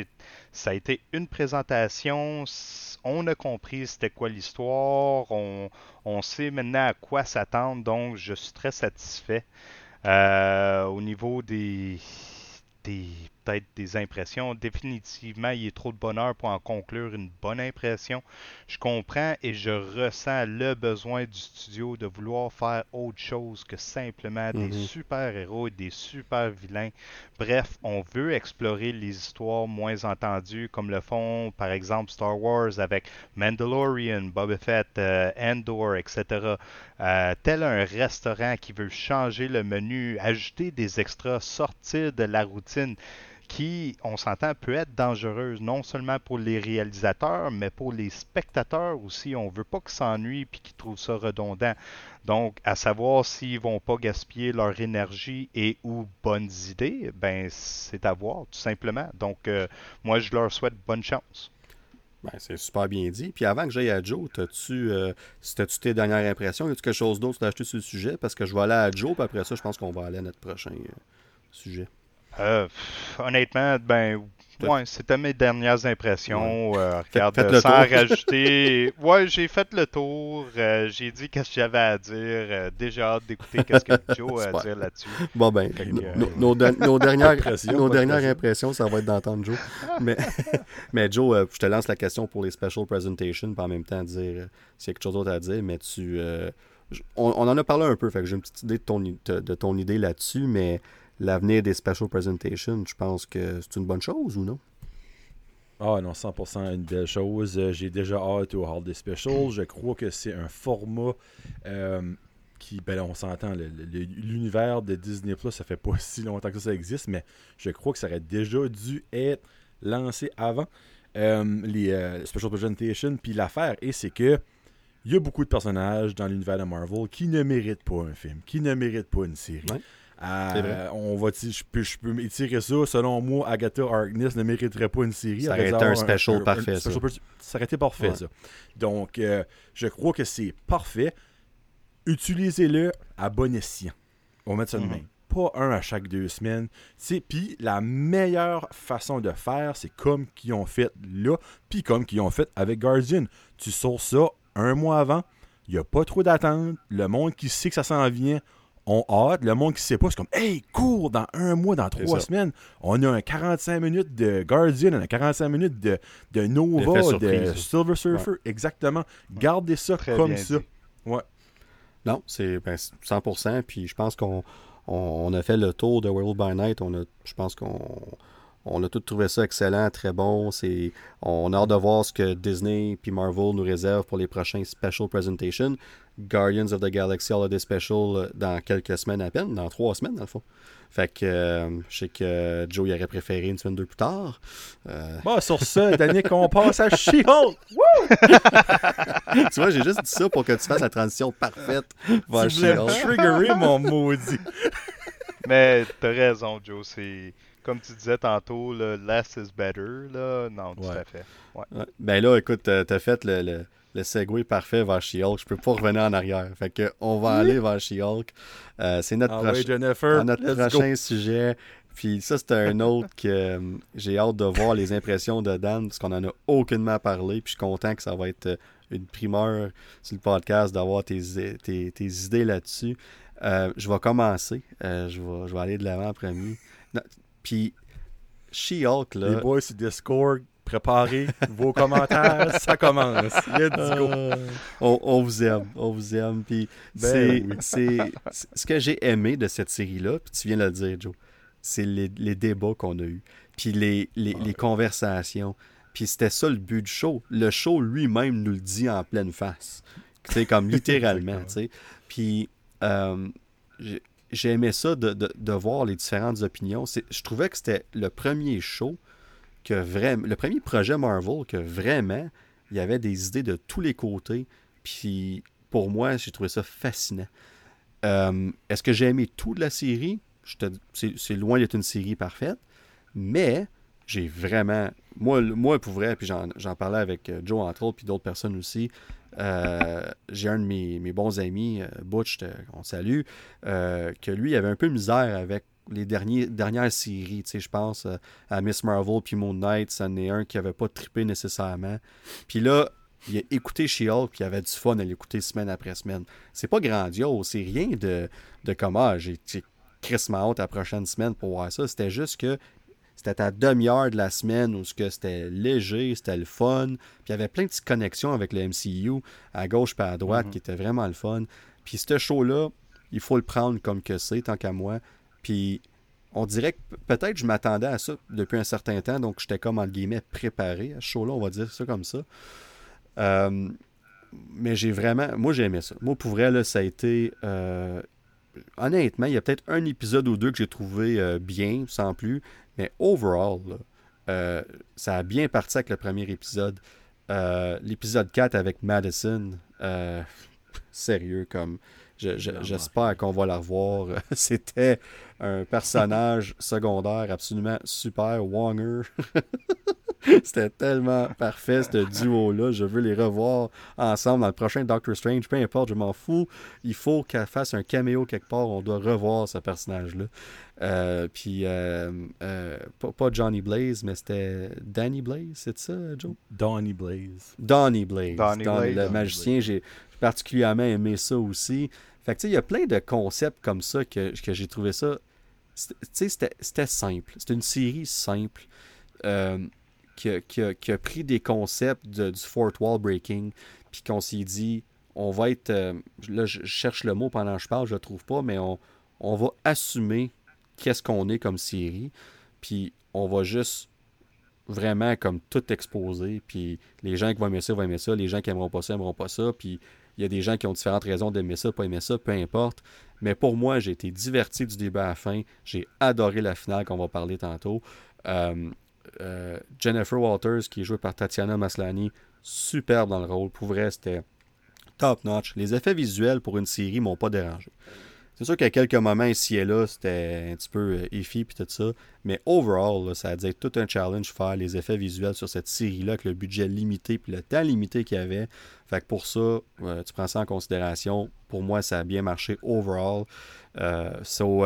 a été une présentation. On a compris c'était quoi l'histoire. On, sait maintenant à quoi s'attendre. Donc, je suis très satisfait. Euh, au niveau des peut-être des impressions. Définitivement, il est trop de bonheur pour en conclure une bonne impression. Je comprends et je ressens le besoin du studio de vouloir faire autre chose que simplement des mhm. super-héros et des super-vilains. Bref, on veut explorer les histoires moins entendues, comme le font par exemple Star Wars avec Mandalorian, Boba Fett, euh, Endor, etc. Euh, tel un restaurant qui veut changer le menu, ajouter des extras, sortir de la routine qui, on s'entend, peut être dangereuse, non seulement pour les réalisateurs, mais pour les spectateurs aussi. On veut pas qu'ils s'ennuient puis qu'ils trouvent ça redondant. Donc, à savoir s'ils vont pas gaspiller leur énergie et ou bonnes idées, ben c'est à voir, tout simplement. Donc, euh, moi, je leur souhaite bonne chance. Ben, c'est super bien dit. Puis avant que j'aille à Joe, as-tu euh, tu tes dernières impressions? Y a-tu quelque chose d'autre as acheté sur le sujet? Parce que je vais aller à Joe, puis après ça, je pense qu'on va aller à notre prochain euh, sujet. Euh, honnêtement, ben, ouais, c'était mes dernières impressions. Euh, regarde, sans rajouter. Ouais, j'ai fait le tour. Euh, j'ai dit qu'est-ce que j'avais à dire. déjà hâte d'écouter qu'est-ce que Joe a à dire là-dessus. Bon, ben, nos, dernières, nos dernières impressions, ça va être d'entendre Joe. mais, mais Joe, je te lance la question pour les special presentations, puis en même temps dire s'il y a quelque chose d'autre à dire. Mais tu. On, en a parlé un peu, fait que j'ai une petite idée de ton, de ton idée là-dessus, mais l'avenir des special presentations, je pense que c'est une bonne chose ou non? Ah non, 100% une belle chose. Euh, j'ai déjà hâte au Hall des Specials. Je crois que c'est un format euh, qui, ben là, on s'entend, l'univers de Disney Plus, ça fait pas si longtemps que ça existe, mais je crois que ça aurait déjà dû être lancé avant euh, les Special Presentations. Puis l'affaire, et c'est que il y a beaucoup de personnages dans l'univers de Marvel qui ne méritent pas un film, qui ne méritent pas une série. Euh, on va je peux, je peux m'étirer ça. Selon moi, Agatha Harkness ne mériterait pas une série. Ça aurait été un special parfait. ça. aurait été parfait, ça. Donc, euh, je crois que c'est parfait. Utilisez-le à bon escient. On va mettre ça de mm Pas un à chaque deux semaines. Puis la meilleure façon de faire, c'est comme qu'ils ont fait là, puis comme qu'ils ont fait avec Guardian. Tu sors ça un mois avant. Il n'y a pas trop d'attente. Le monde qui sait que ça s'en vient on hâte. Le monde qui sait pas, c'est comme Hey, cours dans un mois, dans trois semaines. On a un 45 minutes de Guardian, on a 45 minutes de, de Nova, de Silver Surfer. Exactement. Gardez ça comme ça. Ouais. Non, c'est 100%. Ben, puis je pense qu'on on, a fait le tour de World by Night. On a, je pense qu'on on a tous trouvé ça excellent, très bon. C'est, on a hâte de voir ce que Disney et Marvel nous réservent pour les prochains special presentations. Guardians of the Galaxy Holiday Special euh, dans quelques semaines à peine, dans trois semaines dans le fond. Fait que euh, je sais que Joe y aurait préféré une semaine deux plus tard. Euh... Bon, sur ça, Daniel, on passe à She-Hulk. tu vois, j'ai juste dit ça pour que tu fasses la transition parfaite vers She-Hulk. triggerer mon maudit. Mais t'as raison, Joe. C'est comme tu disais tantôt, le less is better. Là. Non, tout à fait. Ouais. Ben là, écoute, t'as fait le le segway parfait vers She-Hulk. Je peux pas revenir en arrière. Fait que on va aller vers She-Hulk. Euh, c'est notre, ah notre prochain sujet. Puis ça, c'est un autre que euh, j'ai hâte de voir les impressions de Dan, parce qu'on en a aucunement parlé. Puis je suis content que ça va être euh, une primeur sur le podcast d'avoir tes, tes, idées là-dessus. je vais commencer. je, vais, je vais aller de l'avant premier. Puis She-Hulk, là. Les boys sur Discord, préparez vos commentaires, ça commence. Euh, on, vous aime, on vous aime. Puis ben c'est, ce que j'ai aimé de cette série-là, puis tu viens de le dire, Joe, c'est les, débats qu'on a eus, puis les, les, conversations. Puis c'était ça le but du show. Le show lui-même nous le dit en pleine face. C'est comme littéralement, tu sais. Puis euh, j'ai aimé ça de, de, de, voir les différentes opinions. Je trouvais que c'était le premier show vraiment, le premier projet Marvel, que vraiment, il y avait des idées de tous les côtés. Puis pour moi, j'ai trouvé ça fascinant. Euh, est-ce que j'ai aimé tout de la série? C'est loin d'être une série parfaite, mais j'ai vraiment. Moi, moi pour vrai, puis j'en parlais avec euh, Joe entre puis d'autres personnes aussi. Euh, j'ai un de mes, bons amis, Butch, on salue, que lui avait un peu de misère avec les dernières séries. Je pense euh, à Miss Marvel puis Moon Knight, c'en est un qui n'avait pas trippé nécessairement. Puis là, il a écouté She-Hulk puis il avait du fun à l'écouter semaine après semaine. C'est pas grandiose, c'est rien de, de comme ah, j'ai Chris hâte la prochaine semaine pour voir ça. C'était juste que c'était à demi-heure de la semaine où c'était léger, c'était le fun. Puis il y avait plein de petites connexions avec le MCU à gauche et à droite mm-hmm. qui étaient vraiment le fun. Puis ce show-là, il faut le prendre comme que c'est, tant qu'à moi. Puis on dirait que peut-être je m'attendais à ça depuis un certain temps, donc j'étais comme entre guillemets préparé à ce show-là, on va dire ça comme ça. Euh, mais j'ai vraiment. Moi, j'ai aimé ça. Moi, pour vrai, là, ça a été. Euh, honnêtement, il y a peut-être un épisode ou deux que j'ai trouvé bien, sans plus. Mais overall, ça a bien parti avec le premier épisode. L'épisode 4 avec Madison, sérieux, comme J'espère qu'on va la revoir. C'était un personnage secondaire absolument super. Wonger. C'était tellement parfait, ce duo-là. Je veux les revoir ensemble dans le prochain Doctor Strange. Peu importe, je m'en fous. Il faut qu'elle fasse un caméo quelque part. On doit revoir ce personnage-là. Euh, puis, euh, euh, pas, Johnny Blaze, mais c'était Danny Blaze, c'est ça, Joe? Donny Blaze. Donny Blaze. le magicien, j'ai particulièrement aimé ça aussi. Fait que, tu sais, il y a plein de concepts comme ça que, que j'ai trouvé ça. Tu sais, c'était simple. C'était une série simple euh, qui, a, pris des concepts du Fort Wall Breaking, puis qu'on s'est dit, on va être. Euh, là, je cherche le mot pendant que je parle, je le trouve pas, mais on, on va assumer qu'est-ce qu'on est comme série, puis on va juste vraiment comme tout exposer, puis les gens qui vont aimer ça vont aimer ça, les gens qui aimeront pas ça aimeront pas ça, puis il y a des gens qui ont différentes raisons d'aimer ça, pas aimer ça, peu importe. Mais pour moi, j'ai été diverti du début à la fin. J'ai adoré la finale qu'on va parler tantôt. Euh, euh, Jennifer Walters, qui est jouée par Tatiana Maslany, superbe dans le rôle. Pour vrai, c'était top notch. Les effets visuels pour une série m'ont pas dérangé. C'est sûr qu'à quelques moments ici et là, c'était un petit peu euh, effi puis tout ça. Mais overall, ça a être tout un challenge faire les effets visuels sur cette série-là avec le budget limité puis le temps limité qu'il y avait. Fait que pour ça, euh, tu prends ça en considération. Pour moi, ça a bien marché overall. Euh, so,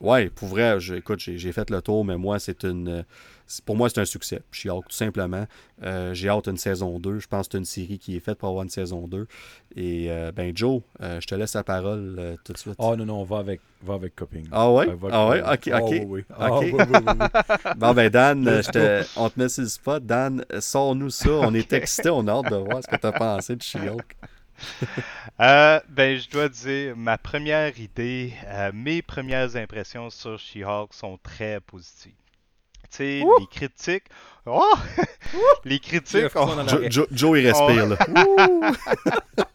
ouais, pour vrai, écoute, j'ai fait le tour, mais moi, c'est une pour moi, c'est un succès. J'ai hâte, tout simplement. Euh, j'ai hâte une saison 2. Je pense que c'est une série qui est faite pour avoir une saison 2. Et euh, ben Joe, euh, je te laisse la parole tout de suite. Oh non, non, on va avec, va avec Coping. Ah ouais? ah ouais? Ok, ok. Oh, oui. bon ben Dan, on te met sur le spot. Dan, sors-nous ça. On est excités, on a hâte de voir ce que tu as pensé de She-Hulk. ben, je dois dire, ma première idée, mes premières impressions sur She-Hulk sont très positives les critiques. Oh! les critiques. Joe, il respire, là.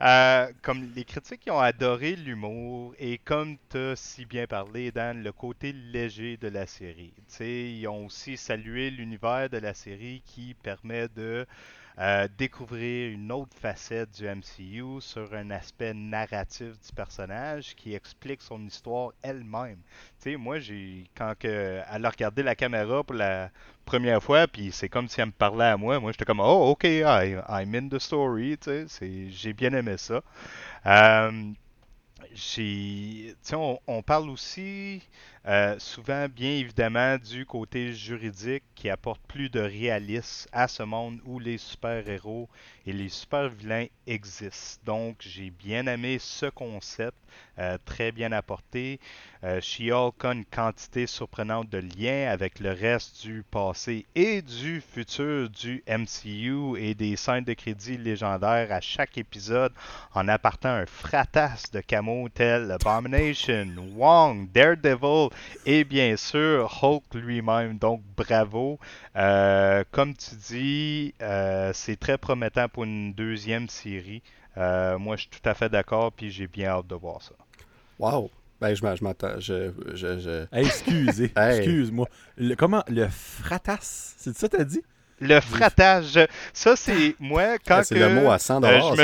Euh, comme les critiques ont adoré l'humour et comme tu as si bien parlé, Dan, le côté léger de la série. ils ont aussi salué l'univers de la série qui permet de découvrir une autre facette du MCU sur un aspect narratif du personnage qui explique son histoire elle-même. Tu sais, moi, j'ai quand elle a regardé la caméra pour la première fois, puis c'est comme si elle me parlait à moi. Moi, j'étais comme, oh, ok, I, I'm in the story. Tu sais, j'ai bien aimé ça. Euh, j'ai, on, on, parle aussi euh, souvent, bien évidemment, du côté juridique qui apporte plus de réalisme à ce monde où les super-héros et les super-vilains existent. Donc, j'ai bien aimé ce concept, euh, très bien apporté. Euh, She-Hulk a une quantité surprenante de liens avec le reste du passé et du futur du MCU et des scènes de crédit légendaires à chaque épisode en apportant un fratas de camo tel Abomination, Wong, Daredevil et bien sûr Hulk lui-même. Donc bravo. Euh, comme tu dis, euh, c'est très promettant pour une deuxième série. Euh, moi, je suis tout à fait d'accord, puis j'ai bien hâte de voir ça. Wow! Ben, je m'attends. Je, je, excusez. Excuse-moi. comment Le fratas, c'est ça que t'as dit? Le fratage, ça c'est moi quand C'est le mot à 100 dollars.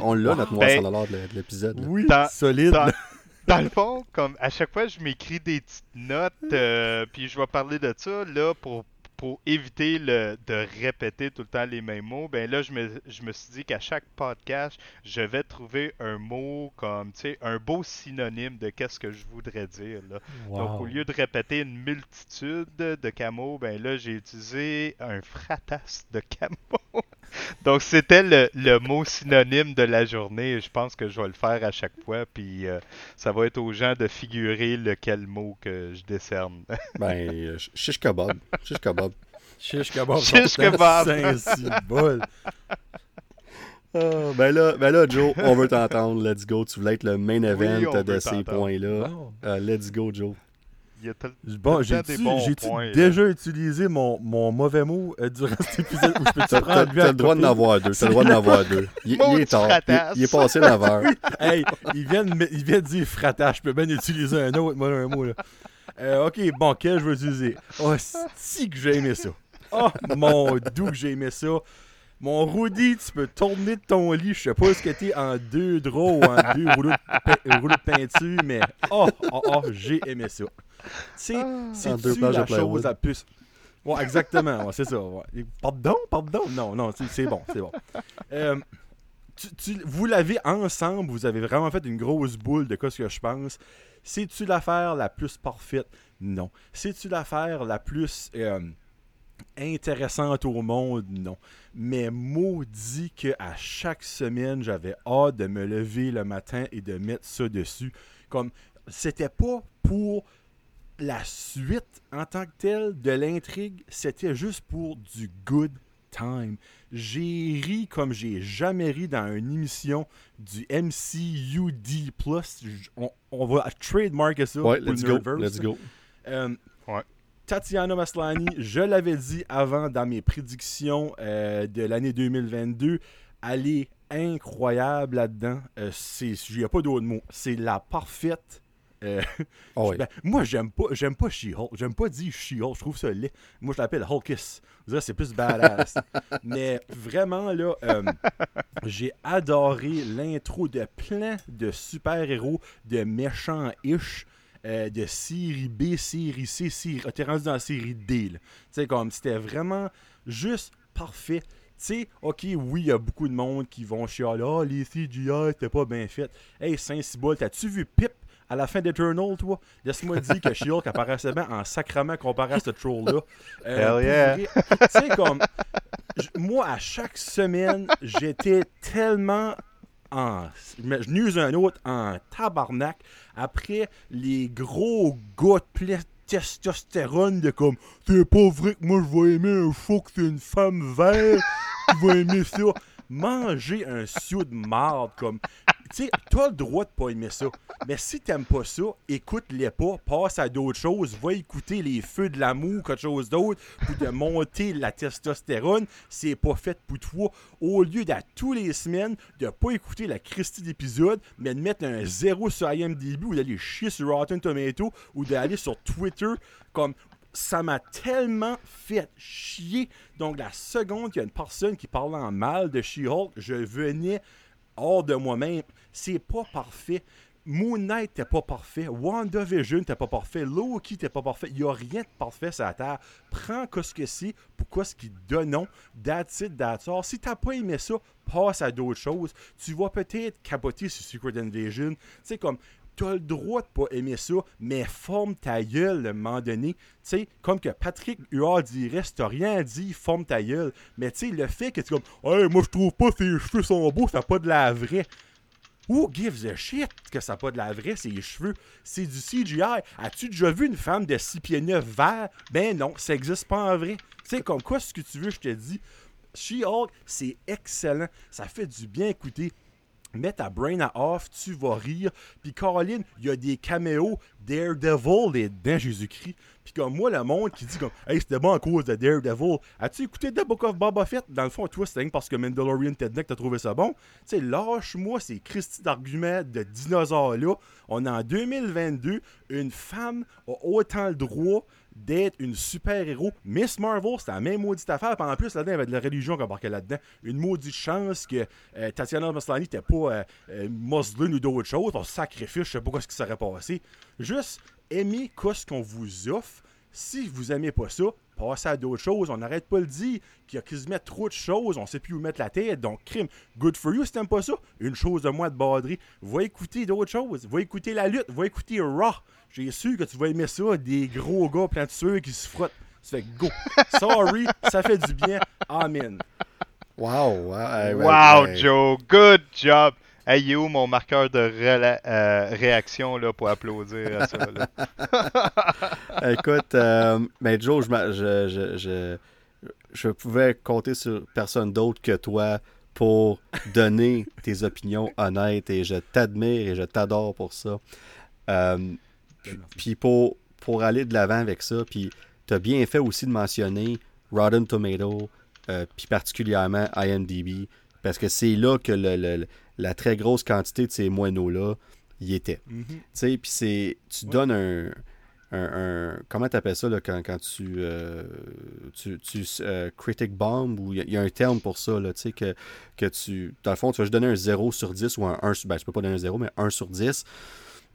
On l'a notre mot à 100 ben, de l'épisode. Oui, solide. dans le fond, comme à chaque fois je m'écris des petites notes, euh, puis je vais parler de ça là pour pour éviter le, de répéter tout le temps les mêmes mots, ben là, je me, je me suis dit qu'à chaque podcast, je vais trouver un mot comme, tu sais, un beau synonyme de qu'est-ce que je voudrais dire. Là. Donc, au lieu de répéter une multitude de camo, ben là, j'ai utilisé un fratas de camo. Donc, c'était le, le, mot synonyme de la journée. Je pense que je vais le faire à chaque fois. Puis, euh, ça va être aux gens de figurer lequel mot que je décerne. ben, euh, shish kebab. Shish kebab. Shish kebab. Shish kebab. Oh, ben, là, ben là, Joe, on veut t'entendre. Let's go. Tu voulais être le main event de ces points-là. Euh, let's go, Joe. Il y a tel... Bon, j'ai déjà utilisé mon, mon, mauvais mot euh, durant cet épisode où je peux te prendre T'as le droit d'en avoir deux. T'as le droit d'en avoir deux. Il, est tard. Il, est passé 9 heures. hey, il vient, de, il vient de dire fratage. Je peux bien utiliser un autre un mot. Là. Euh, ok, bon, quel je veux utiliser? Oh, si que j'ai aimé ça. Oh, mon doux que j'ai aimé ça. Mon Rudy, tu peux tourner de ton lit. Je sais pas ce que t'es en deux draps ou en deux rouleaux de, peinture, mais oh, oh, oh, j'ai aimé ça. Tu sais, ah. c'est-tu la chose la plus... Ouais, exactement, c'est ça. Pardon, pardon? Non, non, c'est bon, c'est bon. Euh, vous l'avez ensemble, vous avez vraiment fait une grosse boule de quoi ce que je pense. C'est-tu l'affaire la plus parfaite? Non. C'est-tu l'affaire la plus euh, intéressante au monde? Non. Mais maudit que à chaque semaine, j'avais hâte de me lever le matin et de mettre ça dessus. Comme c'était pas pour la suite en tant que telle de l'intrigue, c'était juste pour du good time. J'ai ri comme j'ai jamais ri dans une émission du MCUD+. On, on va trademark ça ouais, let's go, let's go. Euh, Tatiana Maslany, je l'avais dit avant dans mes prédictions euh, de l'année 2022, elle est incroyable là-dedans. Euh, il n'y a pas d'autre mot. C'est la parfaite euh, ah ben, moi, j'aime pas, j'aime pas She-Hulk. J'aime pas dire She-Hulk. Je trouve ça laid. Moi, je l'appelle Hulkis. C'est plus badass. Mais vraiment, là, euh, j'ai adoré l'intro de plein de super-héros, de méchants-ish. Euh, de série B, série C, série. T'es rendu dans la série D. Tu sais, comme c'était vraiment juste parfait. Tu sais, ok, oui, il y a beaucoup de monde qui vont chialer, ah, les CGI, c'était pas bien fait. Hey, Saint-Cybole, t'as-tu vu Pip à la fin d'Eternal, toi, laisse-moi dire que She-Hulk apparaissait bien en sacrament comparé à ce troll-là. Euh, Hell yeah! Tu sais, comme, moi, à chaque semaine, j'étais tellement en. Je n'use un autre en tabarnak après les gros gars de testostérone de comme c'est pas vrai que moi je vais aimer un fou que c'est une femme verte qui va aimer ça manger un siou de marde comme tu sais, t'as le droit de pas aimer ça. Mais si t'aimes pas ça, écoute-les pas, passe à d'autres choses, va écouter les feux de l'amour, quelque chose d'autre, pour te monter la testostérone. C'est pas fait pour toi. Au lieu d'à tous les semaines de pas écouter la Christie d'épisode, mais de mettre un zéro sur IMDb ou d'aller chier sur Rotten Tomato ou d'aller sur Twitter comme ça m'a tellement fait chier. Donc, la seconde qu'il y a une personne qui parle en mal de She-Hulk, je venais hors de moi-même. C'est pas parfait. Moon Knight t'es pas parfait, WandaVision t'es pas parfait, Loki t'es pas parfait, il y a rien de parfait sur la Terre. Prends ce que c'est, pourquoi ce qui donne that's it, that's all. Si t'as pas aimé ça, passe à d'autres choses. Tu vas peut-être capoter sur Secret Invasion. Tu sais, comme, t'as le droit de pas aimer ça, mais forme ta gueule à un moment donné. Tu sais, comme que Patrick Huard dirait, si t'as rien dit, forme ta gueule. Mais tu sais, le fait que tu comme, hey, moi je trouve pas que ses cheveux sont beaux, ça pas de la vraie. Who gives a shit que ça n'a pas de la vraie, ses cheveux? C'est du CGI. As-tu déjà vu une femme de 6 pieds 9 vert? Ben non, ça n'existe pas en vrai. Tu sais, comme quoi ce que tu veux, je te dis. She-Hulk, c'est excellent. Ça fait du bien écouter mets ta brain à off, tu vas rire. Puis Caroline, il y a des caméos Daredevil et dedans Jésus-Christ. Puis comme moi, le monde qui dit comme Hey, c'était bon à cause de Daredevil. As-tu écouté The Book of Boba Fett? Dans le fond, toi, c'est parce que Mandalorian Ted Neck t'as trouvé ça bon. Tu sais, lâche-moi ces Christy d'arguments de dinosaures-là. On est en 2022. Une femme a autant le droit d'être une super-héros. Miss Marvel, c'était la même maudite affaire. Puis en plus, là-dedans, il y avait de la religion qui embarquait là-dedans. Une maudite chance que euh, Tatiana Maslany n'était pas euh, euh ou d'autres choses. On sacrifice, je sais pas ce qui serait passé. Juste aimez ce qu'on vous offre. Si vous aimez pas ça, passez à d'autres choses. On n'arrête pas de le dire qu'il y a quasiment trop de choses. On sait plus où mettre la tête. Donc, crime. Good for you si t'aimes pas ça. Une chose de moins de baderie. Va écouter d'autres choses. Va écouter la lutte. Va écouter Raw. J'ai su que tu vas aimer ça. Des gros gars plein de sueur qui se frottent. Ça fait go. Sorry, ça fait du bien. Amen. Wow. Wow, Joe. Good job. Hey, où mon marqueur de euh, réaction là, pour applaudir à ça? Écoute, euh, mais Joe, je, pouvais compter sur personne d'autre que toi pour donner tes opinions honnêtes et je t'admire et je t'adore pour ça. Euh, puis pour, pour aller de l'avant avec ça. Puis tu as bien fait aussi de mentionner Rotten Tomato, puis particulièrement IMDb, parce que c'est là que la très grosse quantité de ces moineaux-là y était. Tu sais, puis c'est. Tu donnes un. un, comment tu appelles ça là, quand, quand tu. Euh, tu, tu euh, critic bomb, ou il y, a un terme pour ça, là, tu sais, que, que tu. Dans le fond, tu vas juste donner un 0 sur 10 ou un 1 sur. Ben, tu peux pas donner un 0, mais 1 sur 10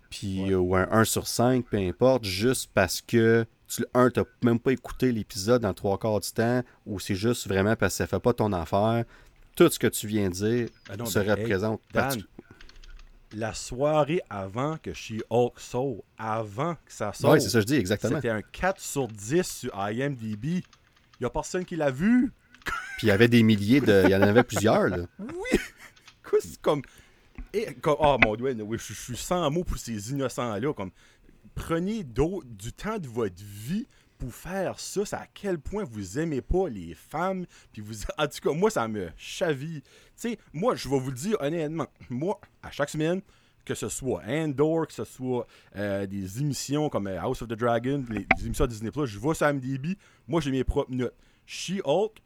puis ou un 1 sur 5, peu importe, juste parce que tu, un, t'as même pas écouté l'épisode dans trois quarts du temps, ou c'est juste vraiment parce que ça fait pas ton affaire. Tout ce que tu viens de dire ben se ben, représente. la soirée avant que She-Hulk sort, avant que ça sorte, oui, c'est ça que je dis, exactement. C'était un 4 sur 10 sur IMDb. Il y a personne qui l'a vu. Puis il y avait des milliers de. Il y en avait plusieurs, là. Oui! C'est comme. Et, oh mon dieu, je, suis sans mots pour ces innocents-là. Comme, prenez du temps de votre vie pour faire ça. C'est à quel point vous aimez pas les femmes. Puis vous, en tout cas, moi, ça me chaville. Tu sais, moi, je vais vous le dire honnêtement. Moi, à chaque semaine, que ce soit Andor, que ce soit euh, des émissions comme euh, House of the Dragon, les, émissions Disney Plus, je vais sur MDB. Moi, j'ai mes propres notes. She-Hulk,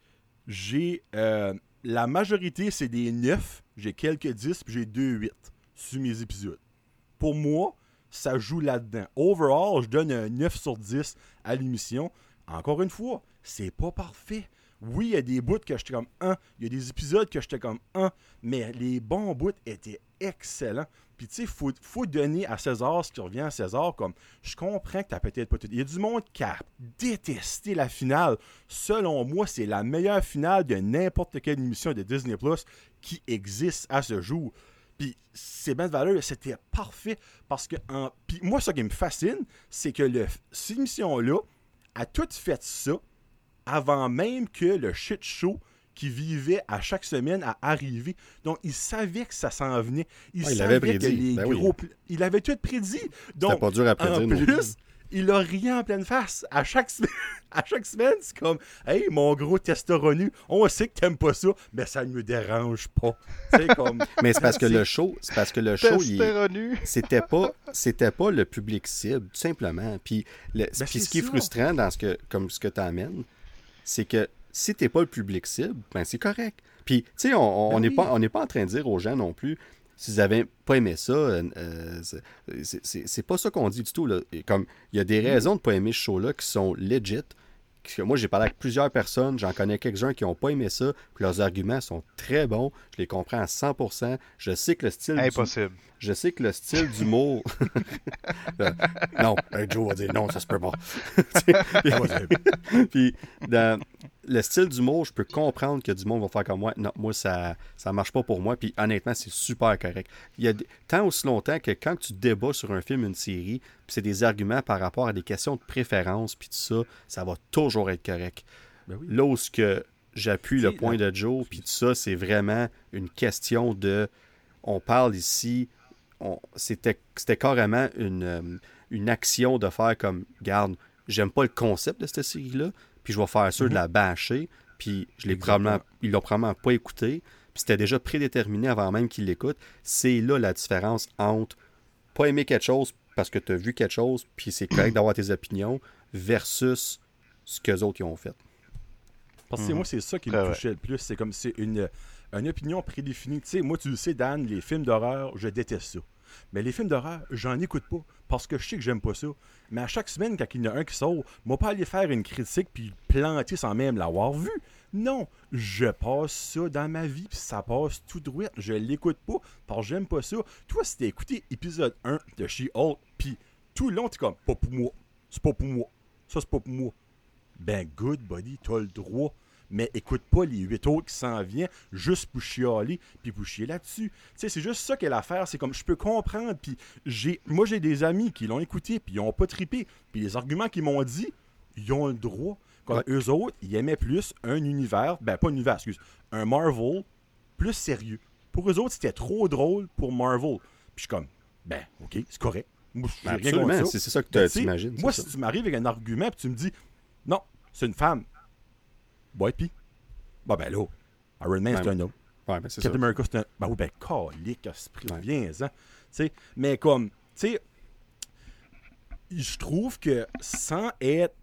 j'ai. Euh, la majorité, c'est des 9. J'ai quelques 10, puis j'ai 2 8 sur mes épisodes. Pour moi, ça joue là-dedans. Overall, je donne un 9 sur 10 à l'émission. Encore une fois, c'est pas parfait. Oui, il y a des bouts que j'étais comme 1, il y a des épisodes que j'étais comme 1, mais les bons bouts étaient excellents. Puis tu sais, il faut, donner à César ce qui revient à César. Comme je comprends que tu peut-être pas tout. Il y a du monde qui a détesté la finale. Selon moi, c'est la meilleure finale de n'importe quelle émission de Disney Plus qui existe à ce jour. Puis c'est bien de valeur, c'était parfait parce que puis moi ce qui me fascine, c'est que le, cette émission-là a tout fait ça avant même que le shit show qui vivait à chaque semaine à arriver. Donc, il savait que ça s'en venait. Il savait que les ben gros... Il avait tout prédit. Donc, pas dur à prédire. En plus, il a rien en pleine face. À chaque, semaine, à chaque semaine, c'est comme Hey, mon gros testosteronu, on sait que t'aimes pas ça, mais ça ne me dérange pas. Comme... mais c'est parce que le show, c'est parce que le show, c'était pas, c'était pas le public cible, tout simplement. Puis, le... Ben, ce qui est frustrant dans ce que, comme ce que tu amènes, c'est que si t'es pas le public cible, ben c'est correct. Puis, tu sais, on n'est ben pas, pas en train de dire aux gens non plus, s'ils n'avaient pas aimé ça, euh, euh, c'est pas ça qu'on dit du tout. Là. comme, il y a des raisons de pas aimer ce show-là qui sont legit. moi, j'ai parlé avec plusieurs personnes, j'en connais quelques-uns qui n'ont pas aimé ça, puis leurs arguments sont très bons, je les comprends à 100%. Je sais que le style. Impossible. Je sais que le style d'humour. Euh, non, Joe va dire non, ça se peut pas. puis, dans, le style d'humour, je peux comprendre que du monde va faire comme moi. Non, moi, ça ça marche pas pour moi. Puis honnêtement, c'est super correct. Il y a tant aussi longtemps que quand tu débats sur un film, une série, puis c'est des arguments par rapport à des questions de préférence, puis tout ça, ça va toujours être correct. Ben Là où ce que j'appuie le point de Joe, puis tout ça, c'est vraiment une question de. On parle ici. C'était carrément une, euh, une action de faire comme, garde, j'aime pas le concept de cette série-là, puis je vais faire sûr de la mhm. bâcher, puis je l'ai probablement, ils l'ont probablement pas écouté, puis c'était déjà prédéterminé avant même qu'ils l'écoutent. C'est là la différence entre pas aimer quelque chose parce que tu as vu quelque chose, puis c'est correct d'avoir tes opinions, versus ce que les autres ont fait. Parce que mhm. moi, c'est ça qui me touchait le plus. C'est comme c'est une, une opinion prédéfinie. Tu sais, moi, tu le sais, Dan, les films d'horreur, je déteste ça. Mais les films d'horreur, j'en écoute pas parce que je sais que j'aime pas ça. Mais à chaque semaine, quand il y en a un qui sort, moi pas aller faire une critique puis planter sans même l'avoir vu. Non, je passe ça dans ma vie puis ça passe tout droit. Je l'écoute pas parce que j'aime pas ça. Toi, si t'as écouté épisode 1 de She-Hulk puis tout le long, t'es comme pas pour moi. C'est pas pour moi. Ça, c'est pas pour moi. Ben, good, buddy, t'as le droit mais écoute pas les huit autres qui s'en viennent juste pour chialer puis pour chier là-dessus. Tu sais, c'est juste ça qu'elle l'affaire. C'est comme, je peux comprendre, puis j'ai, moi j'ai des amis qui l'ont écouté puis ils ont pas trippé. Puis les arguments qu'ils m'ont dit, ils ont le droit. Comme eux autres, ils aimaient plus un univers, ben pas un univers, excuse, un Marvel plus sérieux. Pour eux autres, c'était trop drôle pour Marvel. Puis je suis comme, ben, ok, c'est correct. Moi, Absolument, c'est ça que ben, tu imagines. Moi, si tu m'arrives avec un argument et tu me dis, non, c'est une femme, Ouais, pis. Bah, ben là, Iron Man, c'est un homme. Ouais, ben c'est Captain America, c'est un. Ben oui, ben, calique, esprit, viens-en. Tu sais, mais comme, tu sais, je trouve que sans être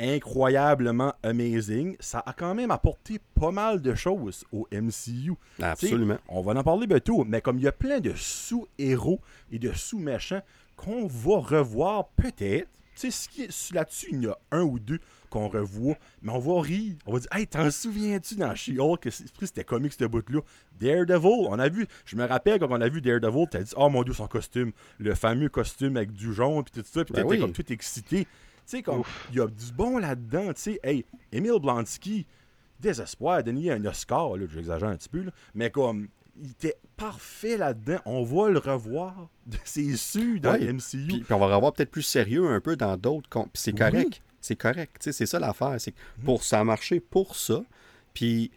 incroyablement amazing, ça a quand même apporté pas mal de choses au MCU. Absolument. on va en parler bientôt, mais comme il y a plein de sous-héros et de sous-méchants qu'on va revoir peut-être. Tu sais, là-dessus, il y a un ou deux qu'on revoit, mais on va rire. On va dire, hey, t'en souviens-tu dans She-Hulk? C'était comique, ce bout-là. Daredevil, on a vu, je me rappelle quand on a vu Daredevil, t'as dit, oh mon dieu, son costume, le fameux costume avec du jaune, puis tout ça, puis ben t'étais comme tout excité. Tu sais, comme, il y a du bon là-dedans, tu sais. Hey, Emile Blonsky, désespoir, donner un Oscar, là, j'exagère un petit peu, là, mais comme, il était parfait là-dedans. On va le revoir. C'est sûr dans le MCU. Puis, on va le revoir peut-être plus sérieux un peu dans d'autres. Puis c'est correct. C'est correct. C'est ça l'affaire. C'est mhm. pour ça a marché pour ça. Puis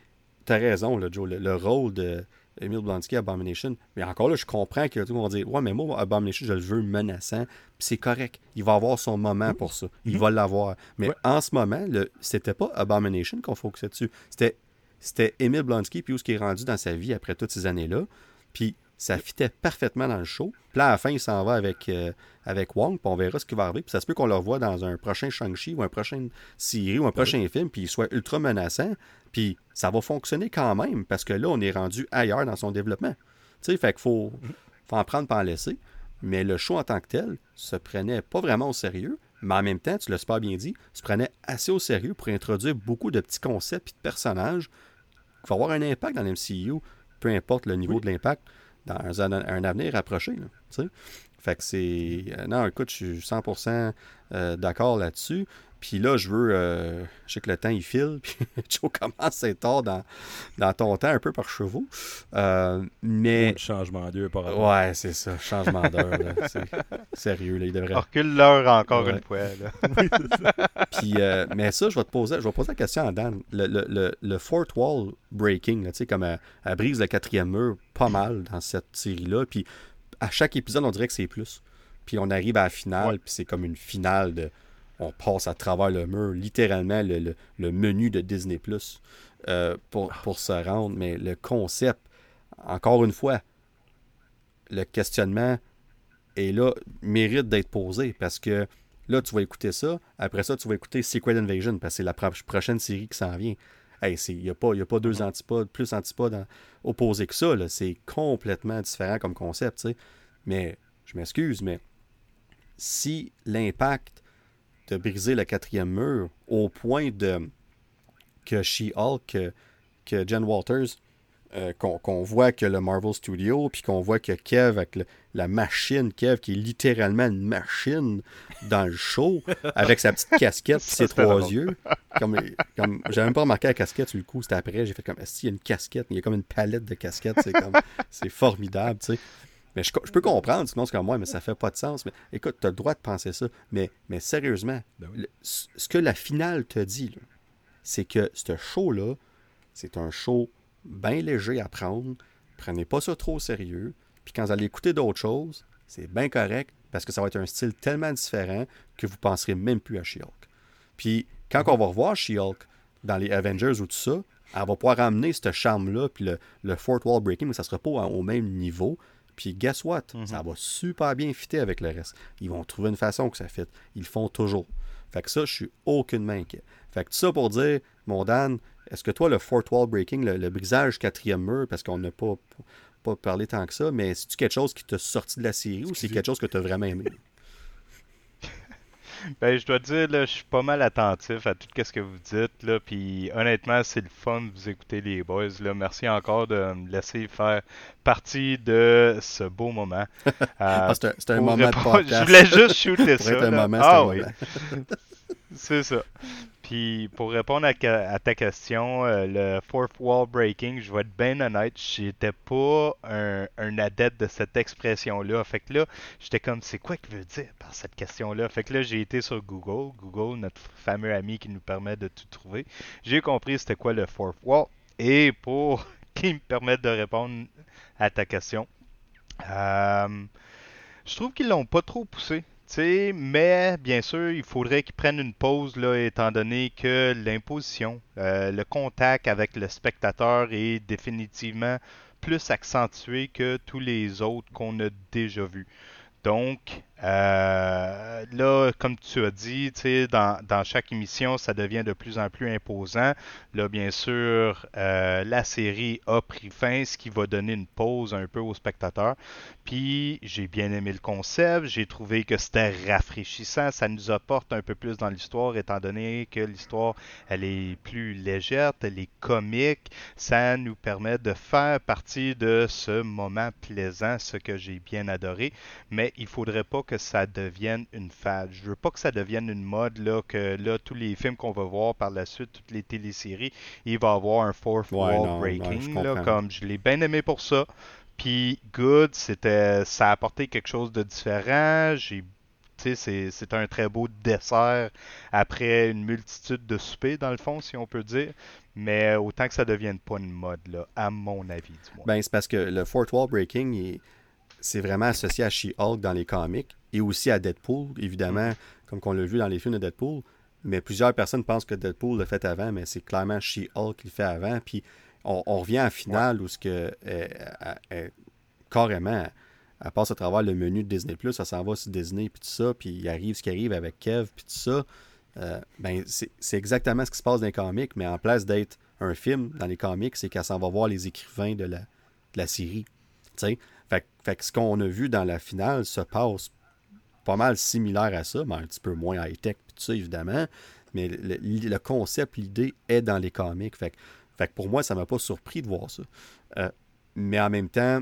t'as raison, là, Joe. Le, rôle de Emile Blonsky Abomination. Mais encore là, je comprends que tout le monde va dire Ouais, mais moi, Abomination, je le veux menaçant. Puis c'est correct. Il va avoir son moment pour ça. Il mhm. va l'avoir. Mais en ce moment, c'était pas Abomination qu'on focusait dessus. C'était c'était Emile Blonsky, puis où ce qui est rendu dans sa vie après toutes ces années-là. Puis ça fitait parfaitement dans le show. Puis là, à la fin, il s'en va avec, euh, avec Wong, puis on verra ce qui va arriver. Puis ça se peut qu'on le revoie dans un prochain Shang-Chi ou un prochain série ou un prochain film, puis il soit ultra menaçant. Puis ça va fonctionner quand même, parce que là, on est rendu ailleurs dans son développement. Tu sais, fait qu'il faut, faut en prendre pas en laisser. Mais le show en tant que tel se prenait pas vraiment au sérieux, mais en même temps, tu l'as super bien dit, se prenait assez au sérieux pour introduire beaucoup de petits concepts et de personnages il va avoir un impact dans l'MCU, peu importe le niveau de l'impact, dans un, avenir rapproché. fait que c'est. Euh, non, écoute, je suis 100% euh, d'accord là-dessus. Puis là, je veux. Euh, je sais que le temps, il file. Puis Joe commence à être tard dans, dans ton temps, un peu par chevaux. Euh, mais. changement d'heure par rapport. Ouais, c'est ça. Changement d'heure. sérieux, là. Il devrait. Recule l'heure encore une fois. oui, Puis, euh, mais ça, je vais te poser, je vais poser la question à Dan. Le, le, le, Fort Wall Breaking, tu sais, comme elle, brise le quatrième mur pas mal dans cette série-là. Puis à chaque épisode, on dirait que c'est plus. Puis on arrive à la finale, puis c'est comme une finale de on passe à travers le mur, littéralement le, menu de Disney Plus euh, pour, pour se rendre. Mais le concept, encore une fois, le questionnement est là, mérite d'être posé parce que là, tu vas écouter ça. Après ça, tu vas écouter Secret Invasion parce que c'est la prochaine série qui s'en vient. Il n'y a, pas, a pas deux mm-hmm. antipodes, plus antipodes opposés que ça. C'est complètement différent comme concept. Mais je m'excuse, mais si l'impact de briser le quatrième mur au point de que She-Hulk, que, Jen Walters, euh, qu'on voit que le Marvel Studio, puis qu'on voit que Kev, avec la machine, Kev, qui est littéralement une machine dans le show, avec sa petite casquette et ses trois yeux. Comme, comme, J'avais même pas remarqué la casquette sur le coup, c'était après, j'ai fait comme, est-ce qu'il y a une casquette, il y a comme une palette de casquettes, c'est comme, c'est formidable, tu sais. Mais je, peux comprendre, sinon c'est comme moi, mais ça fait pas de sens. Mais écoute, tu as le droit de penser ça. Mais, mais sérieusement, ben ce que la finale te dit, c'est que ce show-là, c'est un show bien léger à prendre. Prenez pas ça trop au sérieux. Puis quand vous allez écouter d'autres choses, c'est bien correct parce que ça va être un style tellement différent que vous penserez même plus à She-Hulk. Puis quand on va revoir She-Hulk dans les Avengers ou tout ça, elle va pouvoir ramener ce charme-là, puis le, le Fourth Wall Breaking, mais ça ne sera pas au même niveau. Puis guess what? Mhm. Ça va super bien fitter avec le reste. Ils vont trouver une façon que ça fitte. Ils le font toujours. Fait que ça, je suis aucunement inquiet. Fait que tout ça pour dire, mon Dan, est-ce que toi, le fourth wall breaking, le, brisage quatrième mur, parce qu'on n'a pas, pas parlé tant que ça, mais c'est-tu quelque chose qui t'a sorti de la série ou c'est quelque chose que tu as vraiment aimé? Ben, je dois dire, là, je suis pas mal attentif à tout ce que vous dites, là, puis honnêtement, c'est le fun de vous écouter, les boys, là. Merci encore de me laisser faire partie de ce beau moment. Ah, c'est un, moment de podcast. Je voulais juste shooter ça. Un moment, ah oui. c'est ça. Puis pour répondre à, ta question, euh, le fourth wall breaking, je vais être bien honnête, j'étais pas un, adepte de cette expression-là. Fait que là, j'étais comme, c'est quoi qu'il veut dire par cette question-là? Fait que là, j'ai été sur Google, Google, notre fameux ami qui nous permet de tout trouver. J'ai compris c'était quoi le fourth wall. Et pour qu'il me permette de répondre à ta question, euh, je trouve qu'ils l'ont pas trop poussé mais bien sûr, il faudrait qu'ils prennent une pause, là, étant donné que l'imposition, euh, le contact avec le spectateur est définitivement plus accentué que tous les autres qu'on a déjà vus. Donc, Euh, là, comme tu as dit, dans, dans chaque émission, ça devient de plus en plus imposant. Là, bien sûr, euh, la série a pris fin, ce qui va donner une pause un peu aux spectateurs. Puis, j'ai bien aimé le concept. J'ai trouvé que c'était rafraîchissant. Ça nous apporte un peu plus dans l'histoire, étant donné que l'histoire, elle est plus légère, elle est comique. Ça nous permet de faire partie de ce moment plaisant, ce que j'ai bien adoré. Mais il faudrait pas que ça devienne une fade. Je veux pas que ça devienne une mode là que là tous les films qu'on va voir par la suite, toutes les téléséries, il va avoir un fourth wall breaking comme je l'ai bien aimé pour ça. Puis Good, c'était ça a apporté quelque chose de différent. J'ai c'est un très beau dessert après une multitude de soupers, dans le fond, si on peut dire. Mais autant que ça ne devienne pas une mode, là, à mon avis. Du Ben, c'est parce que le Fourth Wall Breaking, il, c'est vraiment associé à She-Hulk dans les comics et aussi à Deadpool, évidemment, mm. comme on l'a vu dans les films de Deadpool. Mais plusieurs personnes pensent que Deadpool l'a fait avant, mais c'est clairement She-Hulk qui le fait avant. Puis on, revient en finale où ce que carrément elle passe à travers le menu de Disney Plus, ça s'en va sur Disney puis tout ça, puis il arrive ce qui arrive avec Kev puis tout ça. Euh, ben c'est exactement ce qui se passe dans les comics, mais en place d'être un film dans les comics, c'est qu'elle s'en va voir les écrivains de la, de la série. sais fait, que ce qu'on a vu dans la finale se passe pas mal similaire à ça, mais un petit peu moins high-tech, tout ça, évidemment. Mais le, concept, l'idée est dans les comics. Fait, fait que pour moi, ça m'a pas surpris de voir ça. Euh, mais en même temps,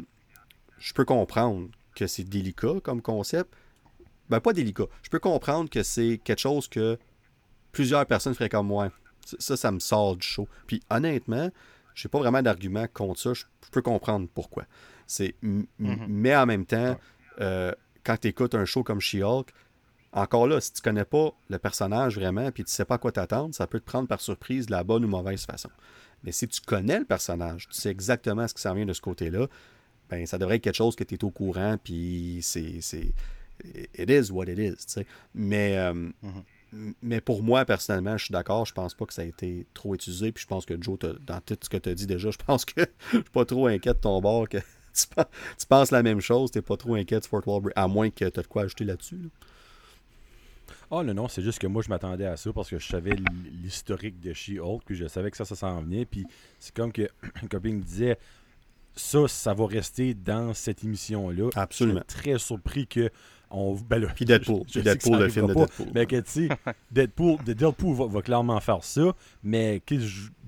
je peux comprendre que c'est délicat comme concept. Ben, pas délicat. Je peux comprendre que c'est quelque chose que plusieurs personnes feraient comme moi. Ça, ça me sort du show. Puis honnêtement, j'ai pas vraiment d'argument contre ça. Je peux comprendre pourquoi. C'est, mhm. Mais en même temps, euh, quand tu écoutes un show comme She-Hulk, encore là, si tu connais pas le personnage vraiment puis tu sais pas à quoi t'attendre, ça peut te prendre par surprise de la bonne ou mauvaise façon. Mais si tu connais le personnage, tu sais exactement ce qui s'en vient de ce côté-là, ben ça devrait être quelque chose que tu es au courant puis c'est, c'est it is what it is, tu sais. Mais euh, mhm. mais pour moi, personnellement, je suis d'accord. Je pense pas que ça a été trop utilisé. Puis je pense que Joe, dans tout ce que tu as dit déjà, je pense que je suis pas trop inquiet de ton bord que tu, penses, la même chose, t'es pas trop inquiet de Fort Wall à moins que tu aies de quoi ajouter là-dessus. Oh non, non, c'est juste que moi je m'attendais à ça parce que je savais l'historique de She-Hulk, puis je savais que ça, ça s'en venait. Puis c'est comme que Coping disait, ça, ça va rester dans cette émission-là. Absolument. Je suis très surpris que on, ben puis Deadpool. Deadpool, le film de Deadpool. Mais que tu sais, Deadpool, Deadpool va, va, clairement faire ça, mais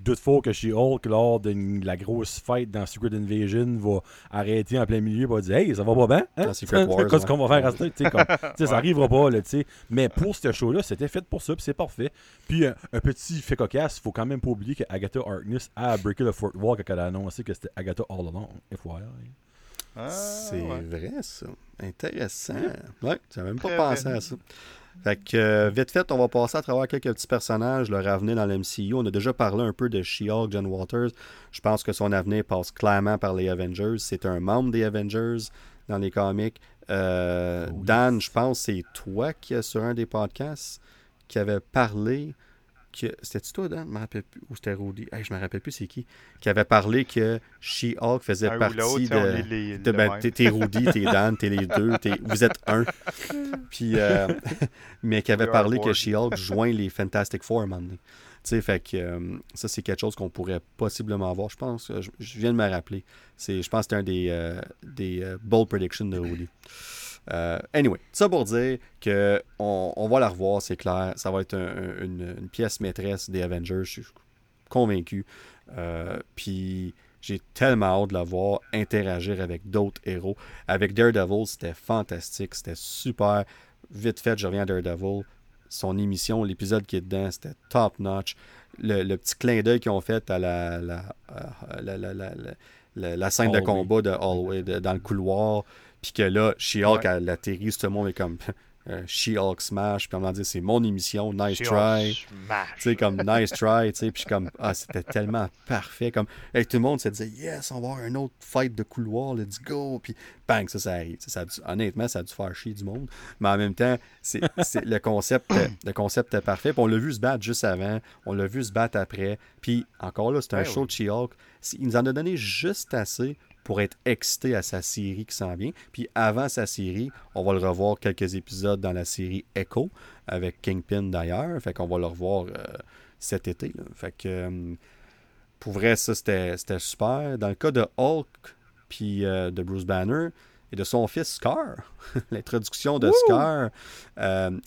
doute fort que chez Hulk, lors de la grosse fête dans Secret Invasion, va arrêter en plein milieu et va dire Hey, ça va pas bien hein? C'est ce qu'on va faire à ça. Ça arrivera pas, là, sais. Mais pour ce show-là, c'était fait pour ça, puis c'est parfait. Puis un, petit fait cocasse, il faut quand même pas oublier qu'Agatha Harkness a breaké le Fort Wall quand elle a annoncé que c'était Agatha All Along, FYI. Ah, c'est vrai, ça. Intéressant. Ouais, j'avais même pas pensé à ça. Fait que, euh, vite fait, on va passer à travers quelques petits personnages, leur avenir dans l'MCU. On a déjà parlé un peu de She-Hulk, John Walters. Je pense que son avenir passe clairement par les Avengers. C'est un membre des Avengers dans les comics. Euh, Dan, je pense c'est toi qui, sur un des podcasts, qui avait parlé c'était-tu toi, Dan? Je me rappelle plus. Ou c'était Rudy? je me rappelle plus c'est qui. Qui avait parlé que She-Hulk faisait ah, partie de. de ben, t'es Rudy, t'es Dan, t'es les deux. vous êtes un. Puis, euh, mais qui avait parlé que She-Hulk joint les Fantastic Four à un moment donné. Tu sais, fait que euh, ça, c'est quelque chose qu'on pourrait possiblement avoir. Je pense, je, viens de me rappeler. Je pense que c'était un des, euh, des bold predictions de Rudy. Euh, anyway, ça pour dire que on, va la revoir, c'est clair. Ça va être une, pièce maîtresse des Avengers, je suis convaincu. Euh, puis j'ai tellement hâte de la voir interagir avec d'autres héros. Avec Daredevil, c'était fantastique, c'était super. Vite fait, je reviens à Daredevil. Son émission, l'épisode qui est dedans, c'était top notch. Le, petit clin d'œil qu'ils ont fait à la, la, la, scène de combat de Hallway, dans le couloir. Puis que là, She-Hulk, ouais. elle atterrit, tout le monde est comme euh, She-Hulk Smash. Puis on va dire, c'est mon émission, nice try. Tu sais, comme nice try. Tu sais, puis comme, ah, c'était tellement parfait. Comme, tout le monde se disait, yes, on va avoir un autre fight de couloir, let's go. Puis bang, ça, ça arrive. Ça honnêtement, ça a dû faire chier du monde. Mais en même temps, c'est, le, concept, le concept est parfait. Puis on l'a vu se battre juste avant. On l'a vu se battre après. Puis encore là, c'est un show de She-Hulk. Il nous en a donné juste assez pour être excité à sa série qui s'en vient. Puis avant sa série, on va le revoir quelques épisodes dans la série Echo, avec Kingpin d'ailleurs. Fait qu'on va le revoir euh, cet été. Fait que euh, pour vrai, ça c'était super. Dans le cas de Hulk puis de Bruce Banner, et de son fils Scar. L'introduction de Scar, ben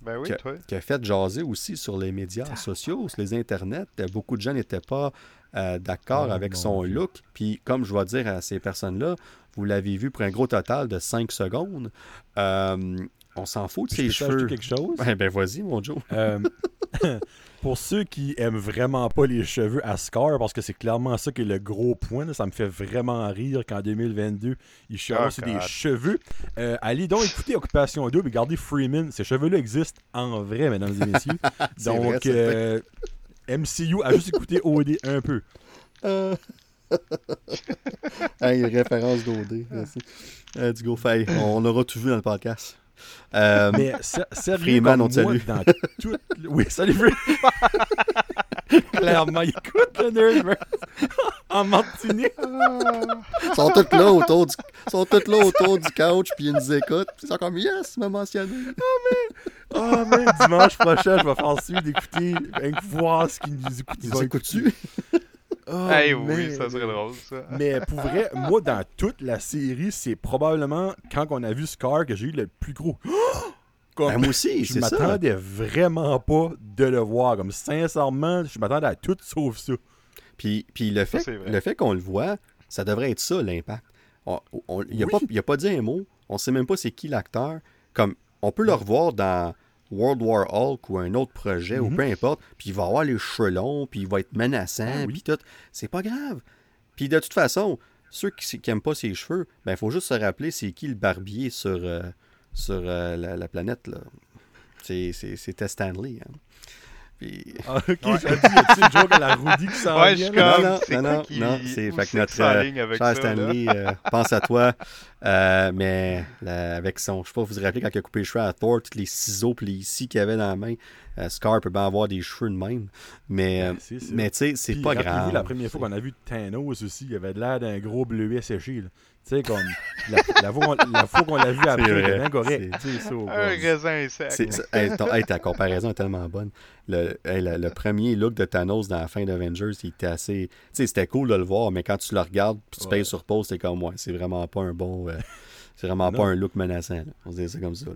qui, a fait jaser aussi sur les médias sociaux, sur les internets. Beaucoup de gens n'étaient pas euh, d'accord oh, avec son look. Puis, comme je vais dire à ces personnes-là, vous l'avez vu pour un gros total de 5 secondes. Euh, on s'en fout de ses cheveux. quelque chose? Ben, ben vas-y, mon Joe. Euh, pour ceux qui aiment vraiment pas les cheveux à Scar, parce que c'est clairement ça qui est le gros point, ça me fait vraiment rire qu'en 2022, il cherche des cheveux. allez donc écouter Occupation 2 et regardez Freeman. Ces cheveux-là existent en vrai, mesdames et messieurs. donc, MCU a juste écouté OD un peu. Euh... hey, référence d'OD. Euh, du go, fait, on aura tout vu dans le podcast. Euh, mais sérieux, Freeman, on te salue. Dans tout... Oui, salut Freeman. Clairement, écoute le Nerd en Martinique. Ils sont tous là autour du, sont tous là autour du couch, puis ils nous écoutent. Puis ils sont comme, yes, m'a mentionné. Oh, mais, oh, mais dimanche prochain, je vais faire suivre d'écouter, voir ce qu'ils nous écoutent. Ils écoutent-tu? Oh, hey, oui, ça serait drôle, ça. Mais pour vrai, moi, dans toute la série, c'est probablement quand on a vu Scar que j'ai eu le plus gros. Comme, ben, moi aussi, je m'attendais vraiment pas de le voir. Comme sincèrement, je m'attendais à tout sauf ça. Puis, puis le fait, le fait qu'on le voit, ça devrait être ça l'impact. Il n'a pas, pas dit un mot. On sait même pas c'est qui l'acteur. Comme on peut le revoir dans World War Hulk ou un autre projet ou mhm. peu importe, puis il va avoir les cheveux longs, puis il va être menaçant, ah puis tout. C'est pas grave. Puis de toute façon, ceux qui n'aiment pas ses cheveux, ben il faut juste se rappeler c'est qui le barbier sur, euh, sur euh, la, planète. Là. C'était Stanley. Hein. Ah, ok, ouais. j'ai dit, une joke à la Rudy qui s'en ouais, vient. Non, non, non, non, non, c'est fait que notre euh, cher Stanley euh, pense à toi, euh, mais avec son, je sais pas, vous vous rappelez quand il a coupé les cheveux à Thor, tous les ciseaux et les scies qu'il avait dans la main, Scar peut bien avoir des cheveux de même, mais, mais tu sais, c'est pas grave. La première fois qu'on a vu Thanos aussi, il avait l'air d'un gros bleuet séché. Là. Tu sais, comme la, la, fois qu'on l'a vu après, il bien correct. Un raisin sec. Hey, ta comparaison est tellement bonne. Le, le, premier look de Thanos dans la fin d'Avengers, il était assez. Tu sais, c'était cool de le voir, mais quand tu le regardes puis tu payes sur pause, c'est comme, moi c'est vraiment pas un bon. Euh, c'est vraiment pas un look menaçant. On se dit ça comme ça.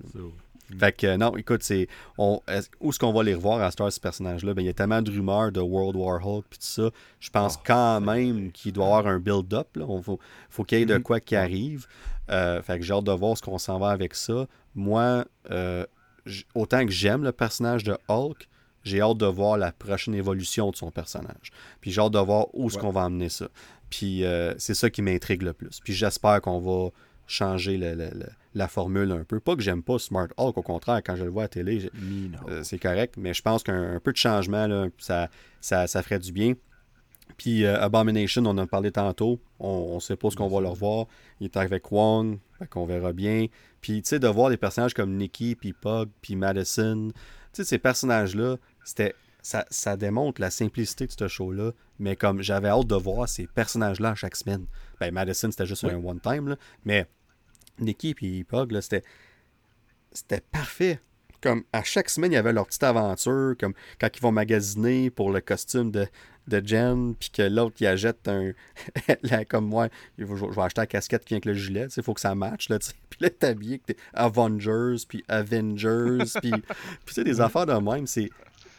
Fait que non, écoute, c'est. où est-ce qu'on va les revoir à Star, ce personnage-là? Ben, il y a tellement de rumeurs de World War Hulk et tout ça. Je pense ah, quand même qu'il doit y avoir un build-up. Il faut, faut qu'il y ait de mm-hmm. quoi qui arrive. Euh, fait que j'ai hâte de voir ce qu'on s'en va avec ça. Moi, euh, autant que j'aime le personnage de Hulk, j'ai hâte de voir la prochaine évolution de son personnage. Puis j'ai hâte de voir où est-ce qu'on va emmener ça. Puis euh, c'est ça qui m'intrigue le plus. Puis j'espère qu'on va changer la formule un peu. Pas que j'aime pas Smart Hulk, au contraire, quand je le vois à la télé, euh, c'est correct, mais je pense qu'un peu de changement, là, ça, ça, ferait du bien. Puis euh, Abomination, on en a parlé tantôt, on ne sait pas ce qu'on va leur voir. Il est avec Wong, qu'on verra bien. Puis, tu sais, de voir des personnages comme Nikki, puis Pug, puis Madison, tu sais, ces personnages-là, c'était ça, ça, démontre la simplicité de ce show-là, mais comme j'avais hâte de voir ces personnages-là chaque semaine. Ben, Madison, c'était juste un one-time, mais Nicky et Pug, c'était, c'était parfait. Comme à chaque semaine, il y avait leur petite aventure, comme quand ils vont magasiner pour le costume de, de Jen, puis que l'autre, il achète un. comme moi, je vais acheter la casquette qui vient avec le gilet, il faut que ça matche, là, Puis là, t'es habillé que t'es Avengers, puis Avengers, puis. tu sais, des affaires de même, c'est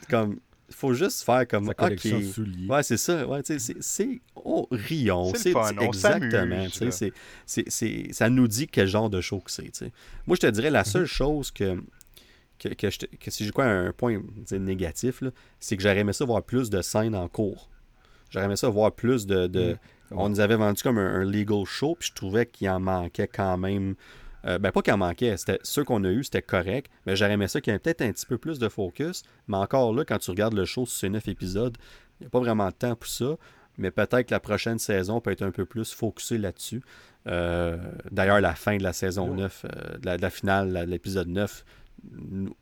comme faut juste faire comme. Sa collection de souliers. Ouais, c'est ça. Ouais, c'est, c'est, oh, rions. C'est, fun, exactement. C'est, c'est, ça nous dit quel genre de show que c'est. Moi, je te dirais, la mhm. seule chose que, que, que, que si j'ai quoi un point négatif, c'est que j'aurais aimé ça voir plus de scènes en cours. J'aurais aimé ça voir plus de. de... On nous avait vendu comme un, un legal show, puis je trouvais qu'il en manquait quand même euh, ben, pas qu'il en manquait. C'était, ceux qu'on a eu, c'était correct. Mais j'aurais aimé ça qu'il y ait peut-être un petit peu plus de focus. Mais encore là, quand tu regardes le show sur ces neuf épisodes, il n'y a pas vraiment de temps pour ça. Mais peut-être que la prochaine saison peut être un peu plus focusée là-dessus. Euh, d'ailleurs, la fin de la saison 9, euh, de, la, finale, de l'épisode 9,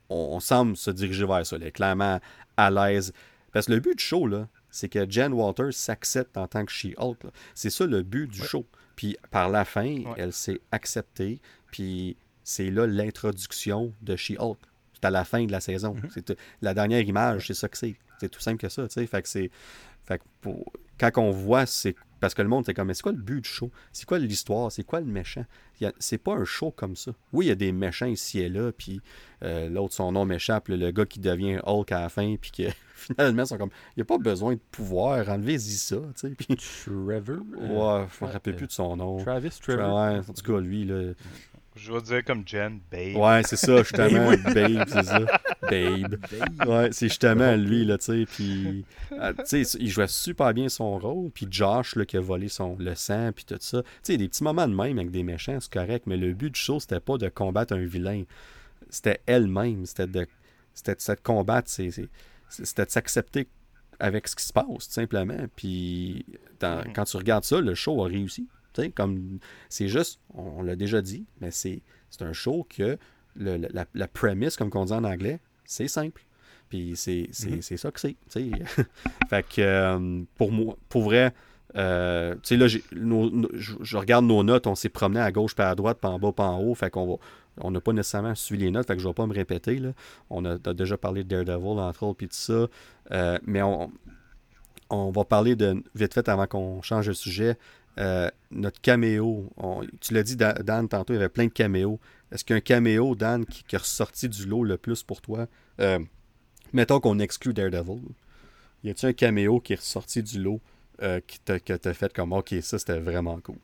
on, semble se diriger vers ça. Elle est clairement à l'aise. Parce que le but du show, là, c'est que Jen Walters s'accepte en tant que She-Hulk. C'est ça le but du show. Puis par la fin, elle s'est acceptée. Puis c'est là l'introduction de She-Hulk. C'est à la fin de la saison. C'est la dernière image, c'est ça que c'est. C'est tout simple que ça. Fait que c'est. Fait que pour, quand on voit, c'est parce que le monde, c'est comme, mais c'est quoi le but du show? C'est quoi l'histoire? C'est quoi le méchant? C'est pas un show comme ça. Oui, il y a des méchants ici et là, puis euh, l'autre, son nom m'échappe, le, gars qui devient Hulk à la fin, puis que finalement, sont comme, il n'y a pas besoin de pouvoir, enlevez-y ça, tu sais. Puis... Trevor? Ouais, je me rappelle plus de son nom. Travis Trevor? Ouais, en tout cas, lui, là... Je vais dire comme Jen, Babe. Ouais, c'est ça, justement, Babe, c'est ça. Babe. Ouais, c'est justement lui, là, tu sais. Puis, euh, tu sais, il jouait super bien son rôle. Puis Josh, là, qui a volé son, le sang, puis tout ça. Tu sais, des petits moments de même avec des méchants, c'est correct. Mais le but du show, c'était pas de combattre un vilain. C'était elle-même. C'était de, c'était de combattre. C'était de s'accepter avec ce qui se passe, tout simplement. Puis, mm-hmm. quand tu regardes ça, le show a réussi comme c'est juste, on, l'a déjà dit, mais c'est, un show que la, la, premise, comme on dit en anglais, c'est simple. Puis c'est, mm-hmm. ça que c'est. fait que euh, pour moi, pour vrai, euh, tu sais, là, je, regarde nos notes, on s'est promené à gauche, pas à droite, pas en bas, pas en haut. Fait qu'on va. On n'a pas nécessairement suivi les notes, fait que je ne vais pas me répéter. Là. On a, déjà parlé de Daredevil, entre autres, puis tout ça. Euh, mais on, on va parler de, vite fait avant qu'on change de sujet, euh, notre caméo, tu l'as dit, Dan, tantôt, il y avait plein de caméos. Est-ce qu'il y a un caméo, Dan, qui, est ressorti du lot le plus pour toi? Euh, Mettons qu'on exclut Daredevil. Y a-t-il un caméo qui est ressorti du lot euh, qui t'a fait comme Ok, ça c'était vraiment cool?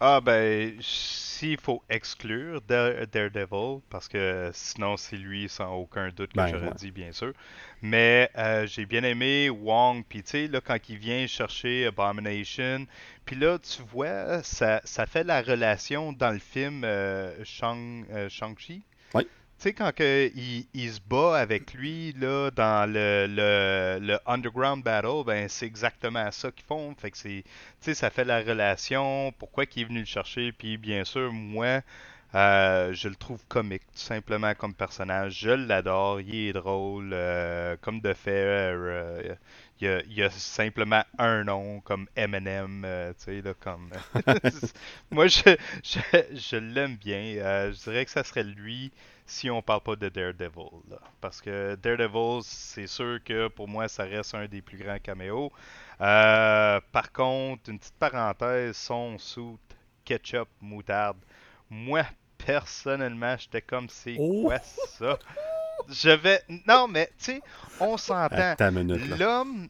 Ah, ben, s'il faut exclure Daredevil, parce que sinon c'est lui sans aucun doute que ben, j'aurais dit, bien sûr. Mais euh, j'ai bien aimé Wong, puis tu sais, là, quand il vient chercher Abomination, puis là, tu vois, ça, ça fait la relation dans le film euh, Shang, euh, Shang-Chi? Sais, quand il, il, se bat avec lui là, dans le, le, le Underground Battle, ben c'est exactement ça qu'ils font. Fait que c'est. Tu sais, ça fait la relation, pourquoi il est venu le chercher, puis bien sûr, moi. Euh, je le trouve comique, tout simplement comme personnage. Je l'adore, il est drôle. Euh, comme de fait, euh, il, y a, simplement un nom comme Eminem, tu sais, là, comme. Moi, je, je, je l'aime bien. je dirais que ça serait lui si on parle pas de Daredevil. Parce que Daredevil, c'est sûr que pour moi, ça reste un des plus grands caméos. Euh, par contre, une petite parenthèse, son suit, ketchup, moutarde. Moi, personnellement, j'étais comme c'est oh! quoi ça? Je vais. Non, mais tu sais, on s'entend. L'homme.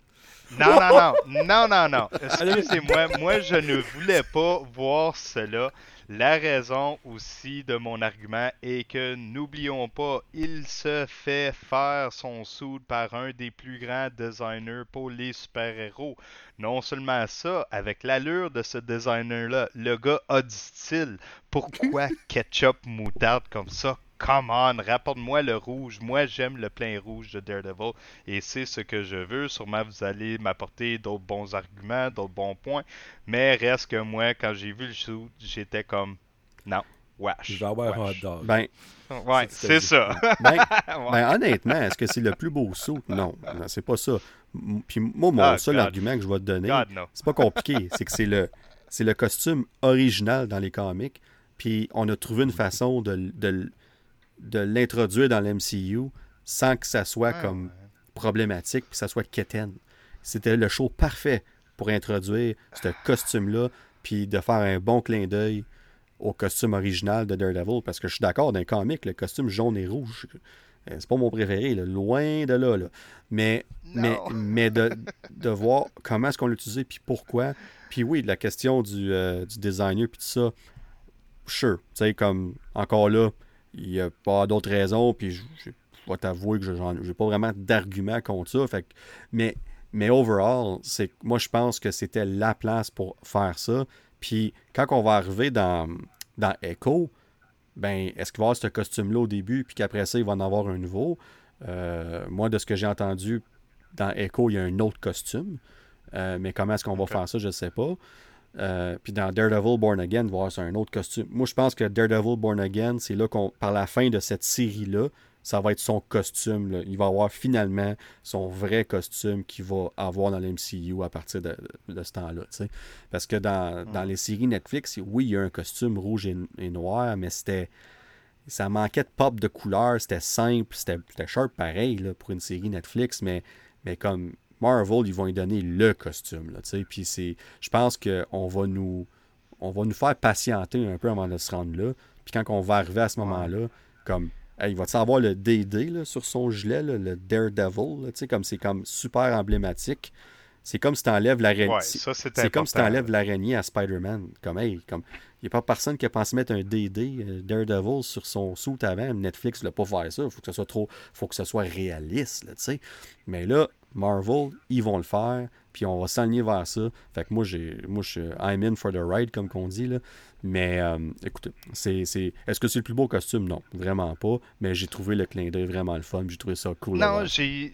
Non, non, non, non, non, non. Excusez-moi, moi je ne voulais pas voir cela. La raison aussi de mon argument est que n'oublions pas, il se fait faire son soude par un des plus grands designers pour les super-héros. Non seulement ça, avec l'allure de ce designer-là, le gars a du style. Pourquoi ketchup moutarde comme ça? Come on, rapporte-moi le rouge. Moi, j'aime le plein rouge de Daredevil et c'est ce que je veux. Sûrement, vous allez m'apporter d'autres bons arguments, d'autres bons points. Mais reste que moi, quand j'ai vu le shoot, j'étais comme non. Wesh. Je vais avoir un hot dog. Ben, ouais, c'est ça. Ben, ben, honnêtement, est-ce que c'est le plus beau saut? Non, c'est pas ça. Puis moi, mon ah, seul argument que je vais te donner, c'est pas compliqué. c'est que c'est le, c'est le costume original dans les comics. Puis on a trouvé une façon de, de, de l'introduire dans l'MCU sans que ça soit comme problématique, puis que ça soit quétaine. C'était le show parfait pour introduire ce costume-là, puis de faire un bon clin d'œil au costume original de Daredevil, parce que je suis d'accord, d'un comic, le costume jaune et rouge, euh, c'est pas mon préféré, loin de là. Mais, mais, mais de, de, voir comment est-ce qu'on l'utilisait, puis pourquoi. Puis oui, la question du, euh, du designer, puis tout ça, sure. Tu sais, comme, encore là, il n'y a pas d'autres raisons, puis je, vais t'avouer que je n'ai pas vraiment d'argument contre ça. Fait mais, mais overall, c'est moi, je pense que c'était la place pour faire ça. Puis quand on va arriver dans, dans Echo, ben, est-ce qu'il va y avoir ce costume-là au début, puis qu'après ça, il va en avoir un nouveau? Euh, moi, de ce que j'ai entendu, dans Echo, il y a un autre costume. Euh, mais comment est-ce qu'on va faire ça, je ne sais pas. Euh, puis dans Daredevil Born Again, il va y avoir un autre costume. Moi, je pense que Daredevil Born Again, c'est là qu'on, par la fin de cette série-là, ça va être son costume. Il va avoir finalement son vrai costume qu'il va avoir dans l'MCU à partir de, ce temps-là. Parce que dans, les séries Netflix, oui, il y a un costume rouge et, noir, mais c'était. Ça manquait de pop de couleur, c'était simple, c'était sharp pareil là, pour une série Netflix, mais, mais comme Marvel, ils vont lui donner le costume. Là, puis c'est. Je pense qu'on va nous. On va nous faire patienter un peu avant de se rendre là. Puis quand on va arriver à ce moment-là, comme il va savoir le DD sur son gilet, le Daredevil, comme c'est comme super emblématique. C'est comme si tu enlèves l'araignée. c'est comme si tu enlèves l'araignée à Spider-Man. Comme, hey, comme, il n'y a pas personne qui a pensé mettre un DD, euh, Daredevil, sur son suit avant. Netflix ne l'a pas faire ça. Il faut que ce soit trop. faut que ce soit réaliste. Là, Mais là, Marvel, ils vont le faire. Puis on va s'aligner vers ça. Fait que moi, j'ai, moi, je suis I'm in for the ride, comme qu'on dit. Là. Mais euh, écoutez, c'est, est-ce que c'est le plus beau costume? Non, vraiment pas. Mais j'ai trouvé le clin d'œil vraiment le fun. J'ai trouvé ça cool. Non, j'ai.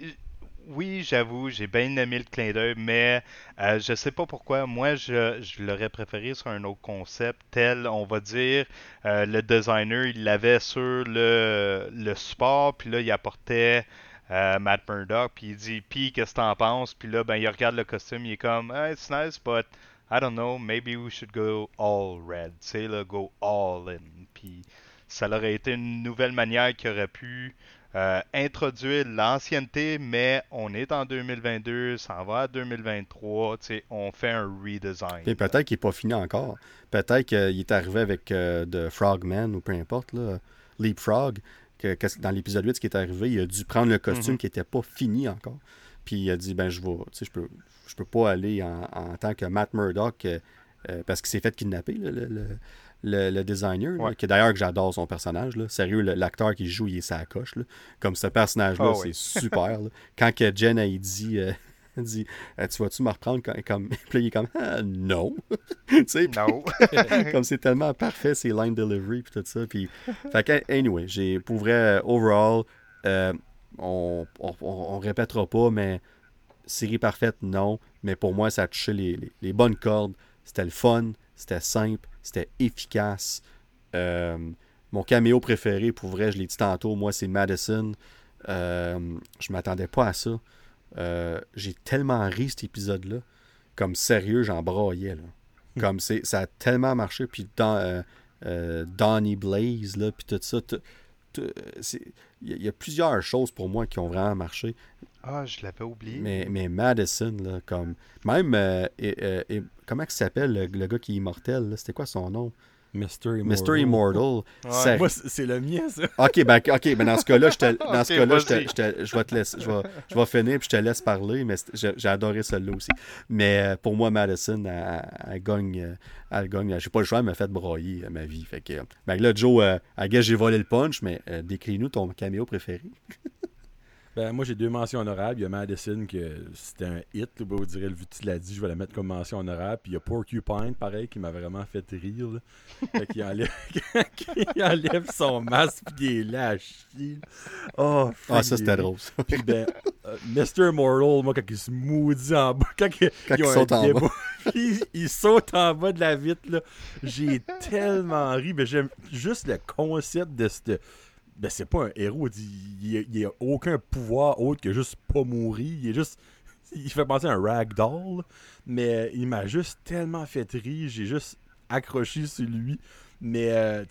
Oui, j'avoue, j'ai bien aimé le clin d'œil, mais euh, je sais pas pourquoi. Moi, je, je l'aurais préféré sur un autre concept, tel, on va dire, euh, le designer, il l'avait sur le, le support, puis là, il apportait Matt Murdock, puis il dit, puis qu'est-ce que t'en penses? Puis là, ben, il regarde le costume, il est comme, it's nice, but I don't know, maybe we should go all red, tu sais, là, go all in. Puis ça aurait été une nouvelle manière qui aurait pu euh, introduire l'ancienneté, mais on est en 2022, ça va à 2023, tu sais, on fait un redesign. Et peut-être qu'il n'est pas fini encore. Peut-être qu'il est arrivé avec euh, de Frogman ou peu importe, là, Leapfrog, que, dans l'épisode 8, ce qui est arrivé, il a dû prendre le costume mm-hmm. qui n'était pas fini encore. Puis il a dit, ben je vais, tu sais, je peux, je peux pas aller en, tant que Matt Murdock euh, euh, parce qu'il s'est fait kidnapper, le, designer, qui d'ailleurs que j'adore son personnage. Là. Sérieux, l'acteur qui joue, il est sa coche. Comme ce personnage-là, ah c'est super. Quand que Jen a dit, euh, dit Tu vas-tu me reprendre comme. Puis il est comme ah, Non. non. comme c'est tellement parfait, ces line delivery puis tout ça. Puis, fait que, anyway, j'ai pour vrai, overall, on, on, on, répétera pas, mais série parfaite, non. Mais pour moi, ça a touché les, bonnes cordes. C'était le fun, c'était simple, c'était efficace. Euh, mon caméo préféré, pour vrai, je l'ai dit tantôt, moi, c'est Madison. Euh, je m'attendais pas à ça. Euh, j'ai tellement ri cet épisode-là. Comme sérieux, j'en braillais. Comme c'est, ça a tellement marché. Puis dans, Donnie Blaze, là, puis tout ça. Il y, a plusieurs choses pour moi qui ont vraiment marché. Ah, je l'avais oublié. Mais, mais Madison, là, comme. Même. Euh, et, comment il s'appelle le, gars qui est immortel C'était quoi son nom? Mr. Immortal. Mr. Immortal. Moi, c'est le mien, ça. OK, ben, ok, ben dans ce cas-là, je, dans ce cas-là je, je, vais te laisser, je, vais, je vais finir puis je te laisse parler, mais j'ai adoré celle-là aussi. Mais euh, pour moi, Madison, elle, gagne. Euh, elle gagne. J'ai pas le choix, elle m'a fait broyer ma vie. Fait que, ben là, Joe, euh, à j'ai volé le punch, mais décris-nous ton caméo préféré. Ben, moi, j'ai deux mentions honorables. Il y a Madison, que c'était un hit. Là, vous direz, vu que tu l'as dit, je vais la mettre comme mention honorable. Puis il y a Porcupine, pareil, qui m'a vraiment fait rire. Là. qu'il enlève, enlève son masque, puis il est là Oh, ah, ça, c'était drôle. puis ben, euh, Mr. Immortal, moi, quand il se maudit en bas, quand, il, il saute en bas. il, saute en bas de la vitre, là. J'ai tellement ri. Mais j'aime juste le concept de cette ben c'est pas un héros. Il n'y a, aucun pouvoir autre que juste pas mourir. Il est juste. Il fait penser à un ragdoll. Mais il m'a juste tellement fait rire. J'ai juste accroché sur lui. Mais euh,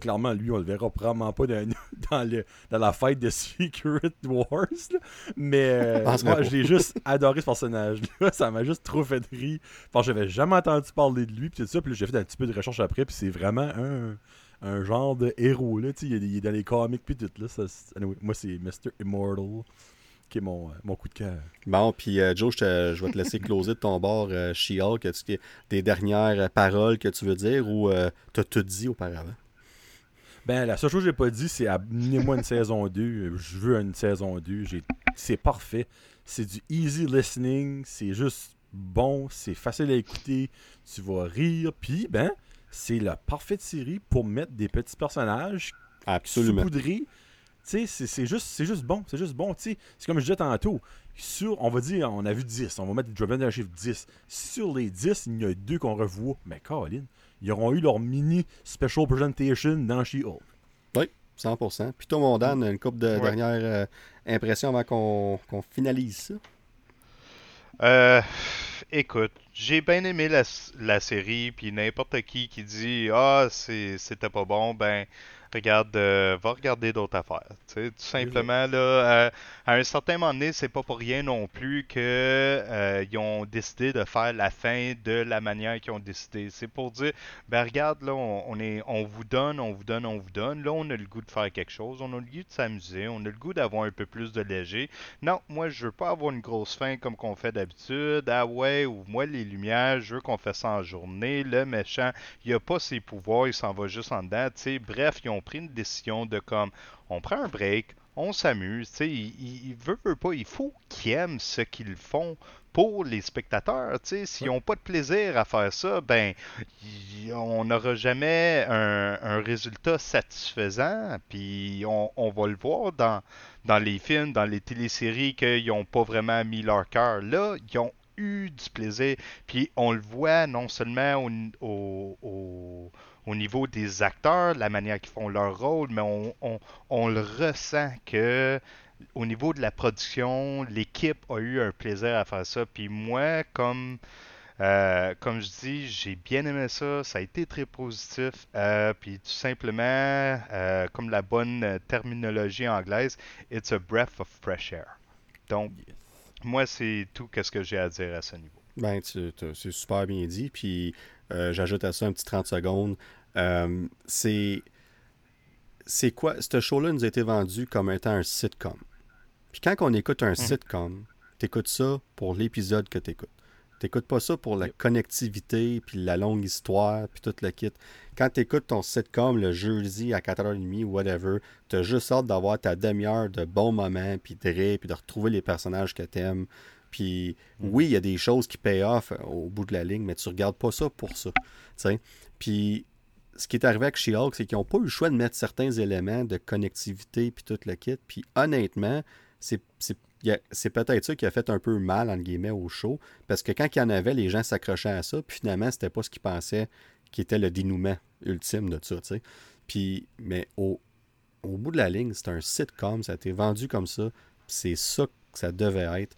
clairement, lui, on le verra probablement pas dans, dans, dans la fête de Secret Wars. Mais euh, moi, j'ai juste adoré ce personnage-là. Ça m'a juste trop fait rire. Enfin, j'avais jamais entendu parler de lui. Puis ça. Puis j'ai fait un petit peu de recherche après. Puis c'est vraiment un un genre de héros. Là, il, est dans les comics puis tout. Là, moi, c'est Mr. Immortal qui est mon, euh, mon coup de cœur. Bon, puis euh, Joe, je, je, vais te laisser closer de ton bord euh, She-Hulk. As-tu des dernières paroles que tu veux dire ou tu as tout dit auparavant? Ben, la seule chose que j'ai pas dit, c'est amenez-moi une saison 2. Je veux une saison 2. C'est parfait. C'est du easy listening. C'est juste bon. C'est facile à écouter. Tu vas rire. Puis, ben, c'est la parfaite série pour mettre des petits personnages Absolument. saupoudrés. C'est, c'est juste, c'est juste bon. C'est juste bon. C'est comme je disais tantôt. Sur, on va dire, on a vu 10. On va mettre je vais chiffre 10. Sur les 10, il y a deux qu'on revoit. Mais Colin, ils auront eu leur mini special presentation dans She-Hulk. Oui, 100%. Puis toi, mon Dan, une couple de dernières euh, impressions avant qu'on finalise ça? Euh, écoute, j'ai bien aimé la, la série, puis n'importe qui qui dit Ah, c'était pas bon, ben regarde, euh, va regarder d'autres affaires. tout simplement, là, euh, à un certain moment donné, c'est pas pour rien non plus qu'ils euh, ont décidé de faire la fin de la manière qu'ils ont décidé. C'est pour dire, ben regarde, là, on, est, on vous donne, on vous donne, on vous donne. Là, on a le goût de faire quelque chose, on a le goût de s'amuser, on a le goût d'avoir un peu plus de léger. Non, moi, je veux pas avoir une grosse fin comme qu'on fait d'habitude. Ah ouais, ou moi, les lumières, je veux qu'on fasse ça en journée. Le méchant, il a pas ses pouvoirs, il s'en va juste en dedans. Bref, ils ont pris une décision de comme on prend un break, on s'amuse, tu sais, il, veut, pas, il faut qu'ils aiment ce qu'ils font pour les spectateurs, tu sais, s'ils n'ont pas de plaisir à faire ça, ben, on n'aura jamais un, résultat satisfaisant, puis on, va le voir dans, dans les films, dans les téléséries qu'ils n'ont pas vraiment mis leur cœur. Là, ils ont eu du plaisir, puis on le voit non seulement au, au au niveau des acteurs, la manière qu'ils font leur rôle, mais on, le ressent que au niveau de la production, l'équipe a eu un plaisir à faire ça. Puis moi, comme euh, comme je dis, j'ai bien aimé ça. Ça a été très positif. Euh, puis tout simplement, euh, comme la bonne terminologie anglaise, it's a breath of fresh air. Donc, moi, c'est tout ce que j'ai à dire à ce niveau. Ben, c'est super bien dit. Puis j'ajoute à ça un petit 30 secondes. Euh, c'est. C'est quoi Ce show-là nous a été vendu comme étant un sitcom. Puis quand on écoute un sitcom, hmm. sitcom, t'écoutes ça pour l'épisode que t'écoutes. T'écoutes pas ça pour la connectivité, puis la longue histoire, puis tout le kit. Quand t'écoutes ton sitcom le jeudi à 4h30 ou whatever, t'as juste hâte d'avoir ta demi-heure de bons moments, puis de rire, puis de retrouver les personnages que t'aimes. Puis hmm. oui, il y a des choses qui pay off au bout de la ligne, mais tu regardes pas ça pour ça. Puis ce qui est arrivé avec She-Hulk, c'est qu'ils n'ont pas eu le choix de mettre certains éléments de connectivité puis tout le kit. Puis honnêtement, c'est peut-être ça qui a fait un peu mal, entre guillemets, au show. Parce que quand il y en avait, les gens s'accrochaient à ça. Puis finalement, c'était pas ce qu'ils pensaient qui était le dénouement ultime de ça. Puis, mais au, au bout de la ligne, c'est un sitcom. Ça a été vendu comme ça. C'est ça que ça devait être.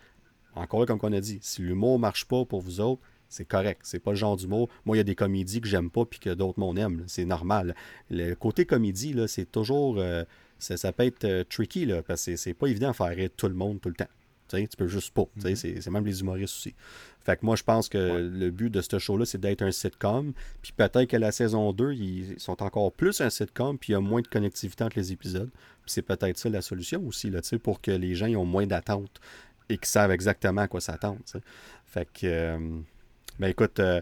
Encore comme on a dit, si l'humour marche pas pour vous autres, c'est correct. C'est pas le genre d'humour. Moi, il y a des comédies que j'aime pas puis que d'autres m'en aiment. C'est normal. Le côté comédie, là, c'est toujours. Euh, ça, peut être euh, tricky, là, parce que c'est pas évident de faire rire tout le monde tout le temps. Tu peux juste pas. Mhm. C'est même les humoristes aussi. Fait que moi, je pense que le but de ce show-là, c'est d'être un sitcom. Puis peut-être que la saison 2, ils sont encore plus un sitcom, puis il y a moins de connectivité entre les épisodes. Puis c'est peut-être ça la solution aussi, là, pour que les gens aient moins d'attentes et qu'ils savent exactement à quoi s'attendre. Fait que. Euh, ben écoute, euh,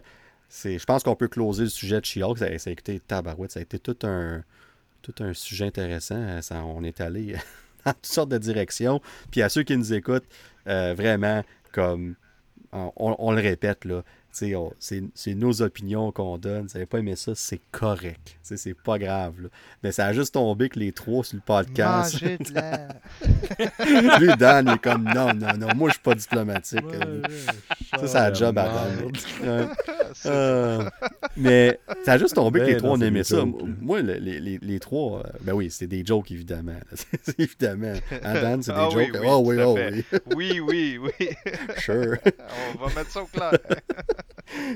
je pense qu'on peut closer le sujet de She-Hulk. Ça, a été tabarouette. Ça a été tout un, tout un sujet intéressant. on est allé dans toutes sortes de directions. Puis à ceux qui nous écoutent, euh, vraiment, comme on, le répète, là, c'est nos opinions qu'on donne. Vous n'avez pas aimé ça, c'est correct. C'est pas grave. Mais ça a juste tombé que les trois sur le podcast. Lui, Dan, il est comme non, non, non, moi je suis pas diplomatique. ça, c'est un job à Dan. Euh, mais ça a juste tombé que les ben trois on aimait ça. Moi, les, les, les, trois, euh, ben oui, c'était des jokes évidemment. évidemment. Hein, Dan, c'est des ah jokes. Oui, oh oui, oh oui. oui, oui, oui. Sure. on va mettre ça au clair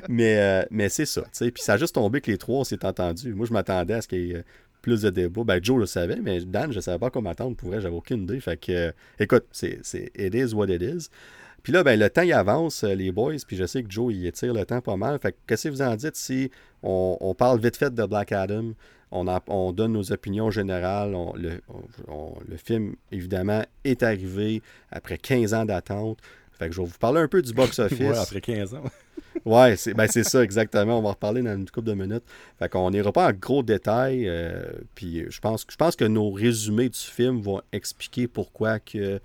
mais euh, mais c'est ça. Puis ça a juste tombé que les trois, on s'est entendus. Moi, je m'attendais à ce qu'il y ait plus de débats. Ben, Joe le savait, mais Dan, je ne savais pas comment m'attendre. Pour j'avais aucune idée. Fait que, euh, écoute, c'est, c'est it is what it is. Puis là, ben, le temps, il avance, euh, les boys, puis je sais que Joe, il étire le temps pas mal. Fait que, qu'est-ce que vous en dites si on, parle vite fait de Black Adam, on, on donne nos opinions générales, le, le, film, évidemment, est arrivé après 15 ans d'attente. Fait que je vais vous parler un peu du box-office. ouais, après 15 ans. ouais, c'est ben ça, exactement. On va en reparler dans une couple de minutes. Fait qu'on n'ira pas en gros détails. Euh, puis je pense, je pense que nos résumés du film vont expliquer pourquoi que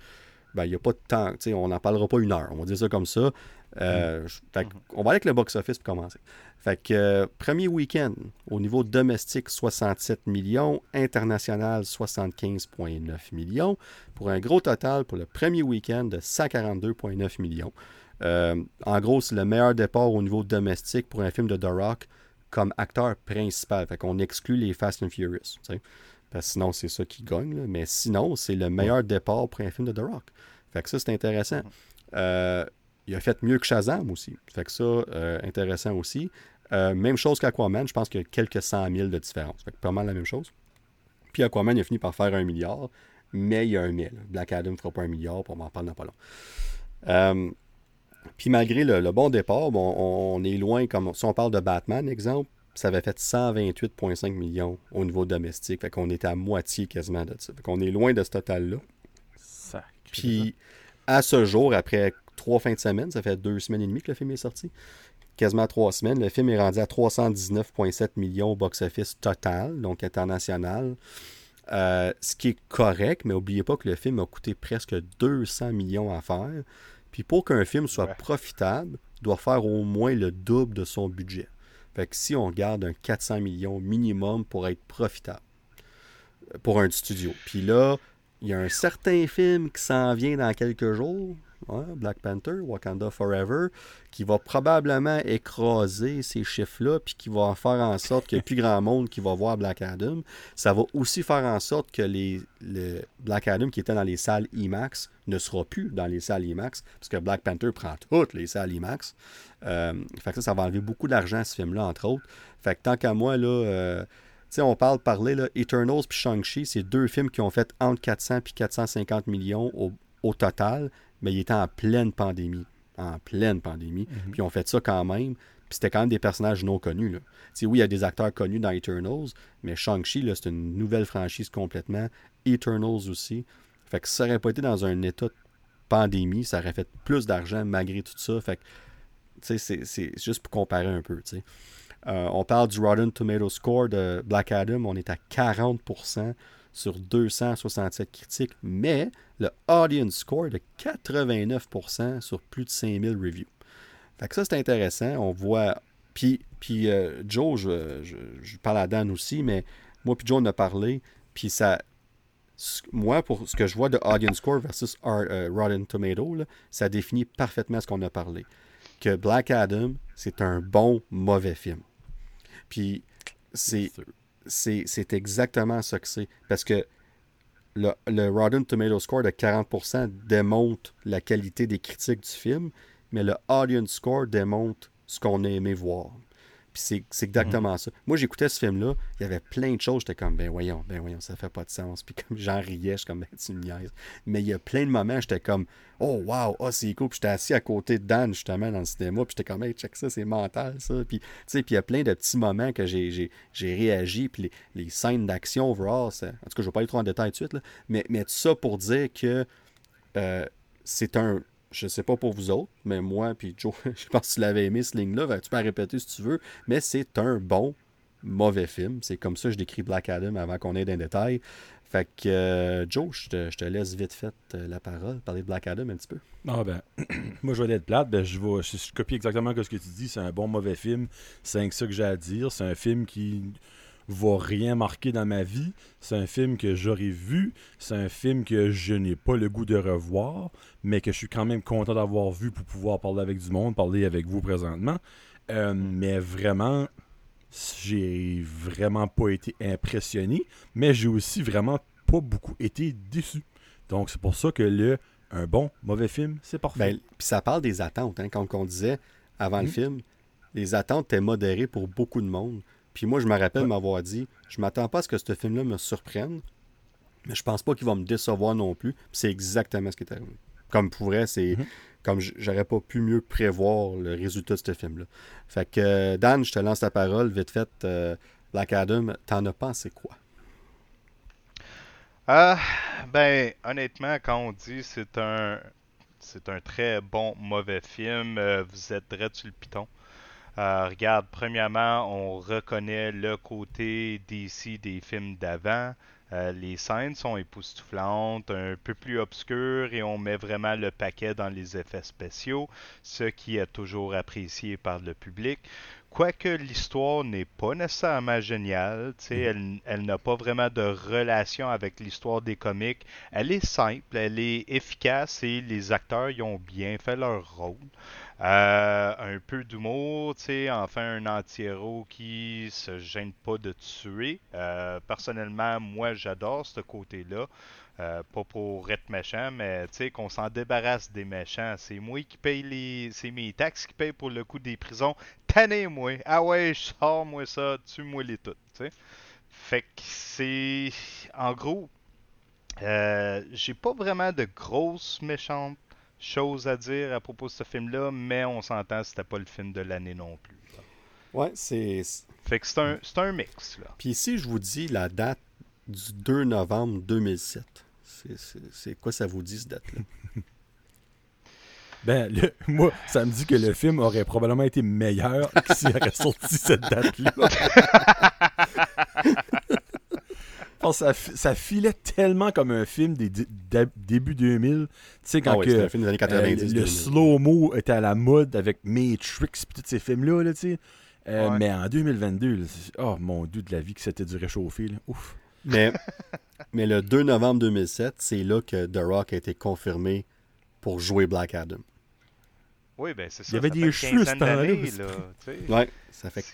ben, il n'y a pas de temps. On n'en parlera pas une heure. On va dire ça comme ça. Euh, mm. on va aller avec le box-office pour commencer. Fait que euh, premier week-end, au niveau domestique, 67 millions, international, 75,9 millions, pour un gros total pour le premier week-end de 142,9 millions. Euh, en gros, c'est le meilleur départ au niveau domestique pour un film de The Rock comme acteur principal. Fait qu'on exclut les Fast and Furious. Parce que sinon, c'est ça qui gagne. Mais sinon, c'est le meilleur départ pour un film de The Rock. Fait que ça, c'est intéressant. Euh, il a fait mieux que Shazam aussi. Fait que ça, intéressant aussi. Euh, même chose qu'Aquaman, je pense qu'il y a quelques cent mille de différence. Fait que pas mal la même chose. Puis Aquaman, il a fini par faire un milliard, mais il y a un mille. Black Adam ne fera pas un milliard, pour m'en parler dans pas long. puis malgré le, bon départ, bon, on, est loin, comme si on parle de Batman, exemple, ça avait fait 128,5 millions au niveau domestique. Fait qu'on était à moitié quasiment de ça. Fait qu'on est loin de ce total-là. Puis à ce jour, après trois fins de semaine, ça fait deux semaines et demie que le film est sorti. Quasiment trois semaines. Le film est rendu à 319,7 millions au box-office total, donc international. Euh, ce qui est correct, mais n'oubliez pas que le film a coûté presque 200 millions à faire. Puis pour qu'un film soit profitable, il doit faire au moins le double de son budget. Fait que si on garde un 400 millions minimum pour être profitable pour un studio. Puis là, il y a un certain film qui s'en vient dans quelques jours, Black Panther, Wakanda Forever, qui va probablement écraser ces chiffres-là, puis qui va faire en sorte qu'il n'y plus grand monde qui va voir Black Adam. Ça va aussi faire en sorte que les, le Black Adam qui était dans les salles IMAX ne sera plus dans les salles IMAX, parce que Black Panther prend toutes les salles IMAX. Euh, fait que ça, va enlever beaucoup d'argent à ce film-là, entre autres. Fait que tant qu'à moi, là... Euh, on parle parler, là, Eternals puis Shang-Chi, c'est deux films qui ont fait entre 400 et 450 millions au, total, mais ils étaient en pleine pandémie. En pleine pandémie. Mhm. Puis ils ont fait ça quand même. Puis c'était quand même des personnages non connus. Là. oui, il y a des acteurs connus dans Eternals, mais Shang-Chi, c'est une nouvelle franchise complètement. Eternals aussi. Fait que ça aurait pas été dans un état de pandémie, ça aurait fait plus d'argent malgré tout ça. Fait que, c'est juste pour comparer un peu, tu sais. Euh, on parle du Rotten Tomato Score de Black Adam, on est à 40% sur 267 critiques, mais le Audience Score de 89% sur plus de 5000 reviews. Fait que ça, c'est intéressant. On voit. Puis, puis euh, Joe, je, parle à Dan aussi, mais moi puis Joe on a parlé. Puis ça. Moi, pour ce que je vois de Audience Score versus euh, Rotten Tomato, ça définit parfaitement ce qu'on a parlé. Que Black Adam, c'est un bon, mauvais film. Puis c'est, c'est, exactement ça que c'est. Parce que le, le Rotten Tomato Score de 40% démontre la qualité des critiques du film, mais le Audience Score démontre ce qu'on a aimé voir. Puis c'est exactement mhm. ça. Moi, j'écoutais ce film-là, il y avait plein de choses, j'étais comme, ben voyons, ben voyons, ça fait pas de sens. Puis comme j'en riais, je suis comme, ben tu me niaises. Mais il y a plein de moments, j'étais comme, oh wow, oh c'est cool. Puis j'étais assis à côté de Dan, justement, dans le cinéma, puis j'étais comme, hey, check ça, c'est mental, ça. Puis, tu sais, puis il y a plein de petits moments que j'ai réagi, puis les, scènes d'action overall, en tout cas, je vais pas aller trop en détail tout de suite, là, mais, mais tout ça pour dire que euh, c'est un je sais pas pour vous autres, mais moi, puis Joe, je pense que tu l'avais aimé, ce ligne-là. Tu peux la répéter si tu veux, mais c'est un bon, mauvais film. C'est comme ça que je décris Black Adam avant qu'on ait des détails. Fait que, euh, Joe, je te, laisse vite fait euh, la parole, parler de Black Adam un petit peu. Ah ben, moi je vais être plate, ben, je, vais, je, copie exactement ce que tu dis. C'est un bon, mauvais film. C'est ça que j'ai à dire. C'est un film qui va rien marquer dans ma vie. C'est un film que j'aurais vu. C'est un film que je n'ai pas le goût de revoir, mais que je suis quand même content d'avoir vu pour pouvoir parler avec du monde, parler avec vous présentement. Euh, mais vraiment, j'ai vraiment pas été impressionné, mais j'ai aussi vraiment pas beaucoup été déçu. Donc c'est pour ça que le un bon, mauvais film, c'est parfait. Ben, puis ça parle des attentes, hein, comme on disait avant le mhm. film. Les attentes étaient modérées pour beaucoup de monde. Puis moi, je me rappelle m'avoir dit, je m'attends pas à ce que ce film-là me surprenne, mais je pense pas qu'il va me décevoir non plus. c'est exactement ce qui est arrivé. Comme pour vrai, c'est mhm. comme j'aurais pas pu mieux prévoir le résultat de ce film-là. Fait que euh, Dan, je te lance la parole, vite fait. Euh, Black Adam, t'en as pensé quoi? Ah, ben, honnêtement, quand on dit c'est un c'est un très bon mauvais film, euh, vous êtes direct sur le piton. Euh, regarde, premièrement, on reconnaît le côté DC des films d'avant. Euh, les scènes sont époustouflantes, un peu plus obscures et on met vraiment le paquet dans les effets spéciaux, ce qui est toujours apprécié par le public. Quoique l'histoire n'est pas nécessairement géniale, mm. elle, elle n'a pas vraiment de relation avec l'histoire des comics. Elle est simple, elle est efficace et les acteurs y ont bien fait leur rôle. Euh, un peu d'humour, enfin un anti-héros qui se gêne pas de tuer. Euh, personnellement, moi j'adore ce côté-là. Euh, pas pour être méchant, mais qu'on s'en débarrasse des méchants. C'est moi qui paye les. C'est mes taxes qui payent pour le coût des prisons. Tannez-moi. Ah ouais, je sors moi ça, tue-moi les toutes. sais. Fait que c'est. En gros, j'ai pas vraiment de grosses méchantes choses à dire à propos de ce film-là, mais on s'entend, c'était pas le film de l'année non plus. Ouais, c'est. Fait que c'est un, un, mix. Là. Puis ici, je vous dis la date du 2 novembre 2007. C'est quoi ça vous dit, cette date-là? Ben, moi, ça me dit que le film aurait probablement été meilleur s'il aurait sorti cette date-là. ça, ça, filait tellement comme un film des début 2000. Tu sais, quand ah que, film des années 90, euh, le slow-mo était à la mode avec Matrix et tous ces films-là, là, tu sais. Euh, mais en 2022, oh mon dieu de la vie que c'était du réchauffé. Là. Ouf. Mais, mais le 2 novembre 2007, c'est là que The Rock a été confirmé pour jouer Black Adam. Oui, ben c'est ça. Il y avait des cheveux ce temps-là. Ouais, ça fait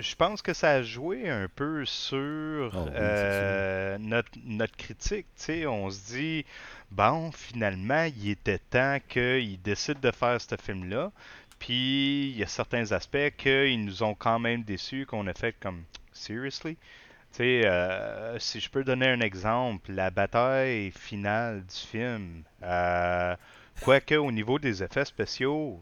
je pense que ça a joué un peu sur ah euh, notre, notre critique. On se dit, bon, finalement, il était temps qu'il décide de faire ce film-là. Puis, il y a certains aspects qu'ils nous ont quand même déçus, qu'on a fait comme, seriously? Euh, si je peux donner un exemple, la bataille finale du film, euh, quoique au niveau des effets spéciaux,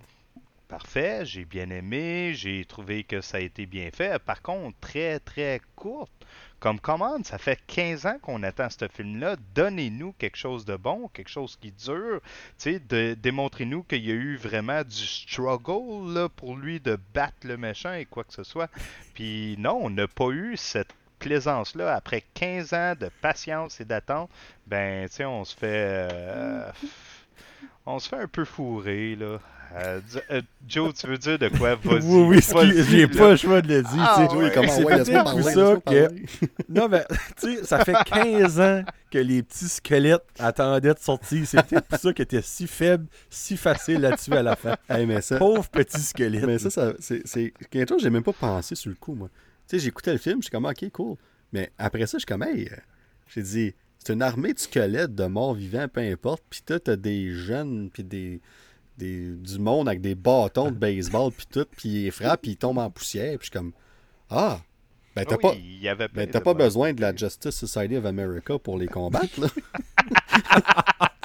parfait, j'ai bien aimé, j'ai trouvé que ça a été bien fait. Par contre, très très courte comme commande, ça fait 15 ans qu'on attend ce film-là. Donnez-nous quelque chose de bon, quelque chose qui dure. Démontrez-nous qu'il y a eu vraiment du struggle là, pour lui de battre le méchant et quoi que ce soit. Puis non, on n'a pas eu cette plaisance-là. Après 15 ans de patience et d'attente, ben, tu sais, on se fait... Euh, on se fait un peu fourrer, là. Euh, euh, Joe, tu veux dire de quoi? Vas-y. Oui, oui, j'ai pas le choix de le dire. Ah, ouais. c'est peut-être pour ça que. non, mais tu sais, ça fait 15 ans que les petits squelettes attendaient de sortir. C'est peut-être pour ça que était si faible, si facile là-dessus à la fin. mais ça... Pauvre petit squelette. Mais ça, ça c'est quelque chose que j'ai même pas pensé sur le coup, moi. Tu sais, j'écoutais le film, je suis comme, ok, cool. Mais après ça, je suis comme, hey, euh, j'ai dit, c'est une armée de squelettes, de morts vivants, peu importe. Puis toi, t'as des jeunes, puis des du monde avec des bâtons de baseball, puis tout, puis il frappe, puis il tombe en poussière. Puis je suis comme, ah, ben t'as pas, ben, pas besoin de la Justice Society of America pour les combattre, là.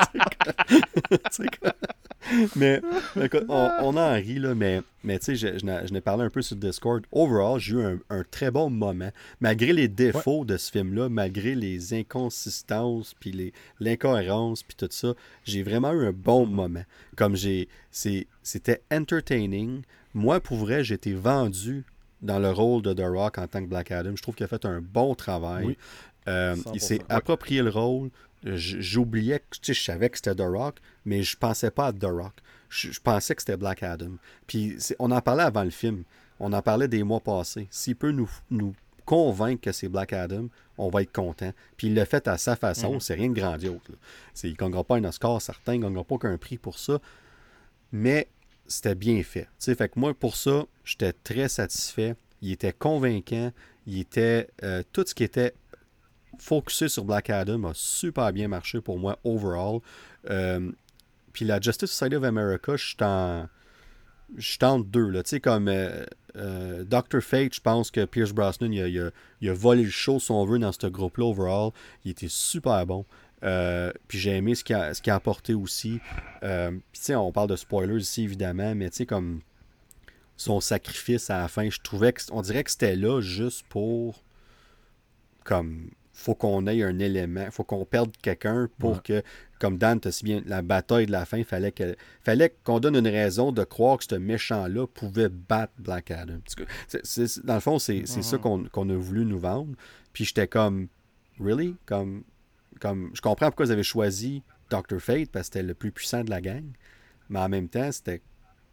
mais écoute, on, on, en rit, là, mais, mais tu sais, je, je, n'ai parlé un peu sur Discord. Overall, j'ai eu un, très bon moment. Malgré les défauts de ce film-là, malgré les inconsistances, puis l'incohérence, puis tout ça, j'ai vraiment eu un bon moment. Comme j'ai. C'était entertaining. Moi, pour vrai, j'étais vendu dans le rôle de The Rock en tant que Black Adam. Je trouve qu'il a fait un bon travail. Euh, il s'est approprié le rôle j'oubliais que je savais que c'était The Rock, mais je pensais pas à The Rock. Je, pensais que c'était Black Adam. Puis on en parlait avant le film. On en parlait des mois passés. S'il peut nous, nous convaincre que c'est Black Adam, on va être content. Puis il l'a fait à sa façon. Mhm. C'est rien de grandiose. Il ne gagnera pas un Oscar, certain. Il ne gagnera pas qu'un prix pour ça. Mais c'était bien fait. sais fait que moi, pour ça, j'étais très satisfait. Il était convaincant. Il était euh, tout ce qui était focusé sur Black Adam a super bien marché pour moi overall. Euh, puis la Justice Society of America, je suis en. Je tente deux. Tu sais, comme euh, euh, Dr. Fate, je pense que Pierce Brosnan, il a, volé le show, si on veut, dans ce groupe-là, overall. Il était super bon. puis j'ai aimé ce qu'il a, a, apporté aussi. puis tu sais, on parle de spoilers ici, évidemment, mais tu sais, comme son sacrifice à la fin, je trouvais que, on dirait que c'était là juste pour, comme, faut qu'on ait un élément, faut qu'on perde quelqu'un pour que, comme Dan t'a si bien, la bataille de la fin, fallait que, fallait qu'on donne une raison de croire que ce méchant-là pouvait battre Black Adam. dans le fond, c'est ça mm-hmm. qu'on a voulu nous vendre. Puis j'étais comme, really? Comme, comme, je comprends pourquoi vous avez choisi Dr. Fate parce que c'était le plus puissant de la gang. Mais en même temps, c'était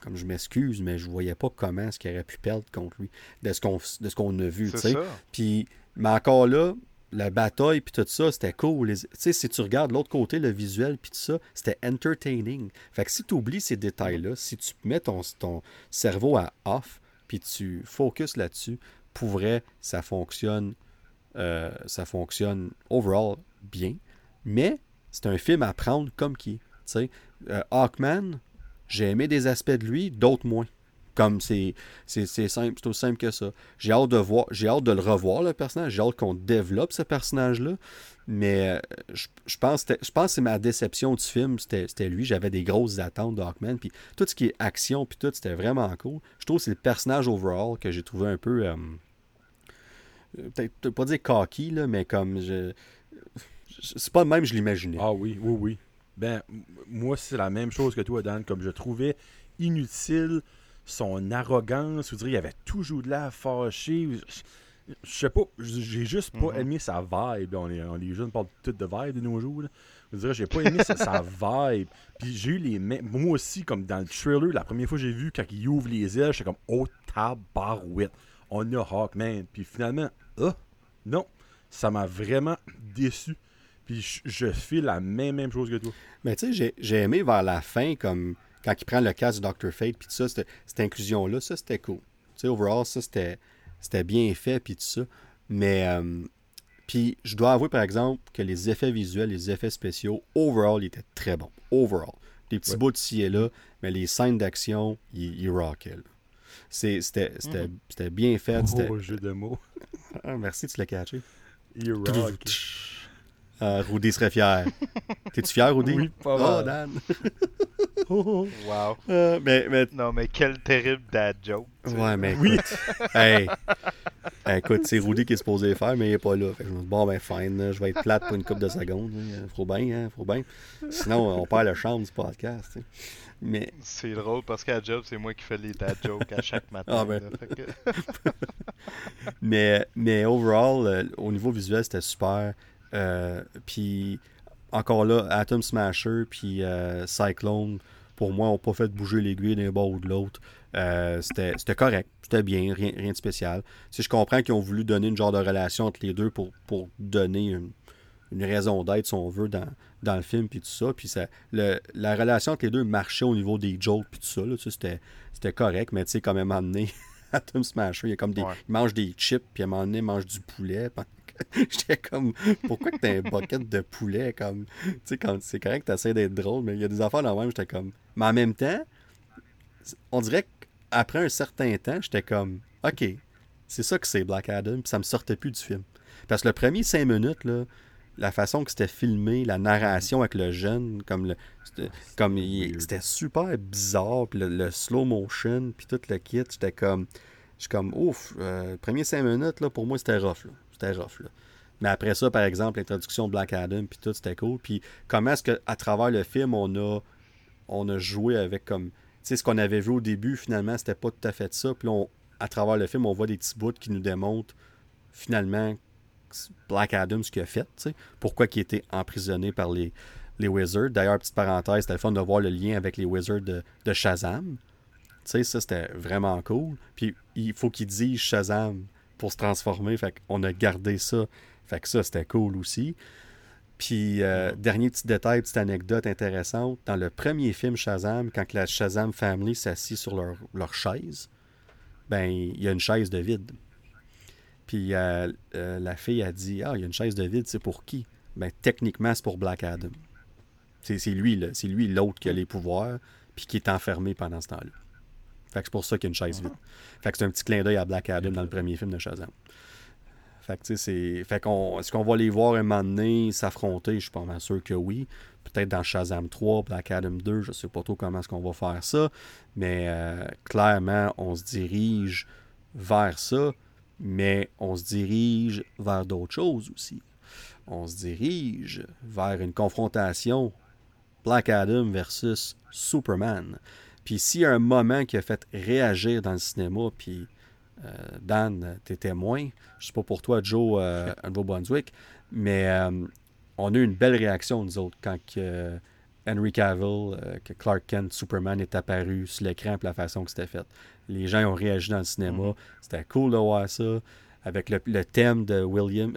comme je m'excuse, mais je voyais pas comment est-ce qu'il aurait pu perdre contre lui de ce qu'on de ce qu'on a vu. Puis, mais encore là, la bataille puis tout ça, c'était cool. Tu si tu regardes l'autre côté, le visuel puis tout ça, c'était entertaining. Fait que si tu oublies ces détails-là, si tu mets ton, ton cerveau à off puis tu focuses là-dessus, pour vrai, ça fonctionne, euh, ça fonctionne overall bien. Mais c'est un film à prendre comme qui. Tu sais, euh, Hawkman, j'ai aimé des aspects de lui, d'autres moins. Comme c'est simple, c'est aussi simple que ça. J'ai hâte de voir, j'ai hâte de le revoir, le personnage. J'ai hâte qu'on développe ce personnage-là. Mais euh, je, pense, je pense que c'est ma déception du film, c'était lui. J'avais des grosses attentes de Hawkman. Puis tout ce qui est action, puis tout, c'était vraiment cool. Je trouve que c'est le personnage overall que j'ai trouvé un peu. Euh, peut-être pas dire cocky, là, mais comme je. C'est pas le même, je l'imaginais. Ah oui, oui, oui. Ben, moi, c'est la même chose que toi, Dan. Comme je trouvais inutile son arrogance, vous dire, il avait toujours de la fâché. Je sais pas, j'ai juste pas mhm. aimé sa vibe. On est, on est jeunes, parle tout de vibe de nos jours. Je veux j'ai pas aimé sa, vibe. Puis j'ai eu les mêmes. Moi aussi, comme dans le trailer, la première fois que j'ai vu, quand il ouvre les ailes, j'étais comme, oh tabarouette, on a Hawkman. Puis finalement, ah, non, ça m'a vraiment déçu. Puis je, fais la même, même chose que toi. Mais tu sais, j'ai aimé vers la fin, comme quand il prend le cas du Dr. Fate, puis tout ça, cette, inclusion-là, ça, c'était cool. Tu sais, overall, ça, c'était bien fait, puis tout ça. Mais, euh, puis je dois avouer, par exemple, que les effets visuels, les effets spéciaux, overall, ils étaient très bons. Overall. Des petits bouts de ci et là, mais les scènes d'action, ils, ils rockaient. Mhm. C'était bien fait. Oh, jeu de mots. ah, merci, tu l'as catché. Il rock. Ah, Rudy serait fier. T'es-tu fier, Rudy? Oui, pas Oh, Dan. wow. Euh, mais, mais... Non, mais quel terrible dad joke. Ouais, mais écoute. Oui. hey. Écoute, c'est Rudy qui est supposé faire, mais il n'est pas là. Fait que je me dis, bon, ben, fine, je vais être plate pour une couple de secondes. Hein. Faut bien, hein, faut bien. Sinon, on perd le charme du podcast. Mais... C'est drôle parce qu'à job, c'est moi qui fais les dad jokes à chaque matin. Ah ben. mais, mais overall, euh, au niveau visuel, c'était super. Euh, puis encore là, Atom Smasher puis euh, Cyclone, pour moi, n'ont pas fait bouger l'aiguille d'un bord ou de l'autre. Euh, c'était correct, c'était bien, rien, de spécial. Si je comprends qu'ils ont voulu donner une genre de relation entre les deux pour, donner une, raison d'être, si on veut, dans, le film, puis tout ça. La relation entre les deux marchait au niveau des jokes, puis tout ça. C'était correct, mais tu sais, quand même, amené Atom Smasher, il, y a comme des, il mange des chips, puis à un moment donné, il mange du poulet. J'étais comme, pourquoi que t'as un bucket de poulet? Comme, tu sais, c'est correct que t'essaies d'être drôle, mais il y a des affaires dans le même, j'étais comme. Mais en même temps, on dirait qu'après un certain temps, j'étais comme, OK, c'est ça que c'est Black Adam, puis ça me sortait plus du film. Parce que le premier cinq minutes, là, la façon que c'était filmé, la narration avec le jeune, comme le, comme c'était super bizarre, puis le, slow motion, puis tout le kit, j'étais comme, je comme, ouf, euh, premier cinq minutes, là, pour moi, c'était rough. Là. C'était rough, là. Mais après ça, par exemple, l'introduction de Black Adam, puis tout, c'était cool. Puis comment est-ce qu'à travers le film, on a, on a joué avec comme. Tu sais, ce qu'on avait vu au début, finalement, c'était pas tout à fait ça. Puis là, à travers le film, on voit des petits bouts qui nous démontrent finalement Black Adam, ce qu'il a fait, tu sais. Pourquoi il était emprisonné par les, les Wizards. D'ailleurs, petite parenthèse, c'était fun de voir le lien avec les Wizards de, de Shazam. Tu sais, ça, c'était vraiment cool. Puis il faut qu'il dise Shazam pour se transformer. Fait qu'on a gardé ça. Fait que ça, c'était cool aussi. Puis, euh, dernier petit détail, petite anecdote intéressante. Dans le premier film Shazam, quand la Shazam Family s'assit sur leur, leur, chaise, ben, il y a une chaise de vide. Puis, euh, euh, la fille a dit Ah, il y a une chaise de vide, c'est pour qui Ben, techniquement, c'est pour Black Adam. C'est lui, là. C'est lui l'autre qui a les pouvoirs, puis qui est enfermé pendant ce temps-là. Fait que c'est pour ça qu'il y a une chaise vide. Fait que c'est un petit clin d'œil à Black Adam dans le premier film de Shazam. Fait que, c'est... Fait qu'on... Est-ce qu'on va les voir un moment donné s'affronter? Je suis pas mal sûr que oui. Peut-être dans Shazam 3, Black Adam 2, je sais pas trop comment est-ce qu'on va faire ça. Mais euh, clairement, on se dirige vers ça, mais on se dirige vers d'autres choses aussi. On se dirige vers une confrontation Black Adam versus Superman. Puis s'il y a un moment qui a fait réagir dans le cinéma, puis euh, Dan, t'es témoin, je sais pas pour toi, Joe, euh, à Nouveau-Brunswick, mais euh, on a eu une belle réaction, nous autres, quand Henry Cavill, que Clark Kent, Superman, est apparu sur l'écran, puis la façon que c'était fait. Les gens ont réagi dans le cinéma. Mm-hmm. C'était cool de voir ça. Avec le, thème de William,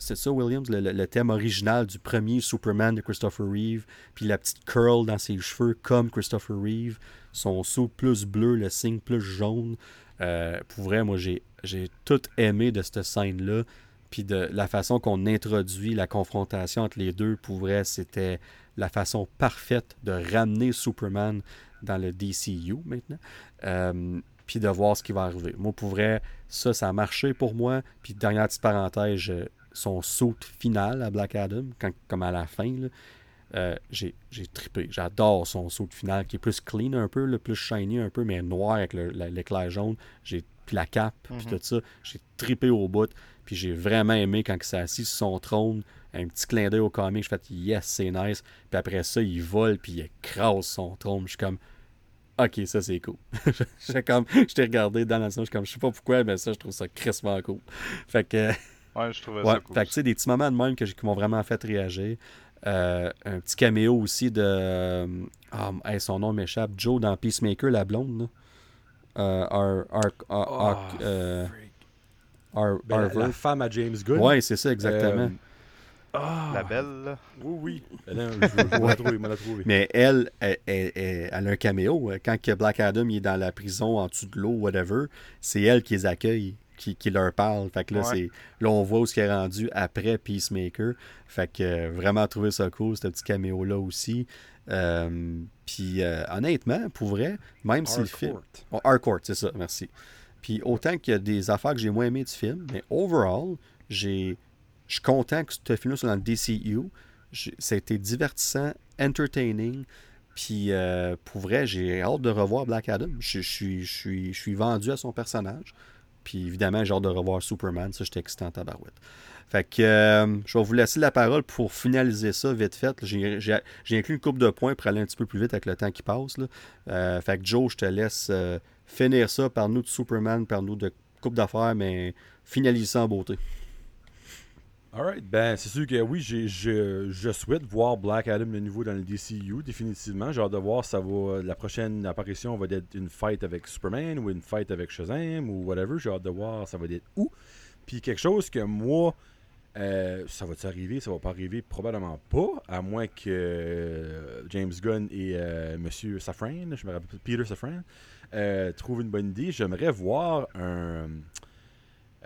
c'est ça, Williams, le, thème original du premier Superman de Christopher Reeve, puis la petite curl dans ses cheveux comme Christopher Reeve, son saut plus bleu, le signe plus jaune. Euh, pour vrai, moi, j'ai, tout aimé de cette scène-là, puis de la façon qu'on introduit la confrontation entre les deux. Pour vrai, c'était la façon parfaite de ramener Superman dans le DCU maintenant. Euh, puis de voir ce qui va arriver. Moi, pour vrai, ça, ça a marché pour moi. Puis dernière petite parenthèse, son saut final à Black Adam, comme à la fin, euh, j'ai, trippé. J'adore son saut final qui est plus clean un peu, le plus shiny un peu, mais noir avec l'éclair jaune. J'ai puis la cape, puis mhm. tout ça. J'ai trippé au bout. Puis j'ai vraiment aimé quand il s'est assis sur son trône. Un petit clin d'œil au comic. Je fais yes, c'est nice. Puis après ça, il vole, puis il écrase son trône. Je suis comme OK, ça c'est cool. je t'ai regardé dans la scène, je suis comme, je sais pas pourquoi, mais ça, je trouve ça crissement cool. Fait que. Ouais, je trouvais ça cool. Fait que, tu sais, des petits moments de même que, qui m'ont vraiment fait réagir. Euh, un petit caméo aussi de. Ah, son nom m'échappe. Joe dans Peacemaker, la blonde. Euh, Ar, oh, euh, ben, la, femme à James Gunn. Ouais, c'est ça, exactement. Ah! La belle, Oui, oui. je, Mais elle, elle, a un caméo. Quand Black Adam est dans la prison, en dessous de l'eau, whatever, c'est elle qui les accueille, qui, qui leur parle. Fait que là, c'est, là, on voit où ce qui est rendu après Peacemaker. Fait que euh, vraiment trouver ça cool, ce petit caméo-là aussi. Euh, puis euh, honnêtement, pour vrai, même si le film. Oh, Harcourt, c'est ça, merci. Puis autant qu'il y a des affaires que j'ai moins aimées du film, mais overall, j'ai je suis content que ce film-là soit dans le DCU. Ça a été divertissant, entertaining. Puis, euh, pour vrai, j'ai hâte de revoir Black Adam. Je, suis, vendu à son personnage. Puis, évidemment, j'ai hâte de revoir Superman. Ça, j'étais excité en tabarouette. Fait que euh, je vais vous laisser la parole pour finaliser ça vite fait. J'ai inclus une coupe de points pour aller un petit peu plus vite avec le temps qui passe. Euh, fait que Joe, je te laisse finir ça par nous de Superman, par nous de coupe d'affaires, mais finaliser ça en beauté. Alright, ben c'est sûr que oui, je, souhaite voir Black Adam de nouveau dans le DCU, définitivement. J'ai hâte de voir ça. La prochaine apparition va être une fight avec Superman ou une fight avec Shazam ou whatever. J'ai hâte de voir ça va être où. Puis quelque chose que moi, euh, ça va-tu arriver, ça va pas arriver, probablement pas, à moins que euh, James Gunn et euh, Monsieur Safran, je me rappelle Peter Safran, trouvent une bonne idée. J'aimerais voir un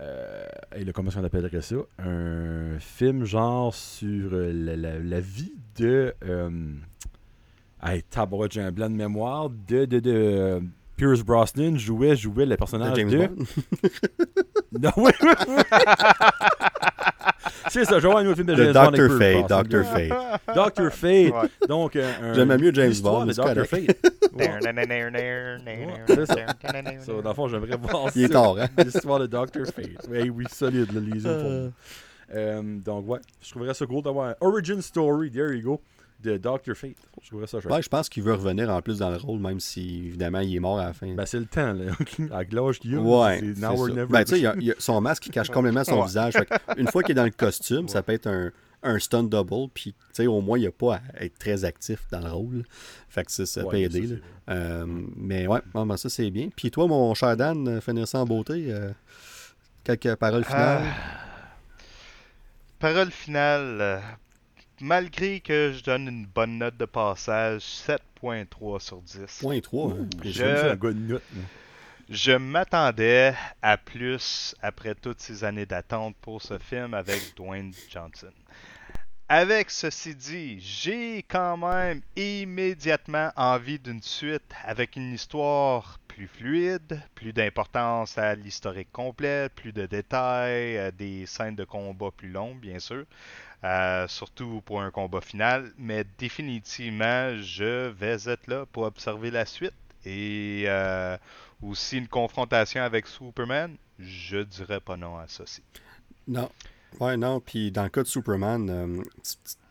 euh, et le, comment on appellerait ça Un film genre sur euh, la, vie de. Euh, hey, j'ai un blanc de mémoire. De, de, de euh, Pierce Brosnan jouait, jouait le personnage de. de... non, oui, C'est ça, je vois un nouveau film de James Bond. Dr. Fate, Dr. Fate. Dr. Fate. Donc, un. J'aime mieux James Bond, mais Dr. Fate. so, dans le fond, j'aimerais voir Il est tard, hein? L'histoire de Dr. Fate. Oui, oui, solide, le leasing euh, Donc, ouais, je trouverais ça cool d'avoir un origin story, there you go, de Dr. Fate. Je trouverais ça chouette. Ouais, je pense qu'il veut revenir en plus dans le rôle, même si, évidemment, il est mort à la fin. Ben, c'est le temps, là. à l'âge qu'il a. Ouais. Now or never. Ben, tu sais, il y, a son masque qui cache complètement son visage. une fois qu'il est dans le costume, ça peut être un un stunt double, puis tu sais, au moins, il n'y a pas à être très actif dans le rôle. Fait que ça, ça peut aider. Euh, mais ouais, ben, ça c'est bien. Puis toi, mon cher Dan, euh, finir ça en beauté, euh, quelques paroles finales. paroles finales. Malgré que je donne une bonne note de passage, 7.3 sur 10. 0.3, hein? je... Je m'attendais à plus après toutes ces années d'attente pour ce film avec Dwayne Johnson. Avec ceci dit, j'ai quand même immédiatement envie d'une suite avec une histoire plus fluide, plus d'importance à l'historique complet, plus de détails, des scènes de combat plus longues, bien sûr, euh, surtout pour un combat final. Mais définitivement, je vais être là pour observer la suite et euh, aussi une confrontation avec Superman. Je dirais pas non à ceci. Non, Ouais, non. Puis dans le cas de Superman, euh,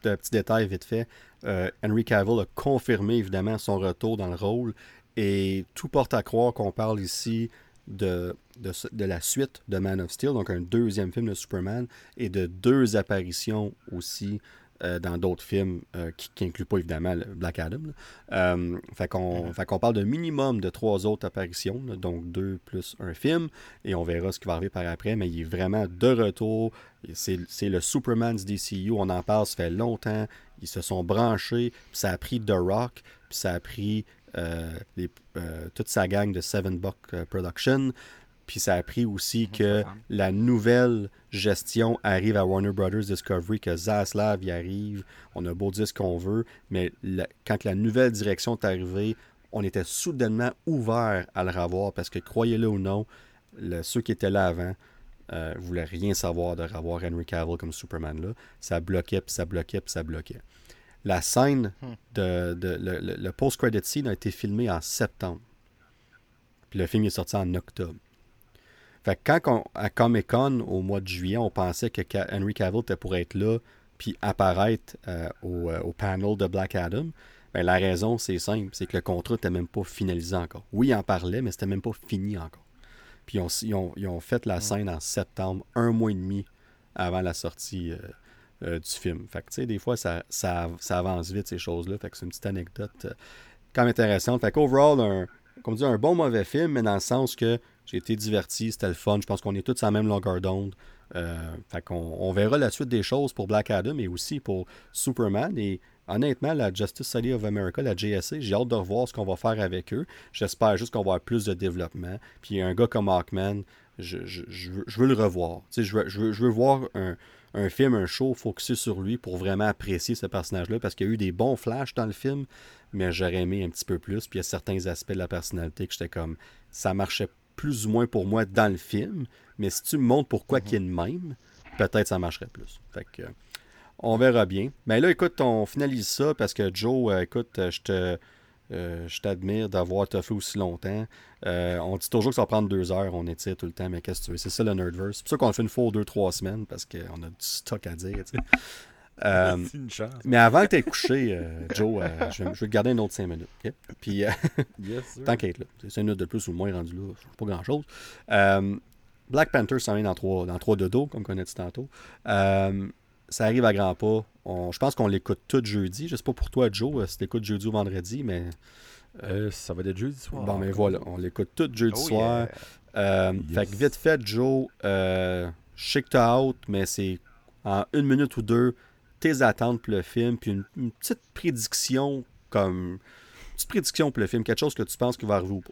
petit, détail vite fait, euh, Henry Cavill a confirmé évidemment son retour dans le rôle. Et tout porte à croire qu'on parle ici de, de, la suite de Man of Steel, donc un deuxième film de Superman, et de deux apparitions aussi euh, dans d'autres films euh, qui n'incluent pas évidemment Black Adam. Euh, fait qu'on mm-hmm. parle d'un minimum de trois autres apparitions, donc deux plus un film, et on verra ce qui va arriver par après, mais il est vraiment de retour. C'est le Superman du DCU, on en parle, ça fait longtemps. Ils se sont branchés, ça a pris The Rock, puis ça a pris toute sa gang de Seven Buck Production. Puis ça a pris aussi que la nouvelle gestion arrive à Warner Brothers Discovery, que Zaslav y arrive. On a beau dire ce qu'on veut, mais quand la nouvelle direction est arrivée, on était soudainement ouvert à le revoir parce que, croyez-le ou non, ceux qui étaient là avant ne euh, voulaient rien savoir de revoir Henry Cavill comme Superman là. Ça bloquait, puis ça bloquait, puis ça bloquait. La scène hmm. de, le, le post-credit scene a été filmé en septembre. Puis le film est sorti en octobre. Fait que quand à Comic Con au mois de juillet, on pensait que Henry Cavill était pour être là puis apparaître euh, euh, au, panel de Black Adam, ben, la raison, c'est simple, c'est que le contrat n'était même pas finalisé encore. Oui, il en parlait, mais c'était même pas fini encore. Puis ils ont, fait la scène en septembre, un mois et demi avant la sortie euh, du film. Fait que, tu sais, des fois, ça, ça, avance vite, ces choses-là. Fait que c'est une petite anecdote quand même intéressante. Fait qu'overall, un, comme dit, un bon mauvais film, mais dans le sens que j'ai été diverti, c'était le fun. Je pense qu'on est tous à la même longueur d'onde. Euh, fait qu'on on verra la suite des choses pour Black Adam et aussi pour Superman. Et honnêtement, la Justice Society of America, la JSA, j'ai hâte de revoir ce qu'on va faire avec eux. J'espère juste qu'on va avoir plus de développement. Puis un gars comme Hawkman, je, veux, le revoir. je, veux, je, veux, voir un, un film, un show focusé sur lui pour vraiment apprécier ce personnage-là parce qu'il y a eu des bons flashs dans le film, mais j'aurais aimé un petit peu plus. Puis il y a certains aspects de la personnalité que j'étais comme ça marchait plus ou moins pour moi dans le film, mais si tu me montres pourquoi mm qu'il est même, peut-être ça marcherait plus. Fait que, on verra bien. Mais là, écoute, on finalise ça parce que Joe, euh, écoute, euh, je te. Euh, je t'admire d'avoir fait aussi longtemps. on dit toujours que ça va prendre deux heures, on étire tout le temps, mais qu'est-ce que tu veux? C'est ça le Nerdverse. C'est pour ça qu'on fait une fois ou deux, trois semaines, parce qu'on a du stock à dire. Euh, mais avant que tu aies couché, euh, Joe, euh, je, vais, te garder une autre cinq minutes. Puis, t'inquiète, là. C'est 5 minutes de plus ou moins rendu là, pas grand-chose. Black Panther s'en vient dans 3, dans 3 de dos, comme on a dit tantôt. ça arrive à grands pas. je pense qu'on l'écoute tout jeudi. Je sais pas pour toi, Joe, si t'écoutes jeudi ou vendredi, mais. ça va être jeudi soir. Bon, mais voilà, on l'écoute tout jeudi oh, soir. Fait que vite fait, Joe, je sais que t'as out, mais c'est en une minute ou deux, tes attentes pour le film, puis une, petite prédiction comme. petite prédiction pour le film, quelque chose que tu penses qu'il va arriver ou pas.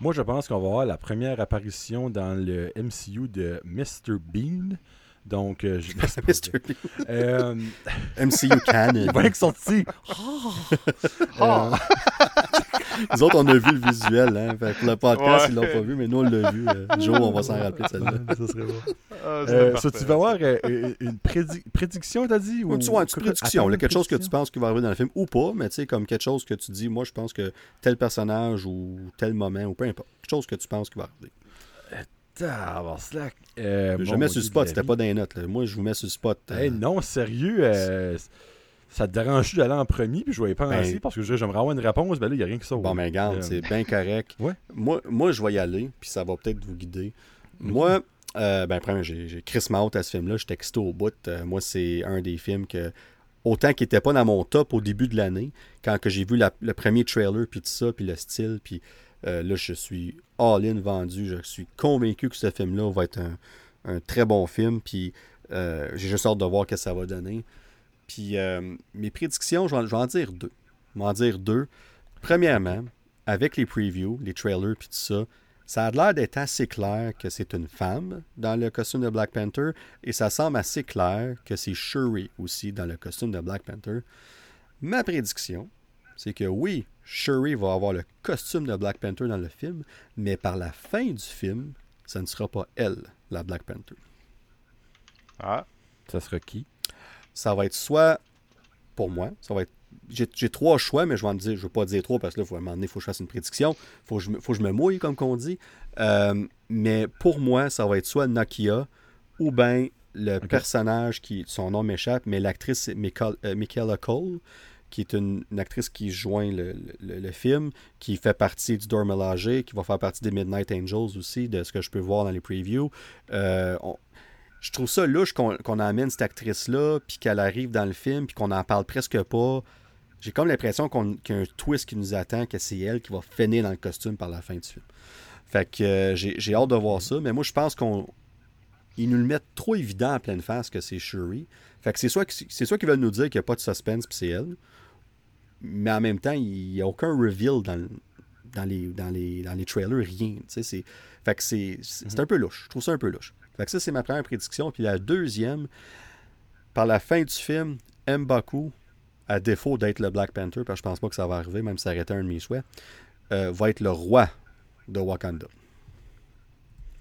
Moi, je pense qu'on va avoir la première apparition dans le MCU de Mr. Bean. Donc, euh, je Mr. Bean. Euh, MCU Canon. Il va être sorti. Oh. Nous autres, on a vu le visuel. Hein? Fait le podcast, ils l'ont pas vu, mais nous, on l'a vu. Euh, Joe, on va s'en rappeler celle-là. ça serait bon. Ah, euh, tu vas avoir euh, une prédiction, t'as dit ou... Tu vois, une prédiction? quelque chose que tu penses qu'il va arriver dans le film ou pas, mais tu sais, comme quelque chose que tu dis, moi, je pense que tel personnage ou tel moment ou peu importe. Quelque chose que tu penses qu'il va arriver. Euh, je mets sur le spot, c'était pas dans les notes. Moi, je vous mets sur le spot. non, sérieux ça te dérange d'aller en premier, puis je vais y penser ben, parce que j'aimerais avoir une réponse, ben là, il n'y a rien que ça. Bon, mais garde, c'est bien correct. Moi, moi, je vais y aller, puis ça va peut-être vous guider. Mhm. Moi, euh, ben, après, j'ai Chris Mount à ce film-là, j'étais excité au bout. Euh, moi, c'est un des films que, autant qu'il n'était pas dans mon top au début de l'année, quand que j'ai vu le premier trailer, puis tout ça, puis le style, puis euh, là, je suis all-in vendu. Je suis convaincu que ce film-là va être un, très bon film, puis j'ai juste hâte de voir ce que ça va donner. Puis euh, mes prédictions, je vais, en dire deux. Je vais en dire deux. Premièrement, avec les previews, les trailers, puis tout ça, ça a l'air d'être assez clair que c'est une femme dans le costume de Black Panther, et ça semble assez clair que c'est Shuri aussi dans le costume de Black Panther. Ma prédiction, c'est que oui, Shuri va avoir le costume de Black Panther dans le film, mais par la fin du film, ça ne sera pas elle, la Black Panther. Ah, ça sera qui? Ça va être soit, pour moi, ça va être j'ai trois choix, mais je vais dire, je vais pas dire trois parce que là, faut, à un moment donné, il faut que je fasse une prédiction. Il faut, faut, que je me mouille, comme qu'on dit. Euh, mais pour moi, ça va être soit Nokia ou bien le personnage qui, son nom m'échappe, mais l'actrice, euh, Michaela Cole, qui est une, actrice qui joint le, le, film, qui fait partie du Dormelagé, qui va faire partie des Midnight Angels aussi, de ce que je peux voir dans les previews. Euh, je trouve ça louche qu'on amène cette actrice-là, puis qu'elle arrive dans le film, puis qu'on en parle presque pas. J'ai comme l'impression qu'il y a un twist qui nous attend, que c'est elle qui va finir dans le costume par la fin du film. Fait que euh, j'ai hâte de voir ça, mais moi je pense qu'on ils nous le mettent trop évident en pleine face que c'est Shuri. Fait que c'est soit, qu'ils veulent nous dire qu'il n'y a pas de suspense puis c'est elle. Mais en même temps, il n'y a aucun reveal dans, dans, les, dans, les, dans les trailers, rien. C'est, fait que c'est, c'est un peu louche. Je trouve ça un peu louche. Fait que ça, c'est ma première prédiction. Puis la deuxième, par la fin du film, Mbaku, à défaut d'être le Black Panther, parce que je pense pas que ça va arriver, même si ça aurait été un de mes souhaits, euh, va être le roi de Wakanda.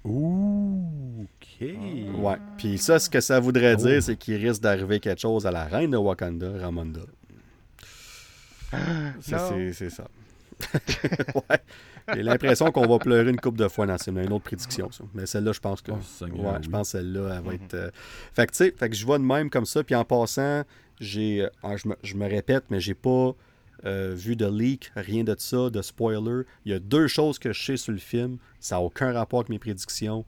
Ouh, ok. Ouais. Puis ça, ce que ça voudrait oh. dire, c'est qu'il risque d'arriver quelque chose à la reine de Wakanda, Ramonda. C'est ça. ouais. J'ai l'impression qu'on va pleurer une coupe de fois dans une autre prédiction, ça. Mais celle-là, je pense que. Oh, ouais, je pense que celle-là, elle va être. Euh, fait que, tu sais, fait que je vois de même comme ça. Puis en passant, j'ai. Euh, ah, je, me, je, me, répète, mais j'ai pas euh, vu de leak, rien de ça, de spoiler. Il y a deux choses que je sais sur le film. Ça n'a aucun rapport avec mes prédictions.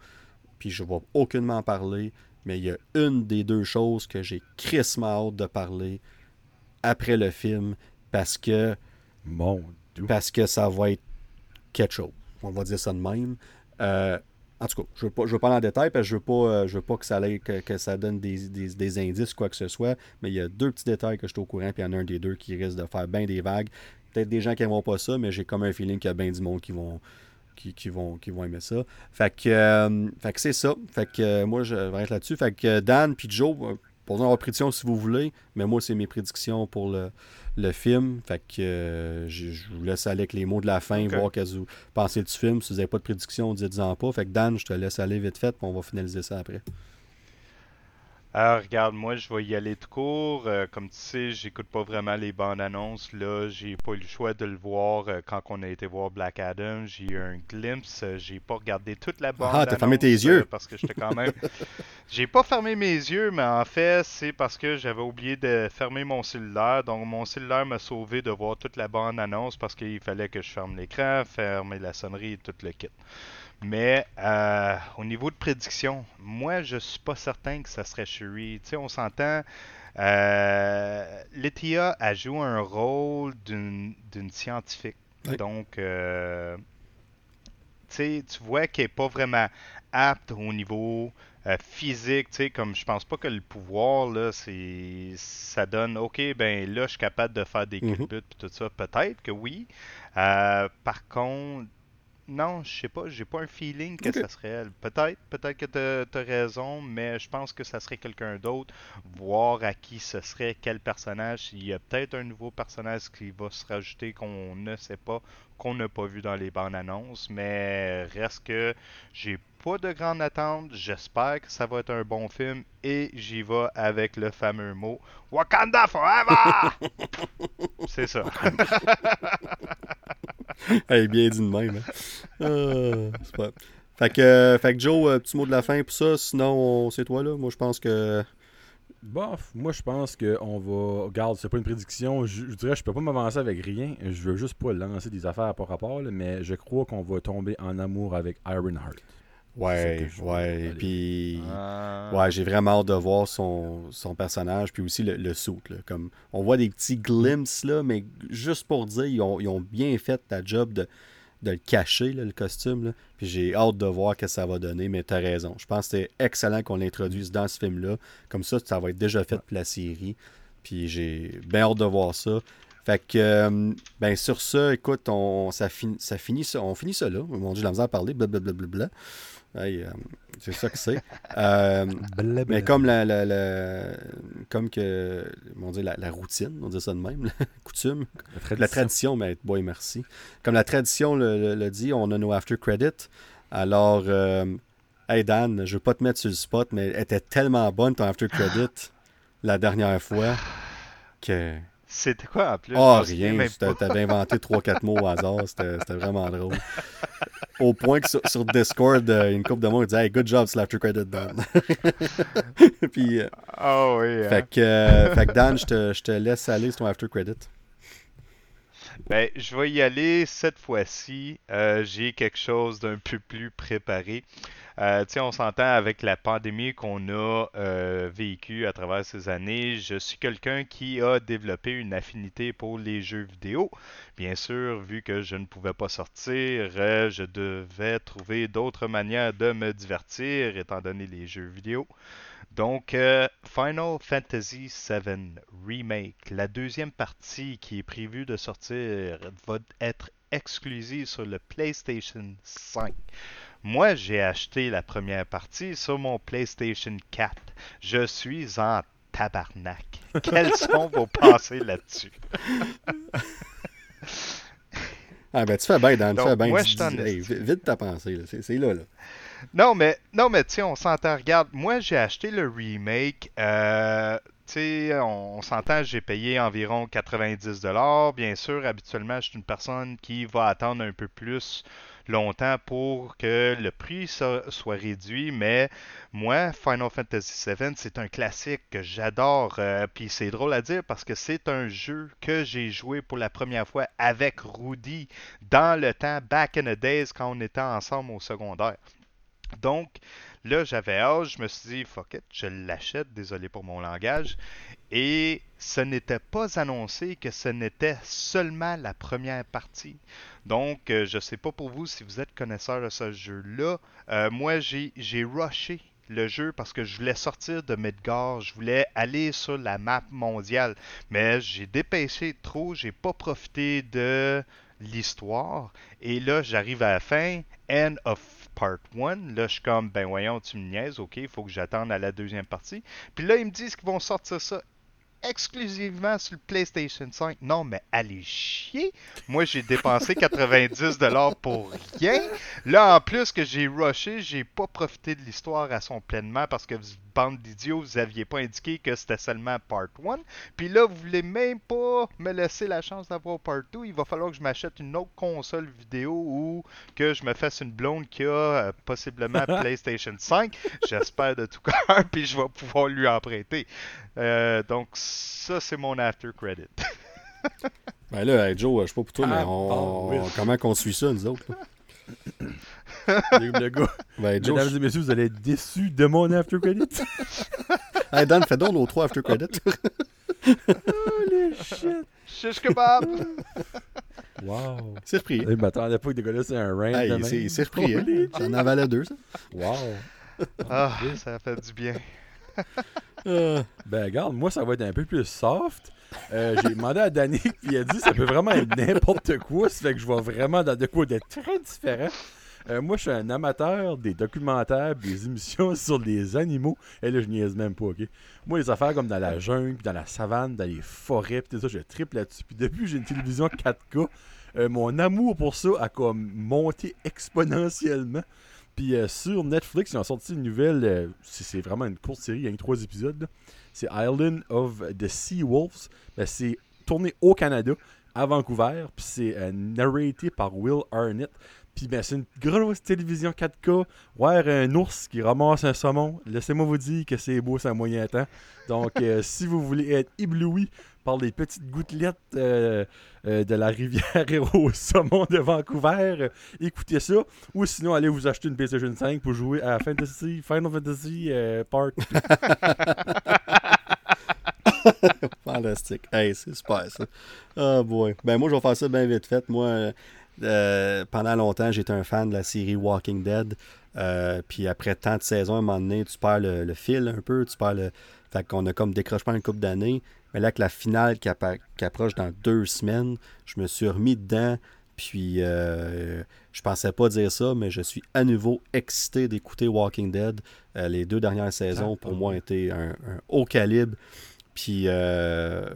Puis je ne vais aucunement en parler. Mais il y a une des deux choses que j'ai crissement hâte de parler après le film. Parce que. Mon Parce que ça va être quelque chose. On va dire ça de même. Euh, en tout cas, je ne veux, veux, pas aller en détail parce que je ne veux, pas, euh, veux pas que ça, que, ça donne des, des, indices, quoi que ce soit. Mais il y a deux petits détails que je suis au courant, puis il y en a un des deux qui risque de faire bien des vagues. Peut-être des gens qui n'aimeront pas ça, mais j'ai comme un feeling qu'il y a bien du monde qui vont, qui, vont, qui vont aimer ça. Fait que, euh, fait que c'est ça. Fait que moi, je vais être là-dessus. Fait que Dan puis Joe, posez vos prédictions si vous voulez. Mais moi, c'est mes prédictions pour le, le film. Fait que euh, je, vous laisse aller avec les mots de la fin, voir qu'est-ce que vous pensez du film. Si vous n'avez pas de prédiction, dites-en pas. Fait que Dan, je te laisse aller vite fait, puis on va finaliser ça après. Alors, regarde, moi, je vais y aller tout court. Euh, comme tu sais, j'écoute pas vraiment les bandes annonces. Là, j'ai pas eu le choix de le voir euh, quand on a été voir Black Adam. J'ai eu un glimpse. Euh, j'ai pas regardé toute la bande. Ah, t'as fermé tes yeux. parce que j'étais quand même. j'ai pas fermé mes yeux, mais en fait, c'est parce que j'avais oublié de fermer mon cellulaire. Donc, mon cellulaire m'a sauvé de voir toute la bande annonce parce qu'il fallait que je ferme l'écran, fermer la sonnerie et tout le kit. Mais euh, au niveau de prédiction, moi, je suis pas certain que ça serait Shuri. Tu sais, on s'entend. Euh, Letia a joué un rôle d'une scientifique. Donc, euh, tu vois qu'elle n'est pas vraiment apte au niveau euh, physique. Tu comme je pense pas que le pouvoir, là, c'est ça donne, OK, ben là, je suis capable de faire des mm et tout ça. Peut-être que oui. par contre, non, je sais pas, j'ai pas un feeling que ça serait elle. Peut-être, peut-être que tu as, raison, mais je pense que ça serait quelqu'un d'autre. Voir à qui ce serait, quel personnage. Il y a peut-être un nouveau personnage qui va se rajouter qu'on ne sait pas, qu'on n'a pas vu dans les bandes annonces, mais reste que j'ai pas de grande attente. J'espère que ça va être un bon film et j'y vais avec le fameux mot Wakanda Forever! C'est ça. Elle est bien dit de même. Hein. Euh, pas... fait, que, fait que Joe, euh, petit mot de la fin pour ça. Sinon, c'est toi là. Moi, je pense que. Bof, moi je pense qu'on va. Regarde, c'est pas une prédiction. Je, dirais je peux pas m'avancer avec rien. Je veux juste pas lancer des affaires par rapport, mais je crois qu'on va tomber en amour avec Ironheart. Ouais, ouais. Puis, ah. ouais, j'ai vraiment hâte de voir son, son personnage, puis aussi le, le suit. comme, on voit des petits glimpses, là, mais juste pour dire, ils ont, ils ont bien fait ta job de, de le cacher, le costume. Là. Puis j'ai hâte de voir ce que ça va donner, mais t'as raison. Je pense que c'est excellent qu'on l'introduise dans ce film-là. Comme ça, ça va être déjà fait pour la série. Puis j'ai bien hâte de voir ça. Fait que, euh, ben sur ça, écoute, on, ça, ça finit ça, on finit ça là. Mon Dieu, la misère à parler, blablabla. Euh, c'est ça que c'est. Euh, mais comme la, comme que on dit la, routine, on dit ça de même, la coutume, la tradition, mais boy merci. Comme la tradition le, dit, on a nos after credits. Alors, euh, hey Dan, je veux pas te mettre sur le spot, mais elle était tellement bonne ton after credit la dernière fois que c'était quoi en plus? Oh, rien. T'avais inventé 3-4 mots au hasard. C'était vraiment drôle. Au point que sur, Discord, euh, une couple de mots disait Hey, good job, Slapper Credit Dan. Puis. oh oui. Hein. Fait, que, euh, fait, que, Dan, je te, je te, laisse aller sur ton After Credit. Ben, je vais y aller cette fois-ci. Euh, j'ai quelque chose d'un peu plus préparé. Euh, on s'entend avec la pandémie qu'on a euh, vécue à travers ces années. Je suis quelqu'un qui a développé une affinité pour les jeux vidéo. Bien sûr, vu que je ne pouvais pas sortir, euh, je devais trouver d'autres manières de me divertir, étant donné les jeux vidéo. Donc, euh, Final Fantasy VII Remake, la deuxième partie qui est prévue de sortir, va être exclusive sur le PlayStation 5. Moi, j'ai acheté la première partie sur mon PlayStation 4. Je suis en tabarnak. Quels sont vos pensées là-dessus? ah ben tu fais bien, Dan, tu fais bien. Moi, je vite ta pensée, c'est là, là. Non, mais, non, mais tu on s'entend. Regarde, moi, j'ai acheté le remake. Euh, tu sais, on, s'entend, j'ai payé environ 90$. Bien sûr, habituellement, je suis une personne qui va attendre un peu plus longtemps pour que le prix soit réduit, mais moi, Final Fantasy VII, c'est un classique que j'adore. Euh, puis c'est drôle à dire parce que c'est un jeu que j'ai joué pour la première fois avec Rudy dans le temps, back in the days, quand on était ensemble au secondaire. Donc, là, j'avais hâte, je me suis dit, fuck it, je l'achète, désolé pour mon langage. Et ce n'était pas annoncé que ce n'était seulement la première partie. Donc, euh, je ne sais pas pour vous si vous êtes connaisseur de ce jeu-là. Euh, moi, j'ai rushé le jeu parce que je voulais sortir de Midgar, je voulais aller sur la map mondiale. Mais j'ai dépêché trop, j'ai pas profité de l'histoire. Et là, j'arrive à la fin, end of part 1. Là, je suis comme, ben voyons, tu me niaises, ok, il faut que j'attende à la deuxième partie. Puis là, ils me disent qu'ils vont sortir ça exclusivement sur le PlayStation 5. Non, mais allez chier. Moi, j'ai dépensé 90$ pour rien. Là, en plus que j'ai rushé, j'ai pas profité de l'histoire à son pleinement parce que bande d'idiots, vous aviez pas indiqué que c'était seulement part 1. Puis là, vous voulez même pas me laisser la chance d'avoir part 2. Il va falloir que je m'achète une autre console vidéo ou que je me fasse une blonde qui a euh, possiblement PlayStation 5. J'espère de tout cœur, puis je vais pouvoir lui emprunter. Euh, donc, ça, c'est mon after credit. ben là, Joe, je sais pas pour toi, mais ah, on... comment qu'on suit ça, nous autres? le gars. Ben, Mesdames et messieurs, vous allez être déçus de mon after credit. hey, Dan, fais donc nos trois after credits. Holy shit. Shish kebab. Wow. C'est repris. Je m'attendais pas que des gars-là, c'est un. Hey, c'est repris. Hein? J'en avalais deux, ça. Wow. Ah, ça a fait du bien. ben, regarde, moi, ça va être un peu plus soft. Euh, j'ai demandé à Danny, puis il a dit ça peut vraiment être n'importe quoi. Ça fait que je vois vraiment dans de quoi d'être très différent. Euh, moi, je suis un amateur des documentaires, des émissions sur les animaux. Et là, je niaise même pas, ok? Moi, les affaires comme dans la jungle, dans la savane, dans les forêts, puis tout ça, je triple là-dessus. Puis depuis j'ai une télévision 4K, euh, mon amour pour ça a comme monté exponentiellement. Puis sur Netflix, ils ont sorti une nouvelle, c'est vraiment une courte série, il y a trois épisodes. C'est Island of the Sea Wolves. Ben, c'est tourné au Canada, à Vancouver. Puis c'est euh, par Will Arnett. Puis ben, c'est une grosse télévision 4K. Ouais, un ours qui ramasse un saumon. Laissez-moi vous dire que c'est beau, c'est un moyen temps. Donc, euh, si vous voulez être ébloui par les petites gouttelettes euh, de la rivière au saumon de Vancouver, écoutez ça. Ou sinon, allez vous acheter une PlayStation 5 pour jouer à Fantasy, Final Fantasy Part Fantastique. Hey, c'est super ça. Oh boy. Ben moi, je vais faire ça bien vite fait. Moi, euh, pendant longtemps, j'étais un fan de la série Walking Dead. Euh, puis après tant de saisons, à un moment donné, tu perds le, fil un peu. Tu perds le. Fait qu'on a comme décrochement une couple d'années. Mais là, que la finale qui, approche dans deux semaines, je me suis remis dedans. Puis euh, je pensais pas dire ça, mais je suis à nouveau excité d'écouter Walking Dead. les deux dernières saisons, pour moi, étaient un haut calibre. Puis, euh,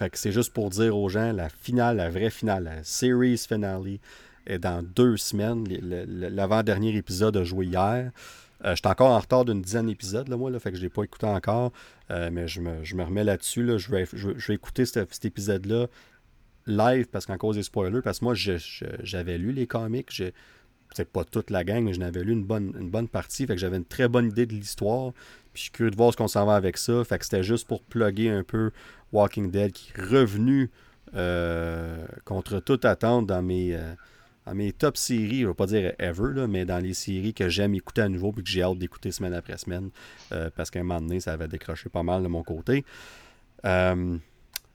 fait que c'est juste pour dire aux gens, la finale, la vraie finale, la series finale est dans deux semaines. L'avant-dernier épisode a joué hier. Euh, J'étais encore en retard d'une dizaine d'épisodes, là, moi, fait que je ne l'ai pas écouté encore. Euh, mais je me, remets là-dessus. Là. Je, vais, je, écouter cet, épisode-là live parce qu'en cause des spoilers, parce que moi, j'avais lu les comics. Peut-être pas toute la gang, mais je n'avais lu une bonne, une bonne partie. Fait que j'avais une très bonne idée de l'histoire. Puis je suis curieux de voir ce qu'on s'en va avec ça. Fait que c'était juste pour plugger un peu Walking Dead qui est revenu euh, contre toute attente dans mes, euh, top séries, je ne vais pas dire ever, mais dans les séries que j'aime écouter à nouveau et que j'ai hâte d'écouter semaine après semaine, euh, parce qu'à un moment donné, ça avait décroché pas mal de mon côté.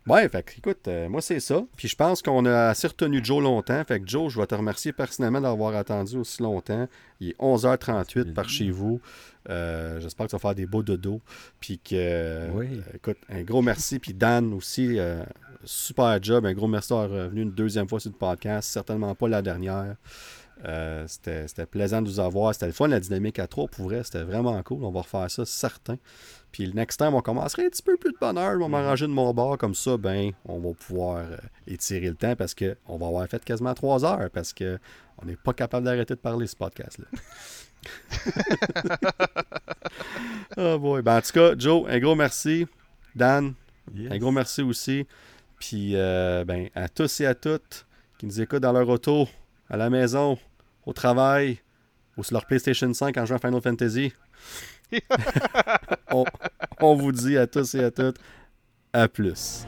Euh, ouais, fait écoute, euh, moi c'est ça. Puis je pense qu'on a assez retenu Joe longtemps. Fait que Joe, je vais te remercier personnellement d'avoir attendu aussi longtemps. Il est 11h38 par chez vous. J'espère que tu vas faire des beaux dodos. Puis que, oui. écoute, un gros merci. Puis Dan aussi, super job. Un gros merci d'avoir revenu une deuxième fois sur le podcast. Certainement pas la dernière. Euh, c'était plaisant de vous avoir. C'était le fun, la dynamique à trois. Pour vrai, c'était vraiment cool. On va refaire ça, certain. Puis le next time, on commencerait un petit peu plus de bonheur. On va m'arranger de mon bord. Comme ça, ben, on va pouvoir euh, étirer le temps parce qu'on va avoir fait quasiment trois heures parce qu'on n'est pas capable d'arrêter de parler ce podcast-là. oh boy. Ben, en tout cas, Joe, un gros merci. Dan, un gros merci aussi. Puis, euh, ben, à tous et à toutes qui nous écoutent dans leur auto, à la maison, au travail, ou sur leur PlayStation 5 en jouant Final Fantasy, on, vous dit à tous et à toutes, à plus.